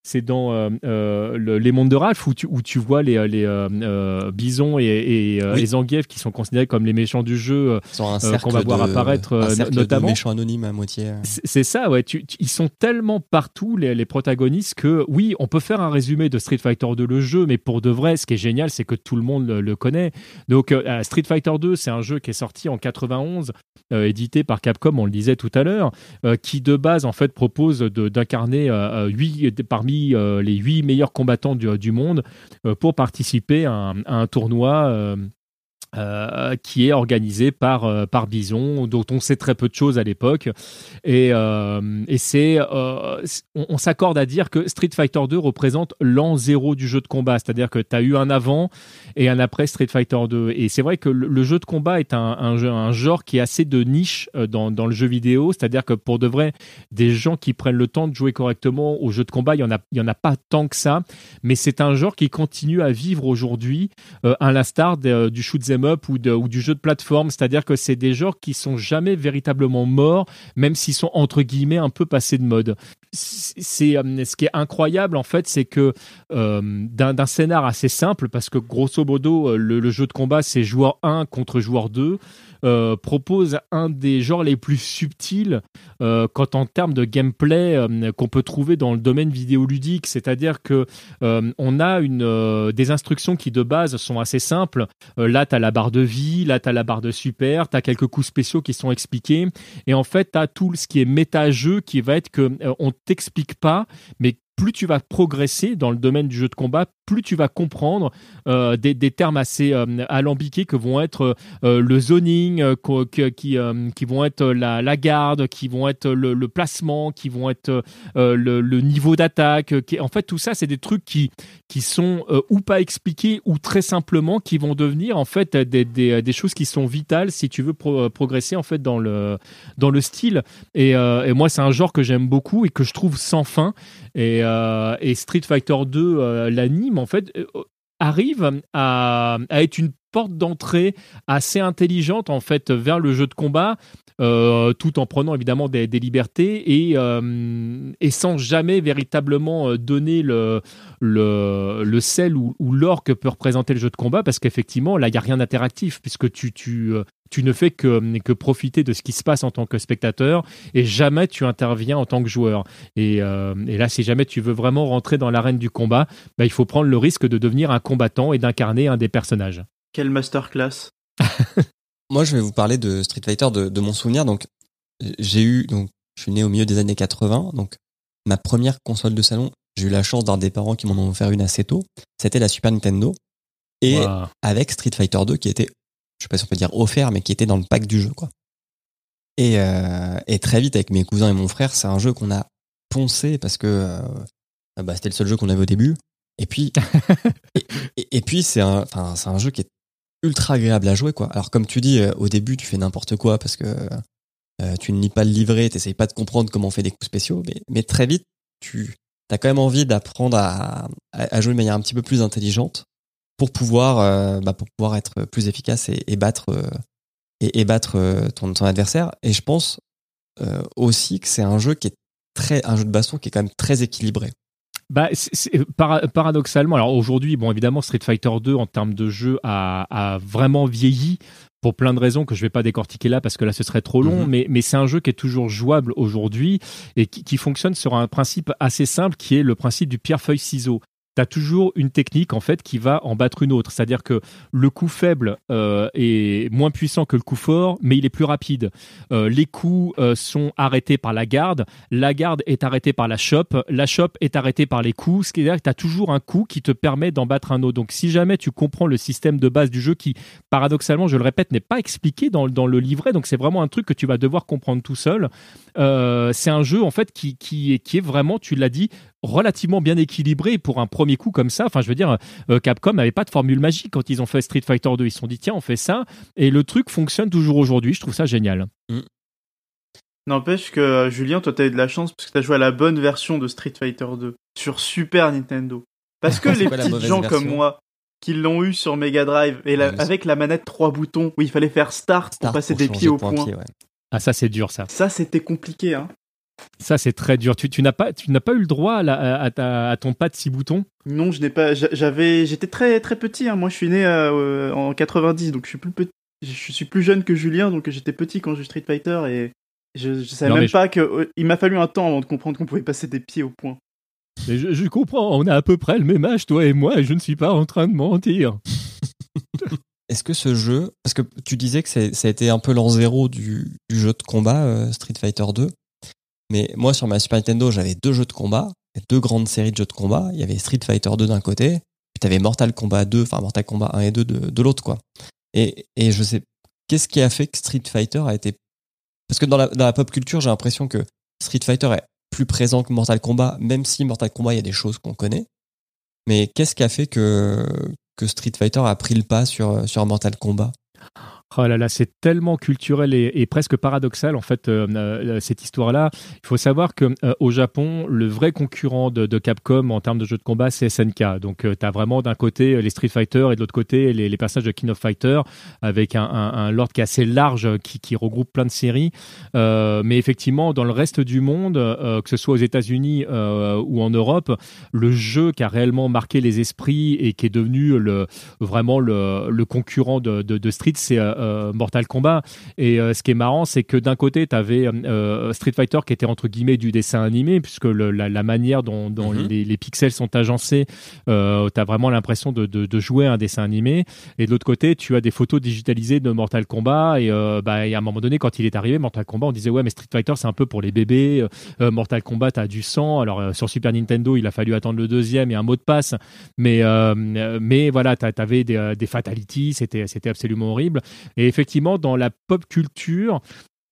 c'est dans euh, euh, le- les mondes de Ralph où tu, où tu vois les, les euh, euh, bisons et, et, Oui. et Zangief qui sont considérés comme les méchants du jeu. qu'on va voir de- apparaître, un cercle notamment. de méchants anonymes à moitié. C'est ça, ouais. Tu- tu- ils sont tellement partout, les, les protagonistes, que oui, on peut faire un résumé de Street Fighter 2, le jeu, mais pour de vrai, ce qui est génial, c'est que tout le monde le, le connaît. Donc, Street Fighter 2, c'est un jeu qui est sorti en 91, euh, édité par Capcom, on le disait tout à l'heure, qui de base, en fait, propose d'incarner euh, euh, huit- parmi euh, les huit meilleurs combattants du, monde euh, pour participer à un, à un tournoi. Euh, qui est organisé par, euh, par Bison, dont on sait très peu de choses à l'époque. Et, euh, et c'est, on, s'accorde à dire que Street Fighter 2 représente l'an zéro du jeu de combat, c'est-à-dire que tu as eu un avant et un après Street Fighter 2. Et c'est vrai que le, jeu de combat est un, un, genre qui est assez de niche dans, dans le jeu vidéo, c'est-à-dire que pour de vrai, des gens qui prennent le temps de jouer correctement au jeu de combat, il y en a, en a pas tant que ça, mais c'est un genre qui continue à vivre aujourd'hui à l'instar du shoot ou, du jeu de plateforme, c'est-à-dire que c'est des genres qui sont jamais véritablement morts, même s'ils sont entre guillemets un peu passés de mode. C'est euh, ce qui est incroyable en fait, c'est que euh, d'un scénar assez simple, parce que grosso modo euh, le, jeu de combat c'est joueur 1 contre joueur 2, euh, propose un des genres les plus subtils euh, quand en termes de gameplay euh, qu'on peut trouver dans le domaine vidéoludique, c'est-à-dire que euh, on a une, euh, des instructions qui de base sont assez simples. Là, tu as la barre de vie, là, tu as la barre de super, tu as quelques coups spéciaux qui sont expliqués. Et en fait, tu as tout ce qui est méta-jeu qui va être que on t'explique pas, mais plus tu vas progresser dans le domaine du jeu de combat, plus tu vas comprendre des, des termes assez alambiqués que vont être le zoning, qui, qui vont être la, la garde, qui vont être le, le placement, qui vont être euh, le, le niveau d'attaque. euh, qui- En fait, tout ça, c'est des trucs qui, qui sont euh, ou pas expliqués ou très simplement qui vont devenir en fait des, des, choses qui sont vitales si tu veux pro- progresser en fait dans le, dans le style. Et, euh, et moi, c'est un genre que j'aime beaucoup et que je trouve sans fin. Et, euh, et Street Fighter 2 euh, l'anime en fait. Arrive à, être une porte d'entrée assez intelligente en fait vers le jeu de combat euh, tout en prenant évidemment des, libertés et, euh, et, sans jamais véritablement euh, donner le, sel ou, ou l'or que peut représenter le jeu de combat parce qu'effectivement là il n'y a rien d'interactif puisque tu, tu, tu ne fais que, que profiter de ce qui se passe en tant que spectateur et jamais tu interviens en tant que joueur. Et, et là, si jamais tu veux vraiment rentrer dans l'arène du combat, bah, il faut prendre le risque de devenir un combattant et d'incarner un des personnages. Quelle masterclass Moi, je vais vous parler de Street Fighter de, de mon souvenir. Donc, j'ai eu, donc, je suis né au milieu des années 80. Donc, ma première console de salon, j'ai eu la chance d'avoir des parents qui m'en ont offert une assez tôt. C'était la Super Nintendo. Et Wow. avec Street Fighter 2 qui était, je sais pas si on peut dire offert, mais qui était dans le pack du jeu, quoi. Et, euh, et très vite, avec mes cousins et mon frère, c'est un jeu qu'on a poncé parce que euh, bah, c'était le seul jeu qu'on avait au début. Et puis, et, et- et puis c'est un, enfin, c'est un jeu qui est ultra agréable à jouer, quoi. Alors, comme tu dis, euh, au début, tu fais n'importe quoi parce que euh, tu ne lis pas le livret, t'essayes pas de comprendre comment on fait des coups spéciaux, mais, mais très vite, tu as quand même envie d'apprendre à, à, à jouer de manière un petit peu plus intelligente pour pouvoir, euh, bah, pour pouvoir être plus efficace et, et battre, euh, et, et battre euh, ton, ton adversaire. Et je pense euh, aussi que c'est un jeu qui est très, un jeu de baston qui est quand même très équilibré. Bah, c'est- c'est- para- paradoxalement, alors aujourd'hui, bon, évidemment, Street Fighter 2 en termes de jeu a, a vraiment vieilli pour plein de raisons que je vais pas décortiquer là parce que là ce serait trop long, Mhm. mais, mais c'est un jeu qui est toujours jouable aujourd'hui et qui, qui fonctionne sur un principe assez simple qui est le principe du pierre-feuille-ciseau. Tu as toujours une technique en fait qui va en battre une autre, c'est-à-dire que le coup faible euh, est moins puissant que le coup fort, mais il est plus rapide. Euh, les coups euh, sont arrêtés par la garde, la garde est arrêtée par la chope, la chope est arrêtée par les coups, ce qui veut dire que tu as toujours un coup qui te permet d'en battre un autre. Donc si jamais tu comprends le système de base du jeu qui, paradoxalement, je le répète, n'est pas expliqué dans, le livret, donc c'est vraiment un truc que tu vas devoir comprendre tout seul, c'est un jeu en fait qui est vraiment, tu l'as dit, relativement bien équilibré pour un premier coup comme ça. Enfin, je veux dire, euh, Capcom n'avait pas de formule magique quand ils ont fait Street Fighter 2. Ils se sont dit, tiens, on fait ça. Et le truc fonctionne toujours aujourd'hui. Je trouve ça génial. N'empêche que euh, Julien, toi t'as eu de la chance parce que t'as joué à la bonne version de Street Fighter 2 sur Super Nintendo. Parce que les petits gens version comme moi qui l'ont eu sur Mega Drive et la- Ouais, avec la manette trois boutons où il fallait faire start, Start pour passer pour des pieds au point point. pied, ouais. Ah, ça, c'est dur, ça. Ça c'était compliqué hein. Ça, c'est très dur. Tu, tu n'as pas, tu n'as pas eu le droit à, la- à ta- à ton pas de six boutons? Non, je n'ai pas. j'a- J'avais, j'étais très très petit. hein. Moi, je suis né euh, en 90, donc je suis plus petit. Je suis plus jeune que Julien, donc j'étais petit quand je Street Fighter et je, je savais Non, même je- pas que. euh, il m'a fallu un temps avant de comprendre qu'on pouvait passer des pieds au point. Mais je, je comprends. On a à peu près le même âge, toi et moi, et je ne suis pas en train de mentir. Est-ce que ce jeu, parce que tu disais que ça a été un peu l'an zéro du, du jeu de combat euh, Street Fighter 2, mais moi sur ma Super Nintendo j'avais deux jeux de combat, deux grandes séries de jeux de combat. Il y avait Street Fighter 2 d'un côté, puis t'avais Mortal Kombat 2, enfin Mortal Kombat 1 et 2 de, l'autre quoi. Et, et je sais, qu'est-ce qui a fait que Street Fighter a été, parce que dans la, dans la pop culture j'ai l'impression que Street Fighter est plus présent que Mortal Kombat, même si Mortal Kombat il y a des choses qu'on connaît. Mais qu'est-ce qui a fait que que Street Fighter a pris le pas sur sur Mortal Kombat? Oh là là, c'est tellement culturel et, presque paradoxal en fait euh, euh, cette histoire-là. Il faut savoir que euh, au Japon, le vrai concurrent de, Capcom en termes de jeux de combat, c'est SNK. Donc tu as vraiment d'un côté les Street Fighter et de l'autre côté les, les personnages de King of Fighter avec un, lore qui est assez large, qui, qui regroupe plein de séries. Mais effectivement, dans le reste du monde, que ce soit aux États-Unis ou en Europe, le jeu qui a réellement marqué les esprits et qui est devenu le, vraiment le, concurrent de, de, Street, c'est Mortal Kombat. Et euh, ce qui est marrant, c'est que d'un côté, tu avais euh, Street Fighter qui était entre guillemets du dessin animé, puisque le, la, la, manière dont, dont Mhm. les, les, pixels sont agencés, euh, tu as vraiment l'impression de, de, de, jouer un dessin animé. Et de l'autre côté, tu as des photos digitalisées de Mortal Kombat. Et, euh, bah, et à un moment donné, quand il est arrivé, Mortal Kombat, on disait ouais, mais Street Fighter, c'est un peu pour les bébés. Euh, Mortal Kombat, t'as du sang. Alors euh, sur Super Nintendo, il a fallu attendre le deuxième et un mot de passe. Mais, euh, mais voilà, t'avais des, des fatalities, c'était absolument horrible. Et effectivement, dans la pop culture,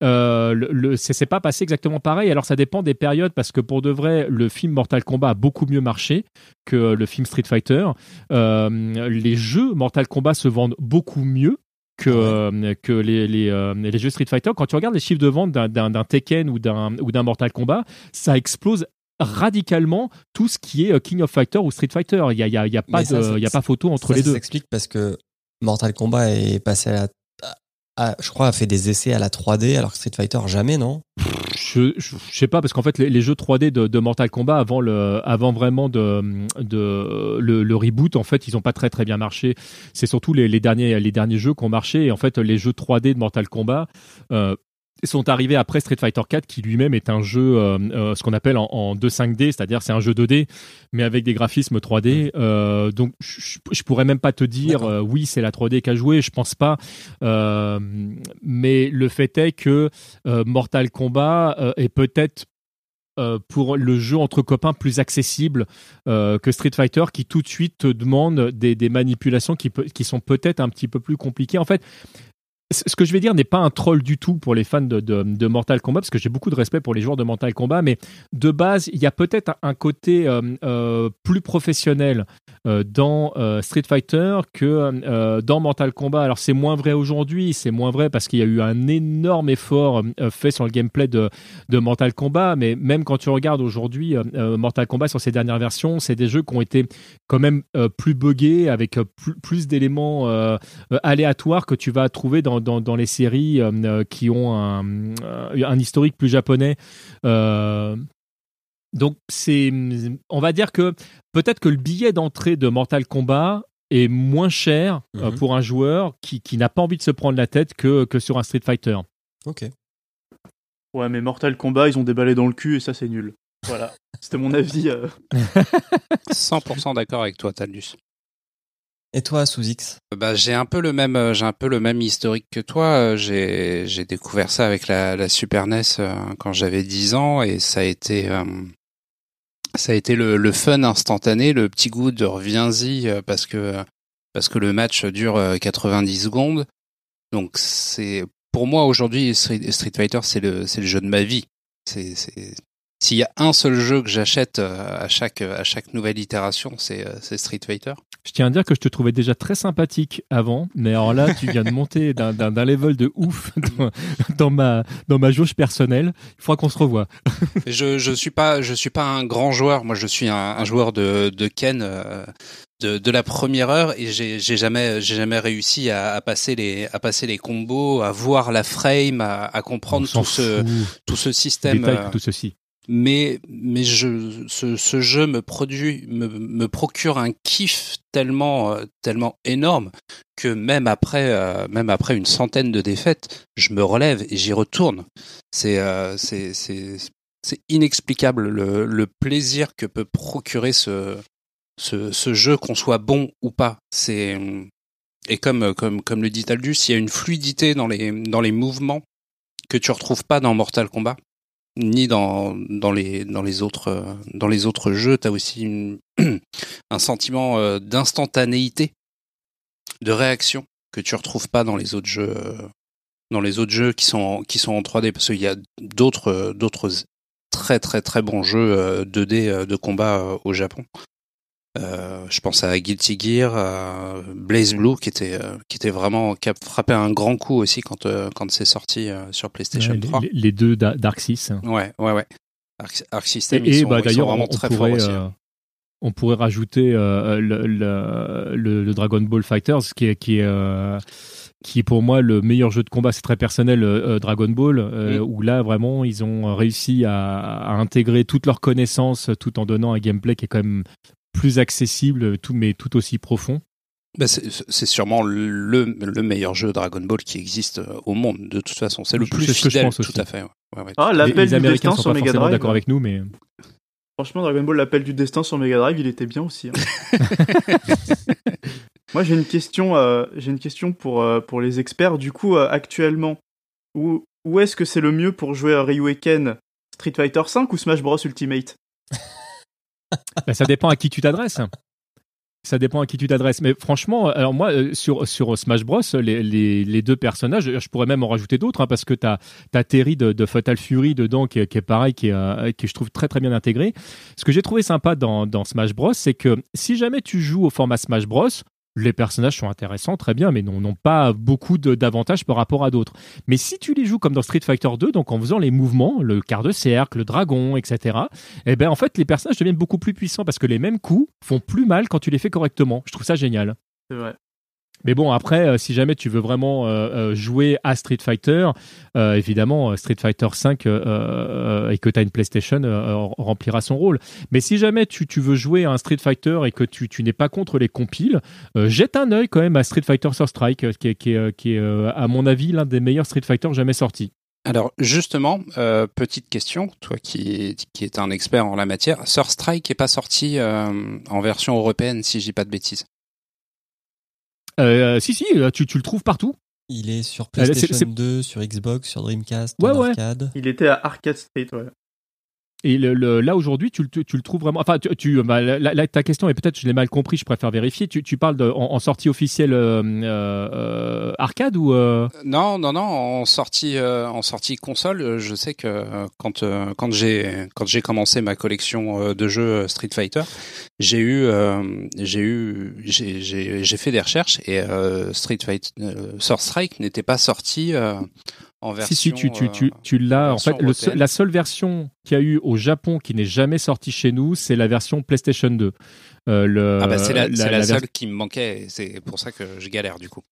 euh, le, le c'est pas passé exactement pareil. Alors ça dépend des périodes parce que pour de vrai, le film Mortal Kombat a beaucoup mieux marché que le film Street Fighter. Euh, les jeux Mortal Kombat se vendent beaucoup mieux que, euh, que les, les, euh, les, jeux Street Fighter. Quand tu regardes les chiffres de vente d'un Tekken ou d'un Mortal Kombat, ça explose radicalement tout ce qui est King of Fighter ou Street Fighter. Il y a, y a, il y a pas ça, de, ça- y a pas photo entre Ça, les ça deux. s'explique parce que Mortal Kombat est passé à, je crois, a fait des essais à la 3D alors que Street Fighter jamais, non? Je, sais pas parce qu'en fait les, jeux 3D de, Mortal Kombat avant le avant vraiment de, de le, reboot en fait ils ont pas très très bien marché. C'est surtout les, les derniers les derniers jeux qui ont marché et en fait les jeux 3D de Mortal Kombat euh, sont arrivés après Street Fighter 4 qui lui-même est un jeu euh, euh, ce qu'on appelle en, en 2.5D c'est-à-dire c'est un jeu 2D mais avec des graphismes 3D Euh, donc je, pourrais même pas te dire euh, oui c'est la 3D qui a joué je pense pas. Mais le fait est que Mortal Kombat est peut-être euh, pour le jeu entre copains plus accessible euh, que Street Fighter qui tout de suite te demande des, des manipulations qui, peut- qui sont peut-être un petit peu plus compliquées. En fait, ce que je vais dire n'est pas un troll du tout pour les fans de, Mortal Kombat, parce que j'ai beaucoup de respect pour les joueurs de Mortal Kombat, mais de base, il y a peut-être un- côté euh, euh, plus professionnel euh, dans Street Fighter que dans Mortal Kombat. Alors c'est moins vrai aujourd'hui, c'est moins vrai parce qu'il y a eu un énorme effort fait sur le gameplay de, Mortal Kombat, mais même quand tu regardes aujourd'hui Mortal Kombat sur ces dernières versions, c'est des jeux qui ont été quand même plus buggés, avec plus, d'éléments aléatoires que tu vas trouver dans, dans, dans les séries euh, euh, qui ont un, euh, un historique plus japonais. Euh, donc c'est, on va dire que peut-être que le billet d'entrée de Mortal Kombat est moins cher euh, Mhm. pour un joueur qui, qui n'a pas envie de se prendre la tête que, que sur un Street Fighter. Ok. Ouais, mais Mortal Kombat, ils ont déballé dans le cul et ça, c'est nul. Voilà. C'était mon avis. euh. 100% d'accord avec toi, Taldus. Et toi, sous X Bah, j'ai un peu le même, euh, j'ai un peu le même historique que toi. Euh, J'ai, j'ai découvert ça avec la, la Super NES euh, quand j'avais 10 ans et ça a été, euh, ça a été le, le fun instantané, le petit goût de reviens-y euh, parce que parce que le match dure euh, 90 secondes. Donc c'est pour moi aujourd'hui Street Fighter c'est le c'est le jeu de ma vie. C'est c'est s'il y a un seul jeu que j'achète euh, à chaque à chaque nouvelle itération, c'est euh, c'est Street Fighter. Je tiens à dire que je te trouvais déjà très sympathique avant, mais alors là, tu viens de monter d'un- level de ouf dans, dans ma, dans ma jauge personnelle. Il faudra qu'on se revoie. Je je suis pas je suis pas un grand joueur. Moi, je suis un, un joueur de de Ken euh, de de la première heure et j'ai jamais j'ai jamais réussi à, à passer les à passer les combos, à voir la frame, à, à comprendre tout ce tout ce système. Euh, tout ceci. Mais mais je ce, ce jeu me produit me, me procure un kiff tellement euh, tellement énorme que même après euh, même après une centaine de défaites je me relève et j'y retourne. C'est euh, c'est c'est inexplicable le, le plaisir que peut procurer ce ce, ce jeu qu'on soit bon ou pas. C'est et comme comme comme le dit Aldus il y a une fluidité dans les dans les mouvements que tu retrouves pas dans Mortal Kombat ni dans dans les dans les autres euh, dans les autres jeux. Tu as aussi une- un sentiment euh, d'instantanéité de réaction que tu retrouves pas dans les autres jeux euh, dans les autres jeux qui sont qui sont en 3D parce qu'il y a d'autres d'autres très très très bons jeux euh, 2D euh, de combat au Japon euh, je pense à Guilty Gear, à Blaze Blue qui était euh, qui était vraiment qui a frappé un grand coup aussi quand euh, quand c'est sorti sur PlayStation Ouais, 3. les, les deux Da- Dark Six. Ouais, ouais, ouais. Arc, Arc Et, ils et sont, bah, ils sont d'ailleurs, vraiment on, on très forts pourrait, aussi. on pourrait rajouter euh, le, le, le- le Dragon Ball Fighters, qui est, qui est, euh, qui est pour moi le meilleur jeu de combat. C'est très personnel, euh, Dragon Ball, euh, Mm. où là, vraiment, ils ont réussi à, à intégrer toutes leurs connaissances tout en donnant un gameplay qui est quand même plus accessible, tout, mais tout aussi profond. Bah, c'est sûrement le, le meilleur jeu Dragon Ball qui existe euh, au monde, de toute façon. C'est le plus ce que je fidèle, pense tout à fait. ouais. Ah, Les, l'appel les du Américains destin sont sur pas Mega forcément Drive. d'accord avec nous, mais Franchement, Dragon Ball, l'appel du destin sur Mega Drive, il était bien aussi. hein. Moi, j'ai une question. euh, j'ai une question pour euh, pour les experts. Du coup, euh, actuellement, où où est-ce que c'est le mieux pour jouer à Ryu et Ken? Street Fighter 5 ou Smash Bros Ultimate? Bah, ça dépend à qui tu t'adresses. Ça dépend à qui tu t'adresses. Mais franchement, alors moi, euh, sur, sur Smash Bros, les, les, les deux personnages, je pourrais même en rajouter d'autres, hein, parce que tu as, Terry de, Fatal Fury dedans, qui, qui est pareil, qui est, euh, qui je trouve très très bien intégré. Ce que j'ai trouvé sympa dans Smash Bros, c'est que si jamais tu joues au format Smash Bros, les personnages sont intéressants, très bien, mais n'ont pas beaucoup d'avantages par rapport à d'autres. Mais si tu les joues comme dans Street Fighter 2, donc en faisant les mouvements, le quart de cercle, le dragon, etc., eh ben en fait les personnages deviennent beaucoup plus puissants parce que les mêmes coups font plus mal quand tu les fais correctement. Je trouve ça génial. Mais bon, après, euh, si jamais tu veux vraiment euh, euh, jouer à Street Fighter, évidemment, Street Fighter 5 et que tu as une PlayStation remplira son rôle. Mais si jamais tu, veux jouer à un Street Fighter et que tu, n'es pas contre les compiles, jette un œil quand même à Street Fighter Sur Strike, qui est, qui à mon avis, l'un des meilleurs Street Fighter jamais sortis. Alors justement, petite question, toi qui, qui es un expert en la matière, Sur Strike n'est pas sorti en version européenne, si dis pas de bêtises? Euh, si, si, euh, tu, tu le trouves partout. Il est sur PlayStation 2, sur Xbox, sur Dreamcast, ouais, en arcade. Il était à Arcade Street, ouais. Et le, là aujourd'hui, tu, tu, le trouves vraiment. Enfin, tu, tu bah, ta question est peut-être, je l'ai mal compris, je préfère vérifier. Tu, tu parles de, en, sortie officielle euh, euh, arcade ou euh? Non, non, non, en sortie, en sortie console. Je sais que quand quand j'ai quand j'ai commencé ma collection de jeux Street Fighter, j'ai eu j'ai eu j'ai fait des recherches et Street Fighter Source Strike n'était pas sorti si, si, tu, tu, tu, tu l'as. En fait, la seule version qu'il y a eu au Japon qui n'est jamais sortie chez nous, c'est la version PlayStation 2. Euh, le, ah bah c'est la, la, seule qui me manquait, c'est pour ça que je galère du coup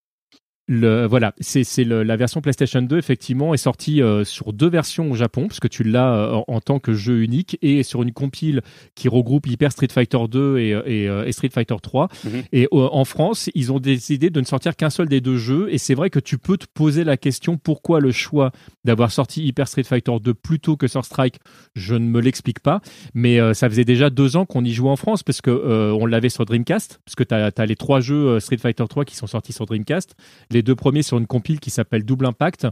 voilà, c'est la version PlayStation 2 effectivement est sortie euh, sur deux versions au Japon parce que tu l'as euh, en, tant que jeu unique et sur une compile qui regroupe Hyper Street Fighter 2 et, euh, et, Street Fighter 3. Mhm. Et en France, ils ont décidé de ne sortir qu'un seul des deux jeux et c'est vrai que tu peux te poser la question pourquoi le choix d'avoir sorti Hyper Street Fighter 2 plutôt que Sur Strike, je ne me l'explique pas, mais ça faisait déjà deux ans qu'on y jouait en France parce que on l'avait sur Dreamcast parce que tu as, les trois jeux Street Fighter 3 qui sont sortis sur Dreamcast. Les les deux premiers sur une compile qui s'appelle Double Impact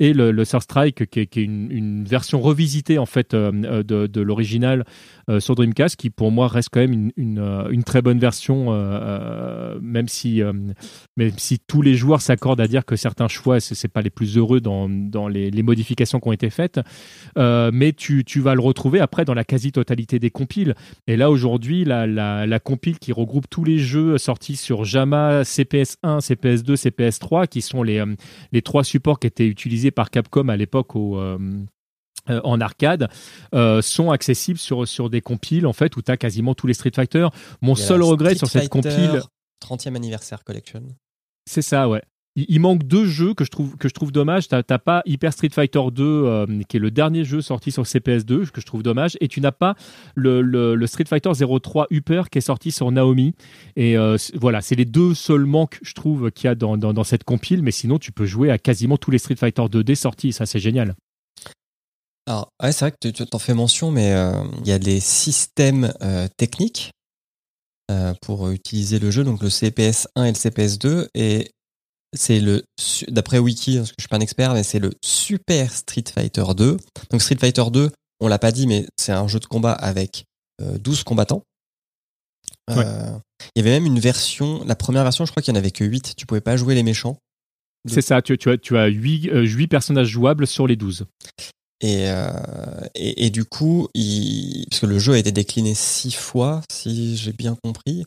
et le, le Strike qui est, une, version revisitée en fait euh, euh, de, l'original euh, sur Dreamcast qui pour moi reste quand même une, très bonne version même si même si tous les joueurs s'accordent à dire que certains choix c'est pas les plus heureux dans, les, modifications qui ont été faites. Mais tu, vas le retrouver après dans la quasi-totalité des compiles. Et là aujourd'hui la, la compile qui regroupe tous les jeux sortis sur JAMA CPS1 CPS2 CPS3 qui sont les, euh, les trois supports qui étaient utilisés par Capcom à l'époque au, euh, euh, en arcade sont accessibles sur, sur des compiles en fait où tu as quasiment tous les Street Fighter. Mon seul regret sur cette compile 30e anniversaire collection. C'est ça ouais il manque deux jeux que je trouve que je trouve dommage. T'as pas Hyper Street Fighter 2 euh, qui est le dernier jeu sorti sur CPS2 que je trouve dommage et tu n'as pas le, Street Fighter 03 Hyper qui est sorti sur Naomi et euh, voilà c'est les deux seuls manques je trouve qu'il y a dans, cette compile mais sinon tu peux jouer à quasiment tous les Street Fighter 2D sortis ça c'est génial. Alors c'est vrai que tu t'en fais mention mais euh, il y a des systèmes techniques pour utiliser le jeu, donc le CPS 1 et le CPS 2. Et c'est le, d'après Wiki, parce que je suis pas un expert, mais c'est le Super Street Fighter 2. Donc Street Fighter 2, on l'a pas dit, mais c'est un jeu de combat avec 12 euh, combattants. Euh, il y avait même une version, la première version, je crois qu'il y en avait que 8. Tu pouvais pas jouer les méchants. C'est ça, tu, tu, as, tu as 8, 8 euh, personnages jouables sur les 12. Et, et, et, du coup, il, parce que le jeu a été décliné 6 fois, si j'ai bien compris,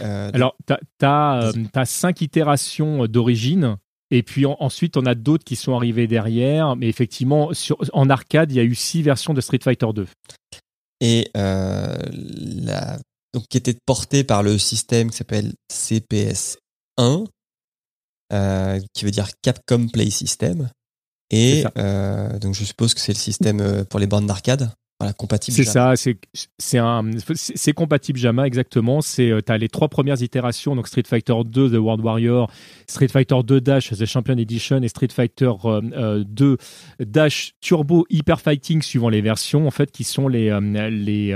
euh, Alors, tu as, euh, cinq itérations euh, d'origine. Et puis ensuite, on a d'autres qui sont arrivés derrière. Mais effectivement, sur, en arcade, il y a eu six versions de Street Fighter 2. Et la, donc, qui était porté par le système qui s'appelle CPS 1, qui veut dire Capcom Play System. Et donc, je suppose que c'est le système pour les bandes d'arcade. Voilà, compatible. C'est ça, c'est compatible JAMA exactement. C'est euh, tu as les trois premières itérations donc Street Fighter 2 The World Warrior, Street Fighter 2 Dash The Champion Edition et Street Fighter 2 euh, euh, Dash Turbo Hyper Fighting suivant les versions en fait qui sont les les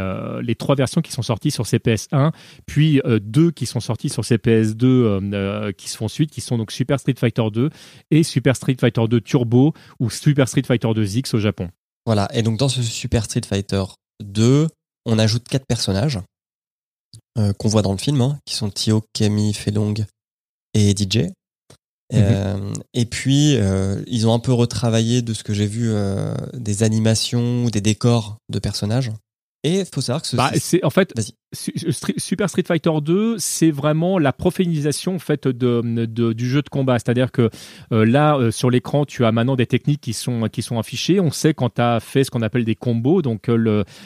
les trois versions qui sont sorties sur CPS 1 puis deux qui sont sorties sur CPS 2 qui se font suite qui sont donc Super Street Fighter 2 et Super Street Fighter 2 Turbo ou Super Street Fighter 2 X au Japon. Voilà, et donc dans ce Super Street Fighter 2, on ajoute quatre personnages euh, qu'on voit dans le film, hein, qui sont Tio, Kemi, Felong et DJ. Mhm. Euh, et puis, euh, ils ont un peu retravaillé de ce que j'ai vu des animations ou des décors de personnages. Et il faut savoir que ce bah, c'est en fait Super Street Fighter 2, c'est vraiment la profanisation en fait de, du jeu de combat. C'est-à-dire que euh, là, euh, sur l'écran, tu as maintenant des techniques qui sont qui sont affichées. On sait quand tu as fait ce qu'on appelle des combos, donc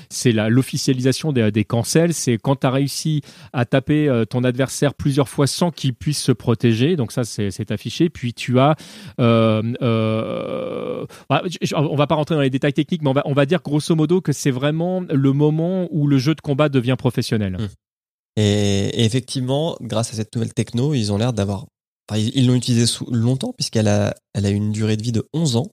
c'est l'officialisation des, des cancels. C'est quand tu as réussi à taper ton adversaire plusieurs fois sans qu'il puisse se protéger. Donc ça, c'est affiché. Puis tu as, euh, bah, on va pas rentrer dans les détails techniques, mais on va on va dire grosso modo que c'est vraiment le moment où le jeu de combat devient professionnel. Mmh. Et, effectivement, grâce à cette nouvelle techno, ils ont l'air d'avoir. ils l'ont utilisée longtemps, puisqu'elle a, elle a une durée de vie de 11 ans.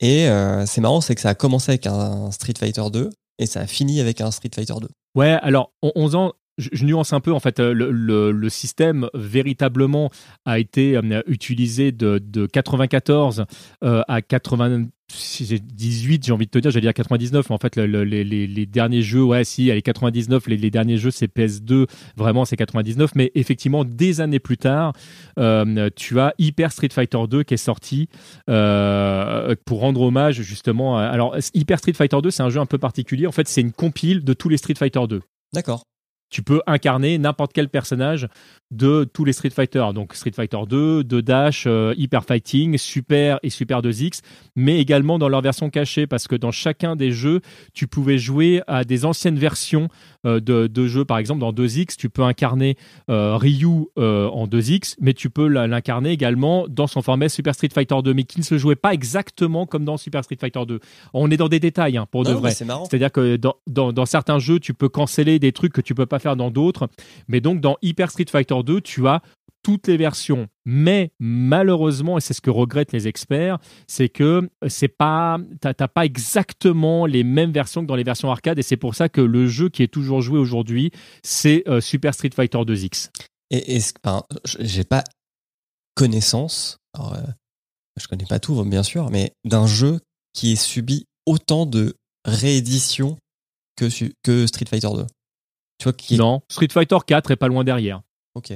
Et euh, c'est marrant, c'est que ça a commencé avec un Street Fighter 2 et ça a fini avec un Street Fighter 2. Ouais, alors 11 ans, je, nuance un peu en fait euh, le, système véritablement a été euh, utilisé de, de 94 à 80 18, j'ai envie de te dire, j'allais dire 99, mais en fait, les, derniers jeux, ouais, si, les 99, les, derniers jeux, c'est PS2, vraiment, c'est 99, mais effectivement, des années plus tard, euh, tu as Hyper Street Fighter 2 qui est sorti euh, pour rendre hommage, justement. alors, Hyper Street Fighter 2, c'est un jeu un peu particulier. En fait, c'est une compile de tous les Street Fighter 2. D'accord tu peux incarner n'importe quel personnage de tous les Street Fighter. Donc Street Fighter 2, de Dash, euh, Hyper Fighting, Super et Super 2X, mais également dans leur version cachée, parce que dans chacun des jeux, tu pouvais jouer à des anciennes versions euh, de, jeux. Par exemple, dans 2X, tu peux incarner euh, Ryu en 2X, mais tu peux l'incarner également dans son format Super Street Fighter 2, mais qui ne se jouait pas exactement comme dans Super Street Fighter 2. On est dans des détails, hein, pour de vrai. C'est-à-dire que dans, dans, dans certains jeux, tu peux canceller des trucs que tu peux pas dans d'autres. Mais donc, dans Hyper Street Fighter 2, tu as toutes les versions. Mais malheureusement, et c'est ce que regrettent les experts, c'est que c'est pas, t'as pas exactement les mêmes versions que dans les versions arcade, et c'est pour ça que le jeu qui est toujours joué aujourd'hui, c'est euh, Super Street Fighter 2X. Et, et enfin, j'ai pas connaissance, alors, euh, je connais pas tout bien sûr, mais d'un jeu qui ait subi autant de rééditions que, que Street Fighter 2. Non, Street Fighter 4 est pas loin derrière. Ok.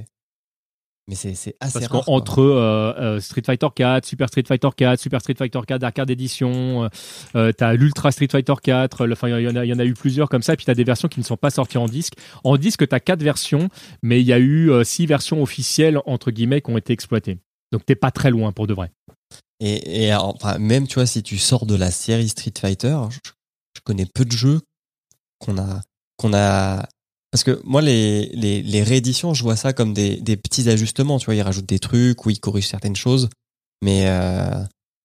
Mais c'est assez Parce rare. Entre euh, euh, Street Fighter 4, Super Street Fighter 4, Super Street Fighter 4 Arcade Edition, euh, euh t'as l'Ultra Street Fighter 4, enfin il y, en a, y en a eu plusieurs comme ça, et puis t'as des versions qui ne sont pas sorties en disque. En disque, t'as quatre versions, mais il y a eu six versions officielles entre guillemets qui ont été exploitées. Donc t'es pas très loin pour de vrai. Et, et enfin, même tu vois si tu sors de la série Street Fighter, je, je connais peu de jeux qu'on a qu'on a parce que moi, les, les, les, rééditions, je vois ça comme des, des petits ajustements. Tu vois, ils rajoutent des trucs ou ils corrigent certaines choses. Mais, euh,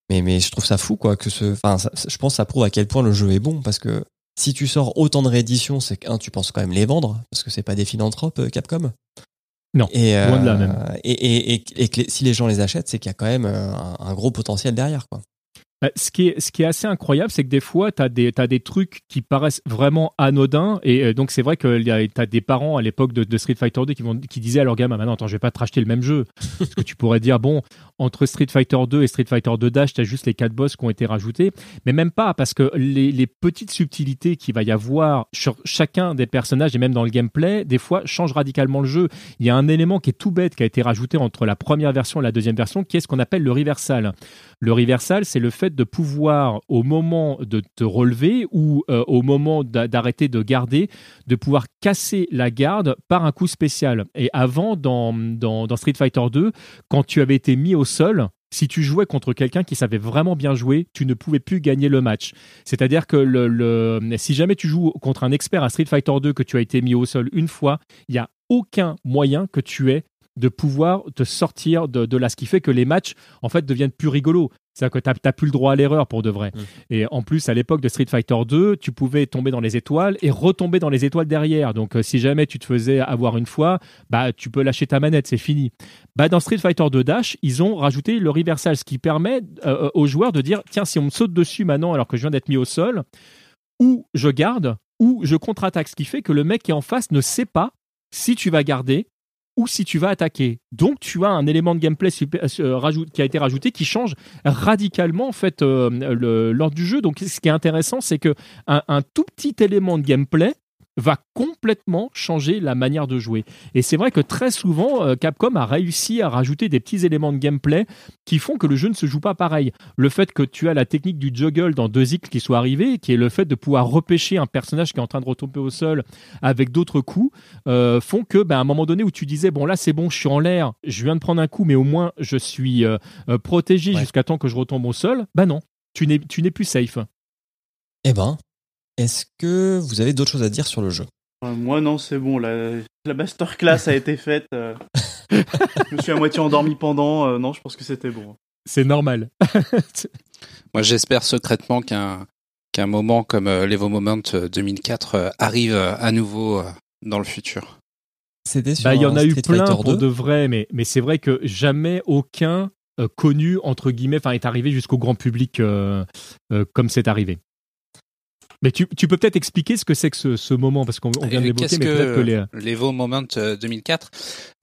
mais, mais je trouve ça fou, quoi. Que ce, enfin, je pense que ça prouve à quel point le jeu est bon. Parce que si tu sors autant de rééditions, c'est qu'un, tu penses quand même les vendre. Parce que c'est pas des philanthropes, euh, Capcom. Non, et, loin de là même. Euh, et, et, et, si les gens les achètent, c'est qu'il y a quand même un, un gros potentiel derrière, quoi. Bah, ce qui, est, ce qui est assez incroyable, c'est que des fois, tu as des, as des trucs qui paraissent vraiment anodins. Et euh, donc, c'est vrai que tu as des parents à l'époque de, Street Fighter 2 qui, vont, qui disaient à leur gamin Maintenant, attends, je vais pas te racheter le même jeu. Parce que tu pourrais dire Bon, entre Street Fighter 2 et Street Fighter 2 Dash, tu as juste les quatre boss qui ont été rajoutés. Mais même pas, parce que les, les petites subtilités qu'il va y avoir sur chacun des personnages et même dans le gameplay, des fois, changent radicalement le jeu. Il y a un élément qui est tout bête qui a été rajouté entre la première version et la deuxième version, qui est ce qu'on appelle le reversal. Le reversal, c'est le fait de pouvoir, au moment de te relever ou euh, au moment d'arrêter de garder, de pouvoir casser la garde par un coup spécial. Et avant, dans, dans, Street Fighter 2, quand tu avais été mis au sol, si tu jouais contre quelqu'un qui savait vraiment bien jouer, tu ne pouvais plus gagner le match. C'est-à-dire que le, si jamais tu joues contre un expert à Street Fighter 2 que tu as été mis au sol une fois, il n'y a aucun moyen que tu aies de pouvoir te sortir de, là. Ce qui fait que les matchs, en fait, deviennent plus rigolos. C'est-à-dire que tu n'as plus le droit à l'erreur pour de vrai. Mm. Et en plus, à l'époque de Street Fighter 2, tu pouvais tomber dans les étoiles et retomber dans les étoiles derrière. Donc, euh, si jamais tu te faisais avoir une fois, bah, tu peux lâcher ta manette, c'est fini. Bah, dans Street Fighter 2 Dash, ils ont rajouté le reversal, ce qui permet euh, aux joueurs de dire tiens, si on me saute dessus maintenant alors que je viens d'être mis au sol, ou je garde, ou je contre-attaque. Ce qui fait que le mec qui est en face ne sait pas si tu vas garder ou si tu vas attaquer. Donc tu as un élément de gameplay euh, qui a été rajouté qui change radicalement en fait euh, l'ordre du jeu. Donc ce qui est intéressant, c'est que un, tout petit élément de gameplay va complètement changer la manière de jouer. Et c'est vrai que très souvent, euh, Capcom a réussi à rajouter des petits éléments de gameplay qui font que le jeu ne se joue pas pareil. Le fait que tu as la technique du juggle dans 2X qui soit arrivée, qui est le fait de pouvoir repêcher un personnage qui est en train de retomber au sol avec d'autres coups, euh, font que, ben, à un moment donné où tu disais, bon là c'est bon, je suis en l'air, je viens de prendre un coup, mais au moins je suis euh, euh, protégé Ouais. jusqu'à temps que je retombe au sol, ben non, tu n'es tu n'es plus safe. Eh ben, est-ce que vous avez d'autres choses à dire sur le jeu? Euh, moi, non, c'est bon. La, la masterclass a été faite. euh. je me suis à moitié endormi pendant. euh, non, je pense que c'était bon. C'est normal. Moi, j'espère secrètement qu'un qu'un moment comme euh, l'Evo Moment euh, 2004 euh, arrive à nouveau euh, dans le futur. C'était sur Bah, il y en a eu plein pour 2. de vrai, mais, mais c'est vrai que jamais aucun euh, connu, entre guillemets, enfin, est arrivé jusqu'au grand public euh, euh, comme c'est arrivé. Mais tu, tu peux peut-être expliquer ce que c'est que ce, ce moment, parce qu'on on vient de Et l'évoquer, mais peut-être que que les... l'Evo Moment euh, 2004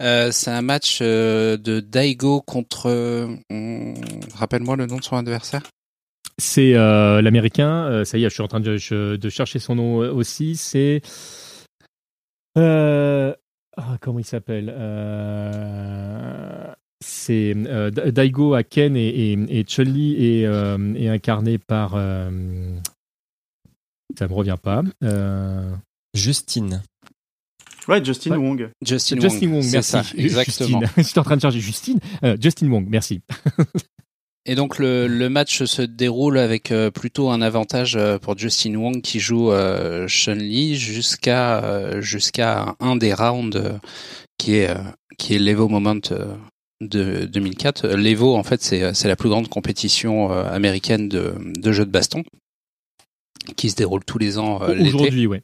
Euh, C'est un match euh, de Daigo contre. euh, hum, Rappelle-moi le nom de son adversaire. C'est euh, l'américain, euh, ça y est, je suis en train de, je- de chercher son nom euh, aussi, c'est... Euh, ah, comment il s'appelle Euh, C'est euh, Da- Daigo Aken et, et, et Chun-Li est, euh, est incarné par... ça me revient pas. Euh, Justine. Ouais, Justin Ouais. Wong. Justin, Justin Wong, c'est merci. ça, exactement. Justine. J'étais en train de chercher Justine. Euh, Justin Wong, merci. Et donc le, le match se déroule avec euh, plutôt un avantage pour Justin Wong qui joue euh, Chun-Li jusqu'à euh, jusqu'à un des rounds euh, qui est euh, qui est l'Evo Moment euh, de 2004. L'Evo en fait c'est c'est la plus grande compétition euh, américaine de de jeux de baston qui se déroule tous les ans euh. Aujourd'hui, ouais.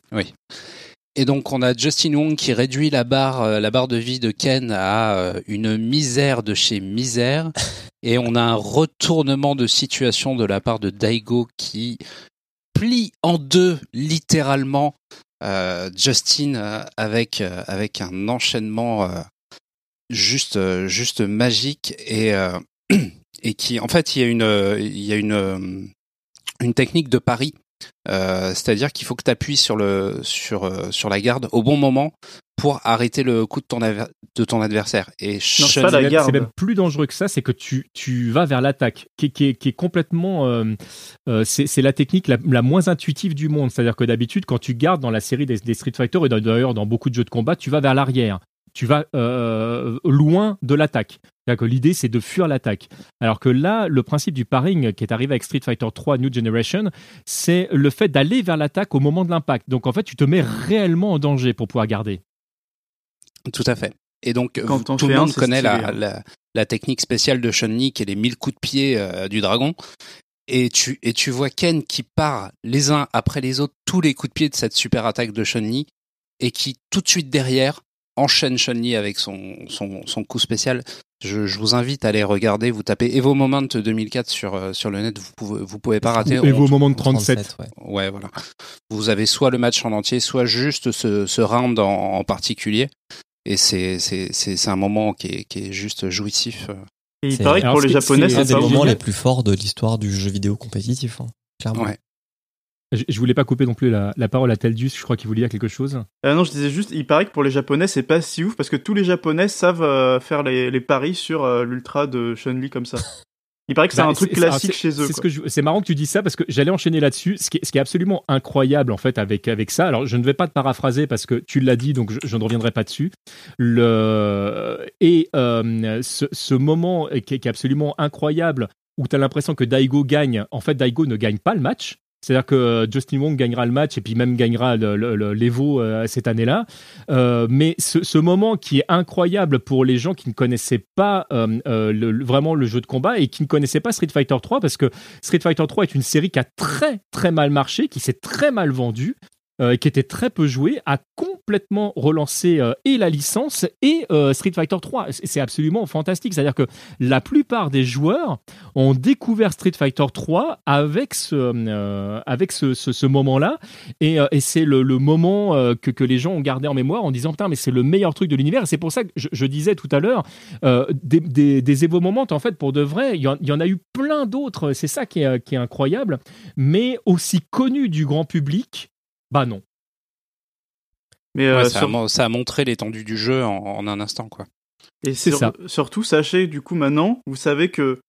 Et donc on a Justin Wong qui réduit la barre, euh, la barre de vie de Ken à euh, une misère de chez misère. Et on a un retournement de situation de la part de Daigo qui plie en deux littéralement Justin avec avec un enchaînement juste juste magique et et qui en fait il y a une il y a une une technique de pari c'est-à-dire qu'il faut que tu appuies sur le sur euh, sur la garde au bon moment pour arrêter le coup de ton de ton adversaire. Et c'est même- garde. C'est même plus dangereux que ça, c'est que tu, tu vas vers l'attaque, qui, qui, est, qui est complètement. euh, euh, c'est c'est la technique la, la moins intuitive du monde. C'est-à-dire que d'habitude, quand tu gardes dans la série des, des Street Fighter, et d'ailleurs dans beaucoup de jeux de combat, tu vas vers l'arrière. Tu vas euh, loin de l'attaque. C'est-à-dire que l'idée, c'est de fuir l'attaque. Alors que là, le principe du paring qui est arrivé avec Street Fighter 3 New Generation, c'est le fait d'aller vers l'attaque au moment de l'impact. Donc en fait, tu te mets réellement en danger pour pouvoir garder. Tout à fait. Et donc Quand tout le un, monde connaît la, hein. la, la technique spéciale de Chun-Li qui est les 1000 coups de pied euh, du dragon. Et tu, et tu vois Ken qui part les uns après les autres tous les coups de pied de cette super attaque de Chun-Li et qui tout de suite derrière enchaîne Chun-Li avec son, son, son coup spécial. Je, je vous invite à aller regarder, vous tapez Evo Moment 2004 sur, euh, sur le net, vous pouvez, vous pouvez pas rater. Et vos On- moments de 37. 37, ouais. Ouais, voilà. Vous avez soit le match en entier, soit juste ce, ce round en, en particulier. Et c'est c'est c'est c'est un moment qui est qui est juste jouissif. Et il C'est- paraît que pour les Japonais, ce qui un c'est des moments les plus forts de l'histoire du jeu vidéo compétitif. hein, clairement. Ouais. Je, voulais pas couper non plus la, la parole à Teldius, je crois qu'il voulait dire quelque chose. Euh, non, je disais juste, il paraît que pour les Japonais, c'est pas si ouf parce que tous les Japonais savent euh, faire les, les paris sur euh, l'ultra de Chun-Li comme ça. Il paraît que c'est Bah, un truc classique chez eux. C'est ce marrant que tu dis ça parce que j'allais enchaîner là-dessus. Ce qui, est, ce qui est absolument incroyable en fait avec avec ça. Alors je ne vais pas te paraphraser parce que tu l'as dit, donc je, je ne reviendrai pas dessus. Le et euh, ce, ce moment qui est, qui est absolument incroyable où tu as l'impression que Daigo gagne. En fait, Daigo ne gagne pas le match. C'est-à-dire que euh, Justin Wong gagnera le match et puis même gagnera le- le- l'Evo euh, cette année-là. Euh, mais ce, moment qui est incroyable pour les gens qui ne connaissaient pas vraiment le jeu de combat et qui ne connaissaient pas Street Fighter 3 parce que Street Fighter 3 est une série qui a très très mal marché, qui s'est très mal vendue. Euh, qui était très peu jouée, a complètement relancé euh, et la licence et euh, Street Fighter 3. C'est absolument fantastique. C'est-à-dire que la plupart des joueurs ont découvert Street Fighter 3 avec ce, avec ce, ce- moment-là. Et, et c'est le, le moment que, que les gens ont gardé en mémoire en disant Putain, mais c'est le meilleur truc de l'univers. Et c'est pour ça que je, disais tout à l'heure des, des, Moments, en fait, pour de vrai, il y en, y en a eu plein d'autres. C'est ça qui est, qui est incroyable. Mais aussi connus du grand public, bah non. Mais euh, Ouais, ça, a, sur- mon- ça a montré l'étendue du jeu en, en un instant, quoi. Et C'est sur- ça. surtout, sachez, du coup, maintenant, vous savez que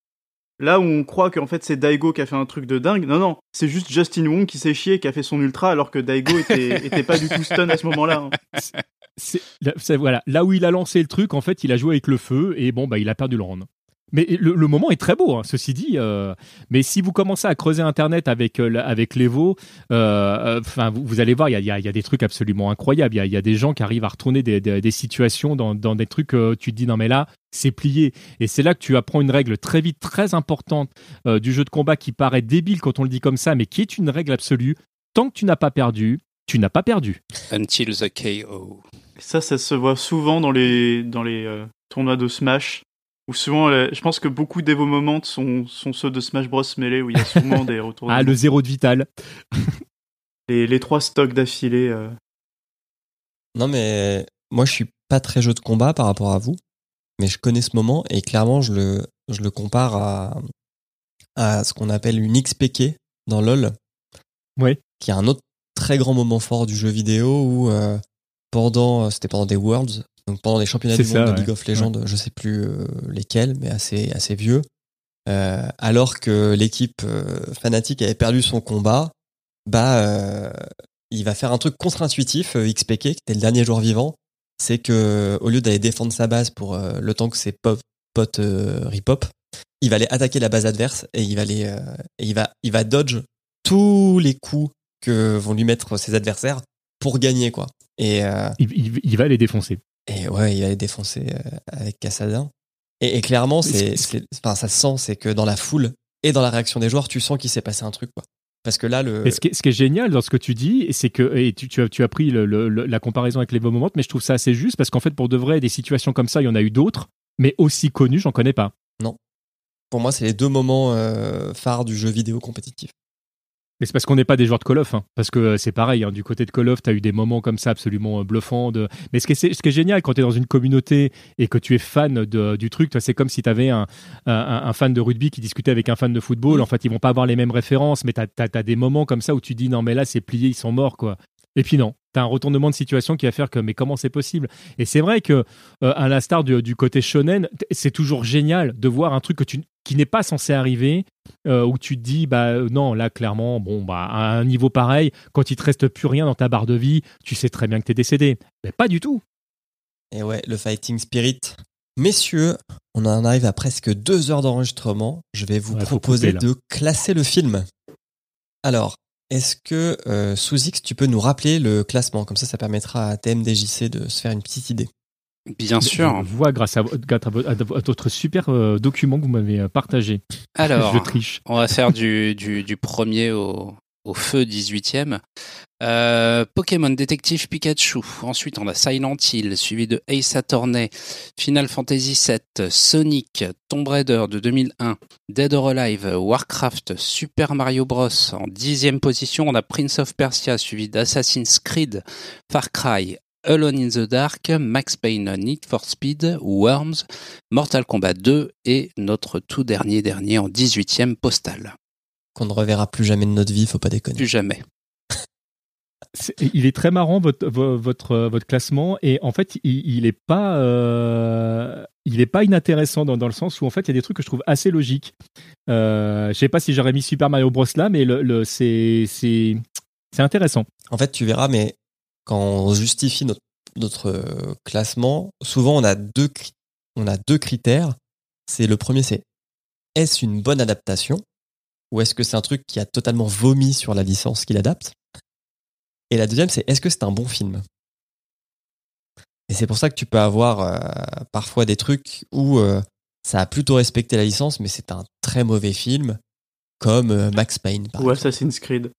là où on croit qu'en fait c'est Daigo qui a fait un truc de dingue, non, non, c'est juste Justin Wong qui s'est chié, qui a fait son ultra, alors que Daigo était, était pas du tout stun à ce moment-là. hein. C'est- voilà, là où il a lancé le truc, en fait, il a joué avec le feu et bon, bah, il a perdu le round. Mais le, le moment est très beau, hein, ceci dit. euh, mais si vous commencez à creuser Internet avec euh, avec l'Evo, euh, euh, enfin, vous, vous allez voir, il y a, il y a- il y a des trucs absolument incroyables. Il y a, il y a des gens qui arrivent à retourner des, des- des situations dans, dans des trucs. tu te dis non mais là, c'est plié. Et c'est là que tu apprends une règle très vite, très importante euh, du jeu de combat qui paraît débile quand on le dit comme ça, mais qui est une règle absolue. Tant que tu n'as pas perdu, tu n'as pas perdu. Until the KO. Et ça, ça se voit souvent dans les, dans les euh, tournois de Smash. Où souvent, euh, je pense que beaucoup d'Evo Moments sont, sont ceux de Smash Bros. Melee, où il y a souvent des retours. Ah, le zéro de vital. les, les trois stocks d'affilée. euh. Non, mais moi, je suis pas très jeu de combat par rapport à vous, mais je connais ce moment et clairement, je le, je le compare à, à ce qu'on appelle une XPK dans LoL. Ouais. Qui est un autre très grand moment fort du jeu vidéo où euh, pendant, c'était pendant des Worlds, donc pendant les championnats du ça, monde de ouais. League of Legends, je sais plus euh, lesquels, mais assez, assez vieux. Euh, alors que l'équipe euh, fanatique avait perdu son combat, bah euh, il va faire un truc contre-intuitif, XPK, qui était le dernier joueur vivant, c'est que au lieu d'aller défendre sa base pour le temps que ses pop- potes ripop, il va aller attaquer la base adverse et il va aller euh, et il va il va dodge tous les coups que vont lui mettre ses adversaires pour gagner quoi. Et euh, Il, il- il va les défoncer. Et ouais, il va les défoncer euh, avec Cassadin. Et, et clairement, c'est, enfin, ça se sent, c'est que dans la foule et dans la réaction des joueurs, tu sens qu'il s'est passé un truc, quoi. Parce que là, le. Et ce qui, est, ce qui est génial dans ce que tu dis, c'est que et tu, tu as, tu as pris le- le- le- la comparaison avec les bons moments, mais je trouve ça assez juste parce qu'en fait, pour de vrai, des situations comme ça, il y en a eu d'autres, mais aussi connues, j'en connais pas. Pour moi, c'est les deux moments euh, phares du jeu vidéo compétitif. Mais c'est parce qu'on n'est pas des joueurs de Call of, hein. parce que euh, c'est pareil, hein, du côté de Call of, tu as eu des moments comme ça absolument euh, bluffants. De... Mais ce qui, est, ce qui est génial quand tu es dans une communauté et que tu es fan de- du truc, c'est comme si tu avais un, un, un fan de rugby qui discutait avec un fan de football. En fait, ils vont pas avoir les mêmes références, mais tu as, des moments comme ça où tu dis non, mais là, c'est plié, ils sont morts, quoi. Et puis non, tu as un retournement de situation qui va faire que, mais comment c'est possible? Et c'est vrai que, euh, à l'instar du, du côté shonen, c'est toujours génial de voir un truc que tu, qui n'est pas censé arriver, euh, où tu te dis, bah euh, non, là, clairement, bon, bah, à un niveau pareil, quand il te reste plus rien dans ta barre de vie, tu sais très bien que tu es décédé. Mais pas du tout. Et ouais, le fighting spirit. Messieurs, on en arrive à presque deux heures d'enregistrement. Je vais vous Ouais, proposer couper, de classer le film. Alors, est-ce que euh, sous X, tu peux nous rappeler le classement? Comme ça, ça permettra à TMDJC de se faire une petite idée. Bien sûr. Je vois grâce à, votre super euh, document que vous m'avez euh, partagé. Alors, Je triche. on va faire du, du, du premier au, au feu 18e. Euh, Pokémon Détective Pikachu. Ensuite, on a Silent Hill, suivi de Ace Attorney, Final Fantasy VII, Sonic, Tomb Raider de 2001, Dead or Alive, Warcraft, Super Mario Bros. En dixième position, on a Prince of Persia, suivi d'Assassin's Creed, Far Cry, Alone in the Dark, Max Payne, Need for Speed, Worms, Mortal Kombat 2 et notre tout dernier dernier en 18e Postal. Qu'on ne reverra plus jamais de notre vie, faut pas déconner. Plus jamais. Il est très marrant votre vo- votre euh, votre classement et en fait il, il est pas euh, il est pas inintéressant dans, dans le sens où en fait il y a des trucs que je trouve assez logiques. Euh, je sais pas si j'aurais mis Super Mario Bros là, mais le, le- c'est c'est c'est intéressant. En fait, tu verras, mais quand on justifie notre, notre euh, classement, souvent on a deux, on a deux critères. C'est le premier, c'est est-ce une bonne adaptation? Ou est-ce que c'est un truc qui a totalement vomi sur la licence qu'il adapte Et la deuxième, c'est est-ce que c'est un bon film? Et c'est pour ça que tu peux avoir euh, parfois des trucs où euh, ça a plutôt respecté la licence, mais c'est un très mauvais film, comme euh, Max Payne par Ou exemple, Assassin's Creed.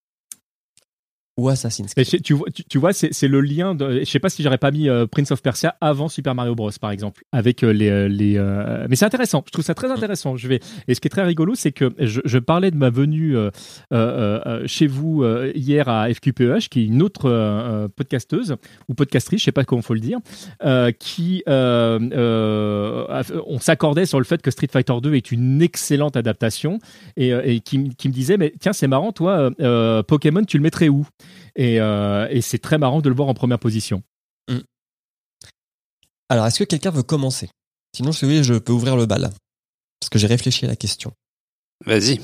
Ou Assassin's Creed. tu vois, tu, tu vois c'est le lien. De, je sais pas si j'aurais pas mis euh, Prince of Persia avant Super Mario Bros par exemple, avec euh, les euh, les. euh, Mais c'est intéressant. Je trouve ça très intéressant. Je vais. Et ce qui est très rigolo, c'est que je, je parlais de ma venue chez vous hier à FQPEH, qui est une autre podcasteuse ou podcastrice, je sais pas comment faut le dire, qui on s'accordait sur le fait que Street Fighter 2 est une excellente adaptation et, et qui, me disait mais tiens c'est marrant toi Pokémon tu le mettrais où? Et, euh, et c'est très marrant de le voir en première position. Alors, est-ce que quelqu'un veut commencer? Sinon, si voulez, je peux ouvrir le bal. Parce que j'ai réfléchi à la question. Vas-y.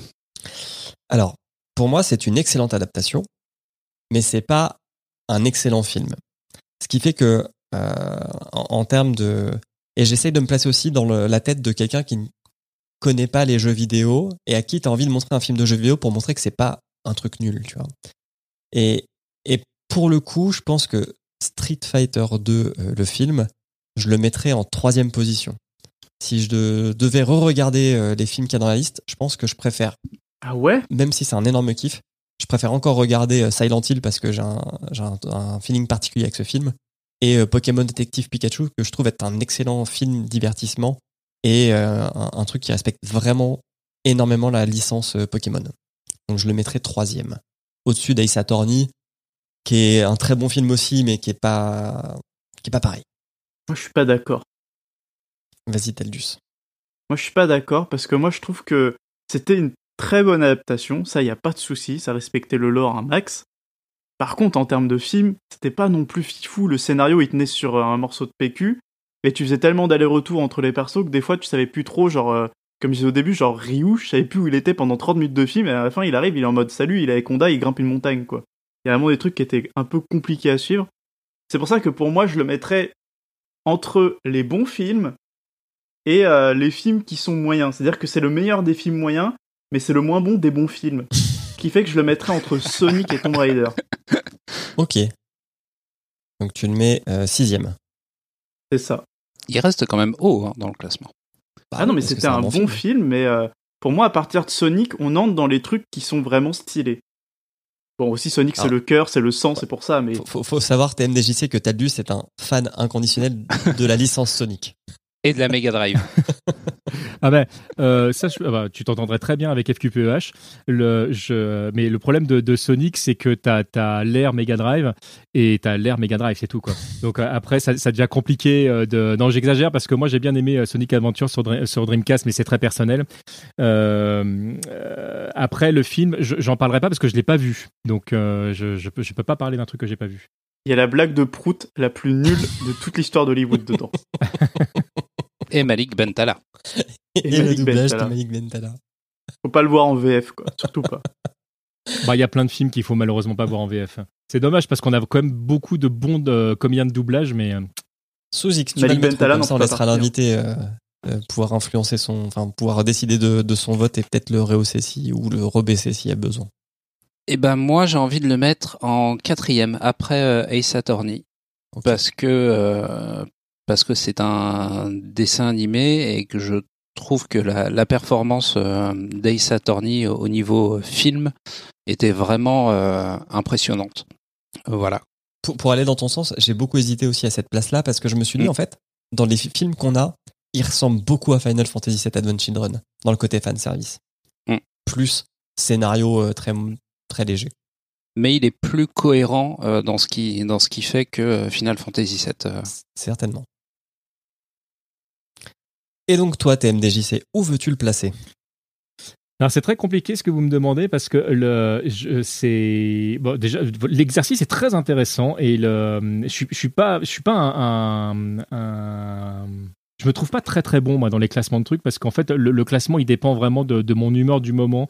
Alors, pour moi, c'est une excellente adaptation, mais c'est pas un excellent film. Ce qui fait que, euh, en, en termes de... Et j'essaye de me placer aussi dans le- la tête de quelqu'un qui ne connaît pas les jeux vidéo et à qui tu as envie de montrer un film de jeu vidéo pour montrer que c'est pas un truc nul, tu vois. Et pour le coup, je pense que Street Fighter 2, euh, le film, je le mettrais en troisième position. Si je de- devais re-regarder euh, les films qu'il y a dans la liste, je pense que je préfère Ah ouais? même si c'est un énorme kiff, je préfère encore regarder euh, Silent Hill parce que j'ai un, j'ai un, un feeling particulier avec ce film. Et Pokémon Détective Pikachu, que je trouve être un excellent film divertissement et euh, un, un truc qui respecte vraiment énormément la licence Pokémon. Donc je le mettrai troisième. Au-dessus d'Ace Attorney, qui est un très bon film aussi, mais qui est pas, qui est pas pareil. Moi, je suis pas d'accord. Vas-y, Teldus. Moi, je suis pas d'accord parce que moi, je trouve que c'était une très bonne adaptation. Ça, y a pas de souci. Ça respectait le lore un max. Par contre, en termes de film, c'était pas non plus fifou. Le scénario, il tenait sur un morceau de PQ. Mais tu faisais tellement d'aller-retour entre les persos que des fois, tu savais plus trop, genre, euh, comme je disais au début, genre Ryu, je savais plus où il était pendant 30 minutes de film. Et à la fin, il arrive, il est en mode salut, il est avec Honda, il grimpe une montagne, quoi. Il y a vraiment des trucs qui étaient un peu compliqués à suivre. C'est pour ça que pour moi, je le mettrais entre les bons films et euh, les films qui sont moyens. C'est-à-dire que c'est le meilleur des films moyens, mais c'est le moins bon des bons films. Ce qui fait que je le mettrais entre Sonic et Tomb Raider. Ok. Donc tu le mets euh, sixième. C'est ça. Il reste quand même haut hein, dans le classement. Ah non, mais c'était un, bon film, mais euh, pour moi, à partir de Sonic, on entre dans les trucs qui sont vraiment stylés. Bon, aussi Sonic, c'est Ah. le cœur, c'est le sang, c'est pour ça, mais Faut, faut, faut savoir, TMDJC, que Taldus est un fan inconditionnel de la licence Sonic. Et de la Mega Drive. Ah ben, euh, ça, je- ah bah, tu t'entendrais très bien avec FQPEH. Le, je, mais le problème de, de Sonic, c'est que t'as as, l'air Mega Drive et t'as l'air Mega Drive, c'est tout quoi. Donc euh, après, ça, ça devient compliqué. euh, de... Non, j'exagère parce que moi j'ai bien aimé Sonic Adventure sur, Dre- sur Dreamcast, mais c'est très personnel. Euh, euh, après le film, je- j'en parlerai pas parce que je l'ai pas vu. Donc euh, je, je, peux, je peux pas parler d'un truc que j'ai pas vu. il y a la blague de Prout la plus nulle de toute l'histoire d'Hollywood dedans. Et Malik Bentala. Et, Et le Malik doublage Bentala. de Malik Bentala. Faut pas le voir en VF, quoi. Surtout pas. Bah, il y a plein de films qu'il faut malheureusement pas voir en VF. C'est dommage parce qu'on a quand même beaucoup de bons comédiens de doublage, mais euh, Sous X, tu Malik Bentala ça on laissera l'invité euh, euh, pouvoir influencer son, enfin pouvoir décider de, de son vote et peut-être le rehausser si ou le rebaisser s'il y a besoin. Eh ben moi j'ai envie de le mettre en quatrième après euh, Ace Attorney parce que euh, parce que c'est un dessin animé et que je trouve que la, la performance euh, d'Ace Attorney au, au niveau euh, film était vraiment euh, impressionnante. Voilà. Pour, pour aller dans ton sens, j'ai beaucoup hésité aussi à cette place-là parce que je me suis dit Mm. en fait, dans les fi- films qu'on a, ils ressemblent beaucoup à Final Fantasy VII Advent Children dans le côté fan service. Mm. Plus scénario très très léger. Mais il est plus cohérent dans ce qui dans ce qui fait que Final Fantasy VII. Certainement. Et donc toi, TMDJC, où veux-tu le placer? Alors c'est très compliqué ce que vous me demandez parce que le c'est l'exercice est très intéressant et le je je suis pas un- je me trouve pas très très bon dans les classements de trucs parce qu'en fait le, classement il dépend vraiment de, mon humeur du moment.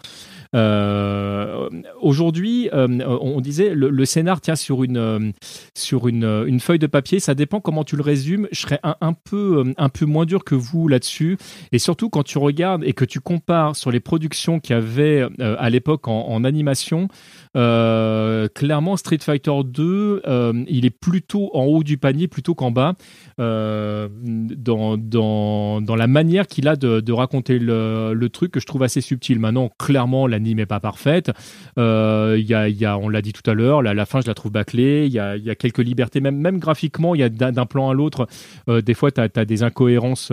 Euh, Aujourd'hui, euh, on disait le, scénar tient sur une euh, sur une, une feuille de papier. Ça dépend comment tu le résumes. Je serais un, peu un peu moins dur que vous là-dessus. Et surtout quand tu regardes et que tu compares sur les productions qu'il y avait à l'époque en animation, euh, clairement Street Fighter 2, euh, il est plutôt en haut du panier plutôt qu'en bas euh, dans, dans, dans la manière qu'il a de, raconter le, le truc que je trouve assez subtil. Maintenant, clairement, l'anime est pas parfaite. Y a, y a, on l'a dit tout à l'heure, la, la fin, je la trouve bâclée. Il y a, y a quelques libertés, même, même graphiquement, il y a d'un plan à l'autre, des fois, tu as, des incohérences.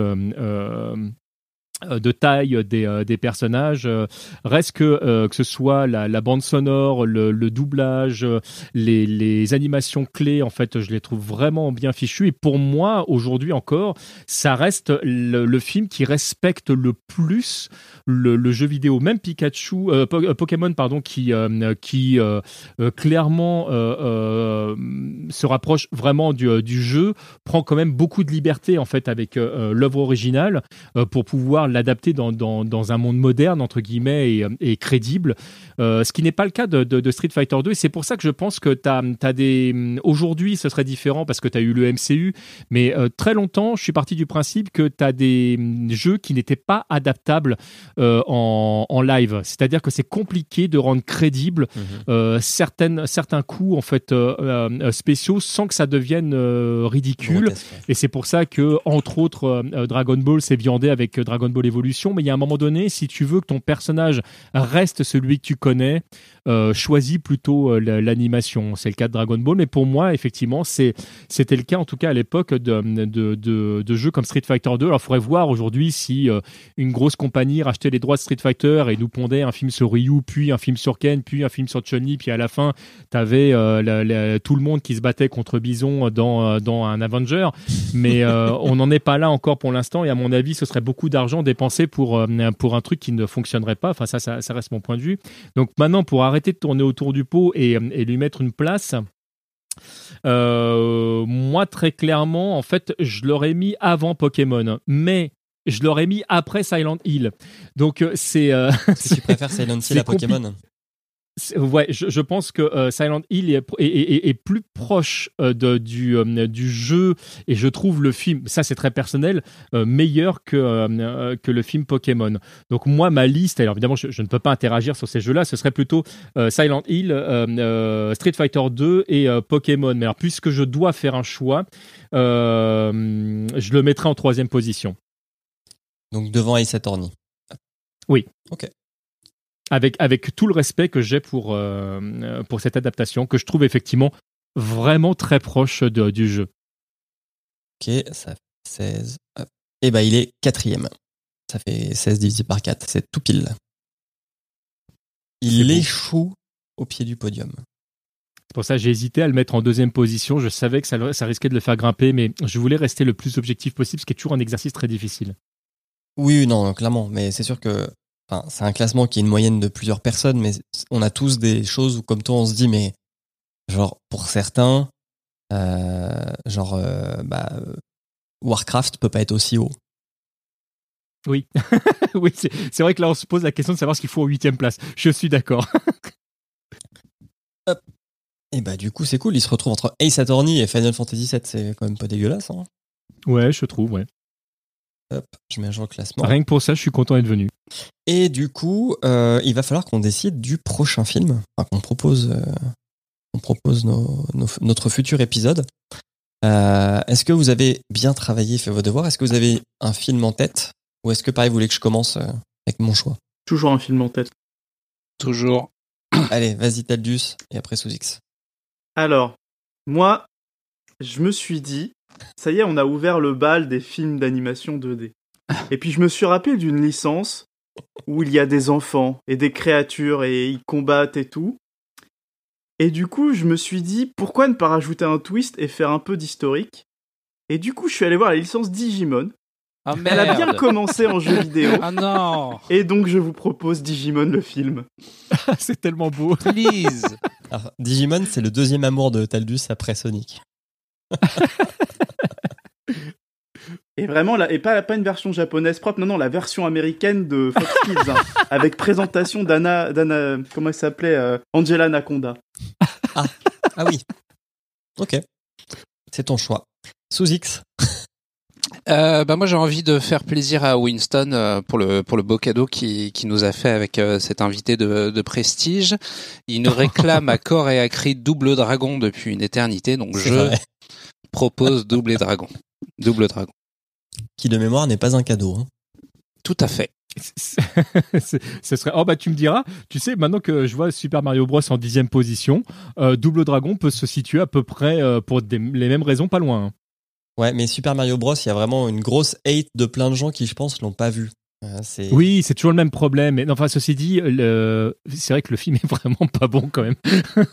Euh, euh, euh, de taille des, euh, des personnages. Euh, reste que que ce soit la, la bande sonore, le, le doublage, les, les, animations clés, en fait, je les trouve vraiment bien fichues. Et pour moi, aujourd'hui encore, ça reste le, le, film qui respecte le plus le, jeu vidéo. Même Pikachu, Pokémon, pardon, qui qui clairement se rapproche vraiment du, du jeu, prend quand même beaucoup de liberté en fait avec l'œuvre originale pour pouvoir l'adapter dans, dans, un monde moderne, entre guillemets, et, crédible. Euh, ce qui n'est pas le cas de, Street Fighter 2. Et c'est pour ça que je pense que tu as, des. Aujourd'hui, ce serait différent parce que tu as eu le MCU. Mais euh, très longtemps, je suis parti du principe que tu as des jeux qui n'étaient pas adaptables euh, en, en, live. C'est-à-dire que c'est compliqué de rendre crédible mhm. euh, certaines, certains coups en fait, euh, spéciaux sans que ça devienne ridicule. Et c'est pour ça que, entre autres, Dragon Ball s'est viandé avec Dragon Ball Evolution. Mais il y a un moment donné, si tu veux que ton personnage reste celui que tu connais, euh, choisis plutôt euh, l'animation. C'est le cas de Dragon Ball, mais pour moi, effectivement, c'était le cas en tout cas à l'époque de, de, de, de, jeux comme Street Fighter 2. Alors, il faudrait voir aujourd'hui si euh, une grosse compagnie rachetait les droits de Street Fighter et nous pondait un film sur Ryu, puis un film sur Ken, puis un film sur Chun-Li, puis à la fin, tu avais tout le monde qui se battait contre Bison dans, dans un Avenger. Mais on n'en est pas là encore pour l'instant, et à mon avis, ce serait beaucoup d'argent dépensé pour, pour un truc qui ne fonctionnerait pas. Enfin, ça, ça, ça reste mon point de vue. Donc maintenant, pour arrêter de tourner autour du pot et, et lui mettre une place. Euh, moi, très clairement, en fait, je l'aurais mis avant Pokémon, mais je l'aurais mis après Silent Hill. Donc, euh, c'est. Euh, si tu préfères Silent Hill à Pokémon Ouais, je, pense que euh, Silent Hill est, est, plus proche euh, de, du, euh, du jeu et je trouve le film, ça c'est très personnel, meilleur que, que le film Pokémon. Donc moi, ma liste, alors évidemment je, ne peux pas interagir sur ces jeux-là, ce serait plutôt Silent Hill, Street Fighter 2 et Pokémon. Mais alors puisque je dois faire un choix, je le mettrai en troisième position. Donc devant Ace Attorney. Oui. Ok avec, avec tout le respect que j'ai pour, euh, pour cette adaptation, que je trouve effectivement vraiment très proche de, du jeu. Ok, ça fait 16. Et eh ben il est quatrième. Ça fait 16 divisé par 4, c'est tout pile. Il échoue au pied du podium. C'est pour ça que j'ai hésité à le mettre en deuxième position. Je savais que ça, ça risquait de le faire grimper, mais je voulais rester le plus objectif possible, ce qui est toujours un exercice très difficile. Oui, non, clairement. Mais c'est sûr que c'est un classement qui est une moyenne de plusieurs personnes, mais on a tous des choses où, comme toi, on se dit, mais genre pour certains, euh, genre euh, bah, Warcraft peut pas être aussi haut. Oui, oui, c'est vrai que là on se pose la question de savoir ce qu'il faut en huitième place. Je suis d'accord. Et bah du coup c'est cool, il se retrouve entre Ace Attorney et Final Fantasy VII, c'est quand même pas dégueulasse. Hein ouais, je trouve, ouais. Hop, je mets un jour le classement. Rien que pour ça, je suis content d'être venu. Et du coup, euh, il va falloir qu'on décide du prochain film, enfin, qu'on propose, euh, on propose nos, notre futur épisode. Euh, est-ce que vous avez bien travaillé, fait vos devoirs? Est-ce que vous avez un film en tête? Ou est-ce que pareil, vous voulez que je commence euh, avec mon choix? Toujours un film en tête. Toujours. Allez, vas-y Taldus, et après sous X. Alors, moi, je me suis dit, ça y est, on a ouvert le bal des films d'animation 2D. Et puis je me suis rappelé d'une licence où il y a des enfants et des créatures et ils combattent et tout. Et du coup, je me suis dit, pourquoi ne pas rajouter un twist et faire un peu d'historique? Et du coup, je suis allé voir la licence Digimon. Ah, Elle a bien commencé en jeu vidéo. Ah non Et donc, je vous propose Digimon le film. c'est tellement beau. Please Alors, Digimon, c'est le deuxième amour de Taldus après Sonic. Et vraiment, là, et pas, pas une version japonaise propre, non, non, la version américaine de Fox Kids, hein, avec présentation d'Anna, d'Anna, comment elle s'appelait, euh, Angela Nakonda. Ah, ah oui. Ok. C'est ton choix. Sous X. Euh, bah moi j'ai envie de faire plaisir à Winston euh, pour le pour le beau cadeau qui qui nous a fait avec euh, cet invité de, de prestige. Il nous réclame à corps et à cri double dragon depuis une éternité, donc je vrai. propose double dragon, double dragon. Qui de mémoire n'est pas un cadeau. Hein. Tout à fait. Ce serait. Oh bah tu me diras. Tu sais maintenant que je vois Super Mario Bros en dixième position, euh, Double Dragon peut se situer à peu près euh, pour des, les mêmes raisons, pas loin. hein. Ouais, mais Super Mario Bros, il y a vraiment une grosse hate de plein de gens qui, je pense, l'ont pas vu. Euh, Oui, c'est toujours le même problème. Mais, enfin, ceci dit, le... c'est vrai que le film est vraiment pas bon quand même.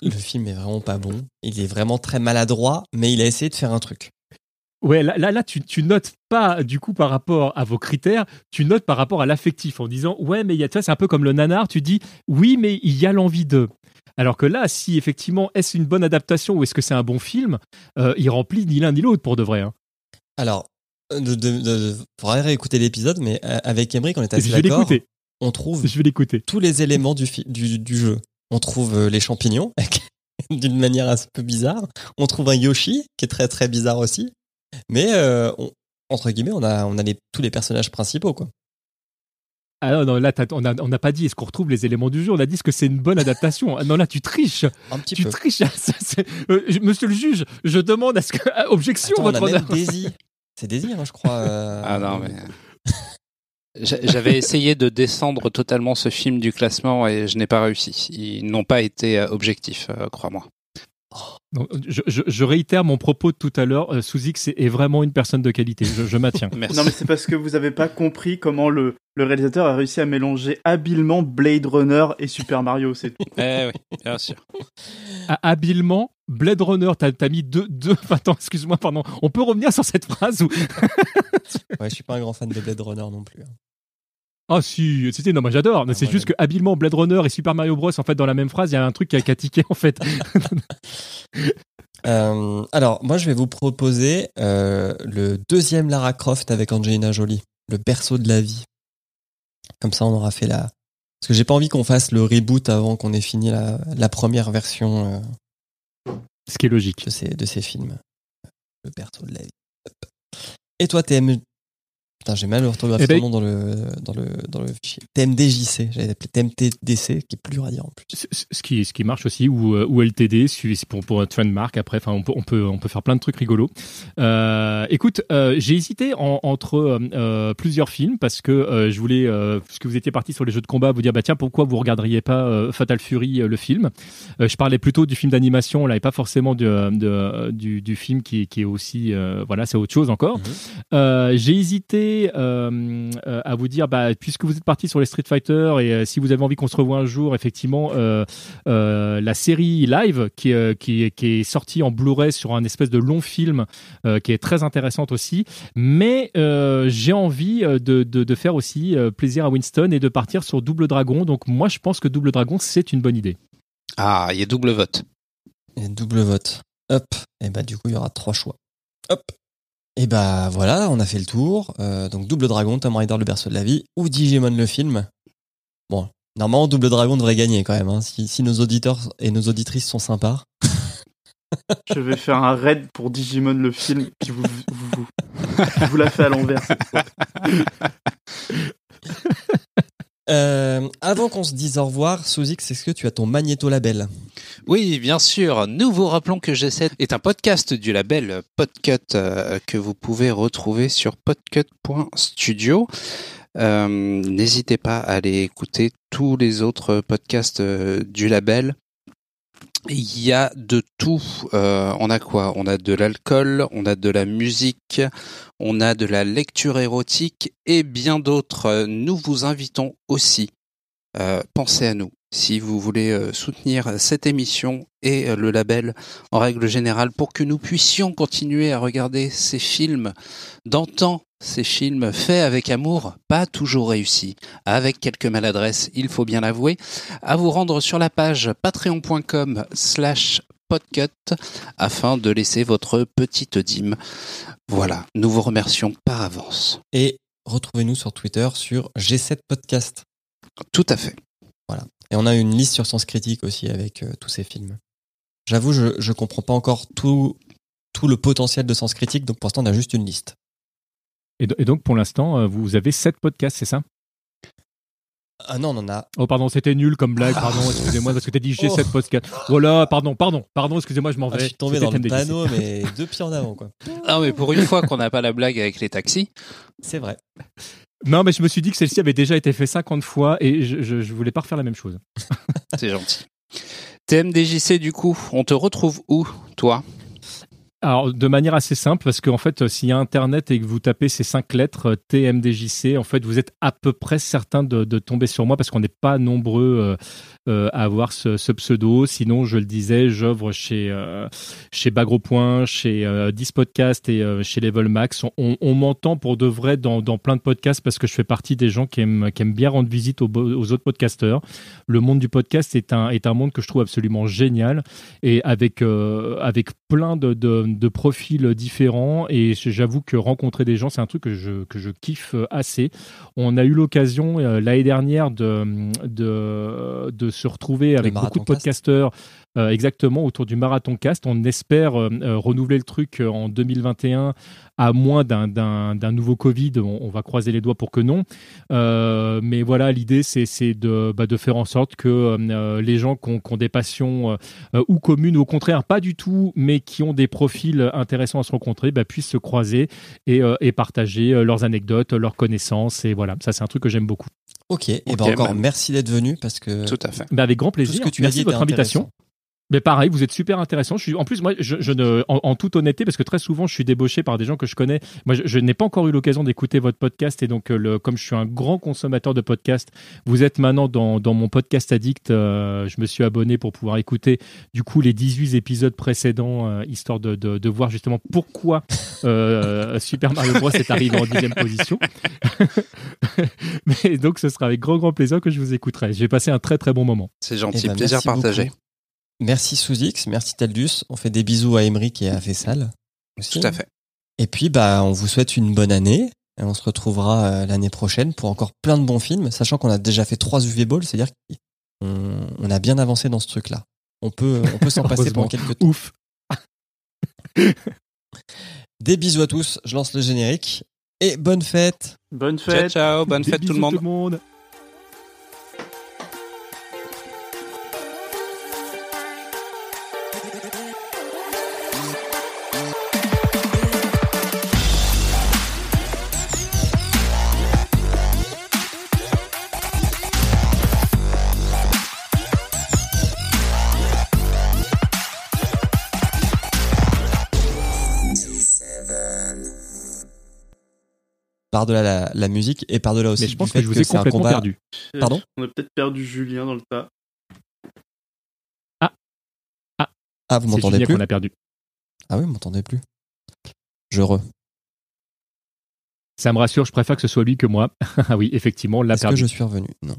le film est vraiment pas bon. Il est vraiment très maladroit, mais il a essayé de faire un truc. Ouais, là, là, là tu, tu notes pas du coup par rapport à vos critères, tu notes par rapport à l'affectif en disant ouais, mais il y a, c'est un peu comme le nanar, tu dis oui, mais il y a l'envie de. Alors que là, si effectivement, est-ce une bonne adaptation ou est-ce que c'est un bon film, euh, il remplit ni l'un ni l'autre pour de vrai. hein. Alors, euh, de, de, de, faudrait réécouter l'épisode, mais euh, avec Emmerich, on est assez Je vais d'accord. l'écouter. On trouve Je vais l'écouter. tous les éléments du, du, du jeu. On trouve euh, les champignons, d'une manière un peu bizarre. On trouve un Yoshi, qui est très très bizarre aussi. Mais, euh, on- entre guillemets, on a, on a les, tous les personnages principaux, quoi. Ah non, non, là, t'as- on n'a on pas dit est-ce qu'on retrouve les éléments du jeu, on a dit ce que c'est une bonne adaptation. Ah non, là, tu triches. Un petit Tu peu. triches. Ça, c'est- euh, je- monsieur le juge, je demande à ce que. ah, Objection, Attends, on a votre même honneur. Daisy. C'est Daisy, hein, je crois. euh, Ah non, mais. J'a- J'avais essayé de descendre totalement ce film du classement et je n'ai pas réussi. Ils n'ont pas été euh, objectifs, euh, crois-moi. Je, je- je réitère mon propos de tout à l'heure. euh, est vraiment une personne de qualité. Je, je maintiens. Merci. Non, mais c'est parce que vous avez pas compris comment le, le réalisateur a réussi à mélanger habilement Blade Runner et Super Mario, c'est tout. Eh oui, bien sûr. Ah, habilement, Blade Runner, t'as as mis deux. deux... Attends, excuse-moi, pardon. On peut revenir sur cette phrase où. Ouais, je suis pas un grand fan de Blade Runner non plus. Ah si, c'était non, moi j'adore. Ah, c'est juste que habilement Blade Runner et Super Mario Bros. En fait, dans la même phrase, il y a un truc qui a, qui a tiqué en fait. Euh, alors, moi, je vais vous proposer euh, le deuxième Lara Croft avec Angelina Jolie, le berceau de la vie. Comme ça, on aura fait la. Parce que j'ai pas envie qu'on fasse le reboot avant qu'on ait fini la, la première version euh, Ce qui est logique. de, ces, de ces films. Le berceau de la vie. Et toi, TM. J'ai mal orthographié ton nom dans le, dans le, dans le fichier. TMDJC, j'avais appelé TMTDC, qui est plus dur à dire en plus. Ce- qui, ce qui marche aussi, ou, euh, ou LTD, pour, pour un trademark, après, enfin, on peut, on, peut, on peut faire plein de trucs rigolos. Euh, écoute, euh, j'ai hésité en- entre euh, plusieurs films parce que je voulais, euh, puisque vous étiez parti sur les jeux de combat, vous dire, bah tiens, pourquoi vous regarderiez pas Fatal Fury, le film? Je parlais plutôt du film d'animation, là, et pas forcément du, de- du, du film qui, qui est aussi, voilà, c'est autre chose encore. Mhm. J'ai hésité euh, euh, à vous dire, bah, puisque vous êtes parti sur les Street Fighter et euh, si vous avez envie qu'on se revoie un jour, effectivement, euh, euh, la série live qui, euh, qui, est- qui est sortie en Blu-ray sur un espèce de long film euh, qui est très intéressante aussi. Mais euh, j'ai envie de, de, de faire aussi plaisir à Winston et de partir sur Double Dragon. Donc moi, je pense que Double Dragon, c'est une bonne idée. Ah, il y a double vote. Et double vote. Hop. Et bah, du coup, il y aura trois choix. Hop. Et bah, voilà, on a fait le tour. Euh, donc, Double Dragon, Tom Raider, le berceau de la vie, ou Digimon, le film. Bon, normalement, Double Dragon devrait gagner quand même, hein, si, si nos auditeurs et nos auditrices sont sympas. Je vais faire un raid pour Digimon le film qui vous, vous, vous, vous l'a fait à l'envers. Euh, avant qu'on se dise au revoir, Souzix, est-ce que tu as ton magnéto label Oui, bien sûr. Nous vous rappelons que G7 est un podcast du label Podcut euh, que vous pouvez retrouver sur podcut.studio. Euh, N'hésitez pas à aller écouter tous les autres podcasts du label. Il y a de tout. Euh, on a quoi? On a de l'alcool, on a de la musique, on a de la lecture érotique et bien d'autres. Nous vous invitons aussi. euh, pensez à nous si vous voulez euh, soutenir cette émission et euh, le label en règle générale pour que nous puissions continuer à regarder ces films d'antan, ces films faits avec amour, pas toujours réussis, avec quelques maladresses, il faut bien l'avouer, à vous rendre sur la page patreon.com slash podcut afin de laisser votre petite dîme. Voilà, nous vous remercions par avance. Et retrouvez-nous sur Twitter sur G7 Podcast. Tout à fait. Et on a une liste sur Sens Critique aussi avec euh, tous ces films. J'avoue, je, je comprends pas encore tout, tout le potentiel de Sens Critique, donc pour l'instant, on a juste une liste. Et, do- et donc, pour l'instant, euh, vous avez sept podcasts, c'est ça? Ah non, on en a. Oh, pardon, c'était nul comme blague, pardon, excusez-moi, parce que t'as dit j'ai sept podcasts. Voilà, pardon, pardon, pardon, excusez-moi, je m'en Ah, vais. je suis tombé dans le panneau, mais deux pieds en avant, quoi. Ah mais pour une fois qu'on n'a pas la blague avec les taxis, C'est vrai. Non, mais je me suis dit que celle-ci avait déjà été faite 50 fois et je, je, je voulais pas refaire la même chose. c'est gentil. TMDJC du coup, on te retrouve où, toi? Alors, de manière assez simple, parce qu'en fait, euh, s'il y a Internet et que vous tapez ces cinq lettres euh, TMDJC, en fait, vous êtes à peu près certain de, tomber sur moi parce qu'on n'est pas nombreux euh, à avoir ce, pseudo. Sinon, je le disais, j'œuvre chez, euh, chez Bagro Point, chez euh, 10 Podcasts et chez Level Max. On, m'entend pour de vrai dans, plein de podcasts parce que je fais partie des gens qui aiment, qui aiment bien rendre visite aux, autres podcasteurs. Le monde du podcast est un, est un monde que je trouve absolument génial et avec, avec plein de, de profils différents. Et j'avoue que rencontrer des gens, c'est un truc que je, que je kiffe assez. On a eu l'occasion euh, l'année dernière de, de, de se retrouver avec beaucoup de podcasteurs euh, exactement autour du Marathon Cast. On espère euh, euh, renouveler le truc en 2021 à moins d'un- d'un d'un nouveau Covid. On, on va croiser les doigts pour que non. Euh, mais voilà, l'idée, c'est c'est de, bah, de faire en sorte que euh, les gens qui ont, qui ont des passions ou communes, ou au contraire pas du tout, mais qui ont des profils intéressants à se rencontrer, bah, puissent se croiser et, euh, et partager leurs anecdotes, leurs connaissances. Et voilà, ça c'est un truc que j'aime beaucoup. Ok, et ben encore bah- merci d'être venu parce que Tout à fait. Bah, avec grand tout ce plaisir. que tu Merci as dit de votre invitation. Mais pareil, vous êtes super intéressant. Je suis, en plus, moi, je, je ne, en, en toute honnêteté, parce que très souvent, je suis débauché par des gens que je connais. Moi, je, je n'ai pas encore eu l'occasion d'écouter votre podcast, et donc, euh, le, comme je suis un grand consommateur de podcasts, vous êtes maintenant dans, dans mon podcast addict. euh, je me suis abonné pour pouvoir écouter, du coup, les 18 épisodes précédents, euh, histoire de, de, de voir justement pourquoi euh, Super Mario Bros est arrivé en dixième position. Mais donc, ce sera avec grand, grand plaisir que je vous écouterai. J'ai passé un très, très bon moment. C'est Eh gentil, ben, plaisir partagé. beaucoup. Merci Sous-X, merci Taldus. On fait des bisous à Emeric et à Fessal. aussi. Tout à fait. Et puis, bah, on vous souhaite une bonne année. Et on se retrouvera euh, l'année prochaine pour encore plein de bons films, sachant qu'on a déjà fait trois UV Balls, c'est-à-dire qu'on on a bien avancé dans ce truc-là. On peut, on peut s'en passer pendant quelques temps. Ouf. Des bisous à tous. Je lance le générique. Et bonne fête. Bonne fête. ciao, bonne Des fête tout le bisous monde. tout le monde. Par-delà la, la musique et par-delà aussi Mais je pense que je vous ai c'est un complètement combat. perdu. Pardon? On a peut-être perdu Julien dans le tas. Ah, vous C'est m'entendez Julien plus? qu'on a perdu. Ah oui, vous m'entendez plus. Je re. Ça me rassure, je préfère que ce soit lui que moi. ah oui, effectivement, on l'a Est-ce que perdu. je suis revenu? Non.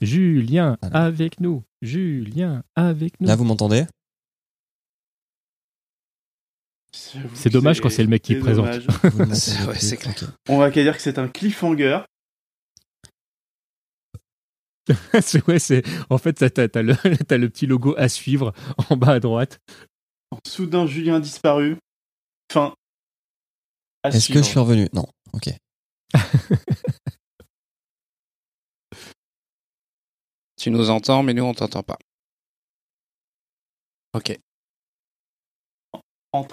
Julien, Voilà. avec nous. Julien, avec nous. Là, vous m'entendez? C'est dommage quand c'est le mec qui présente. ouais, clair. On va qu'à dire que c'est un cliffhanger. C'est- ouais, c'est... En fait, t'as, le, petit logo à suivre en bas à droite. Soudain, Julien a disparu. Fin. À Est-ce que je suis revenu? Non. Ok. Tu nous entends, mais nous, on t'entend pas. Ok. en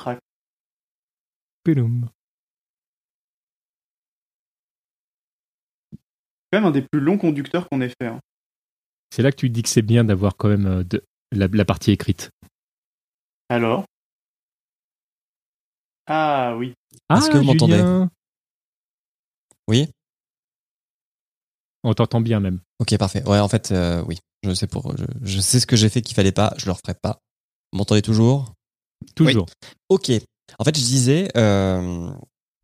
C'est quand même un des plus longs conducteurs qu'on ait fait. hein. C'est là que tu dis que c'est bien d'avoir quand même euh, de, la, la partie écrite. Alors? Ah oui. Ah, Est-ce que vous m'entendez? Oui On t'entend bien même. Ok, parfait. Ouais, en fait, euh, oui. Je sais pour, je, je sais ce que j'ai fait qu'il fallait pas. Je le referai pas. Vous m'entendez toujours? Toujours. Ok. En fait, je disais, euh,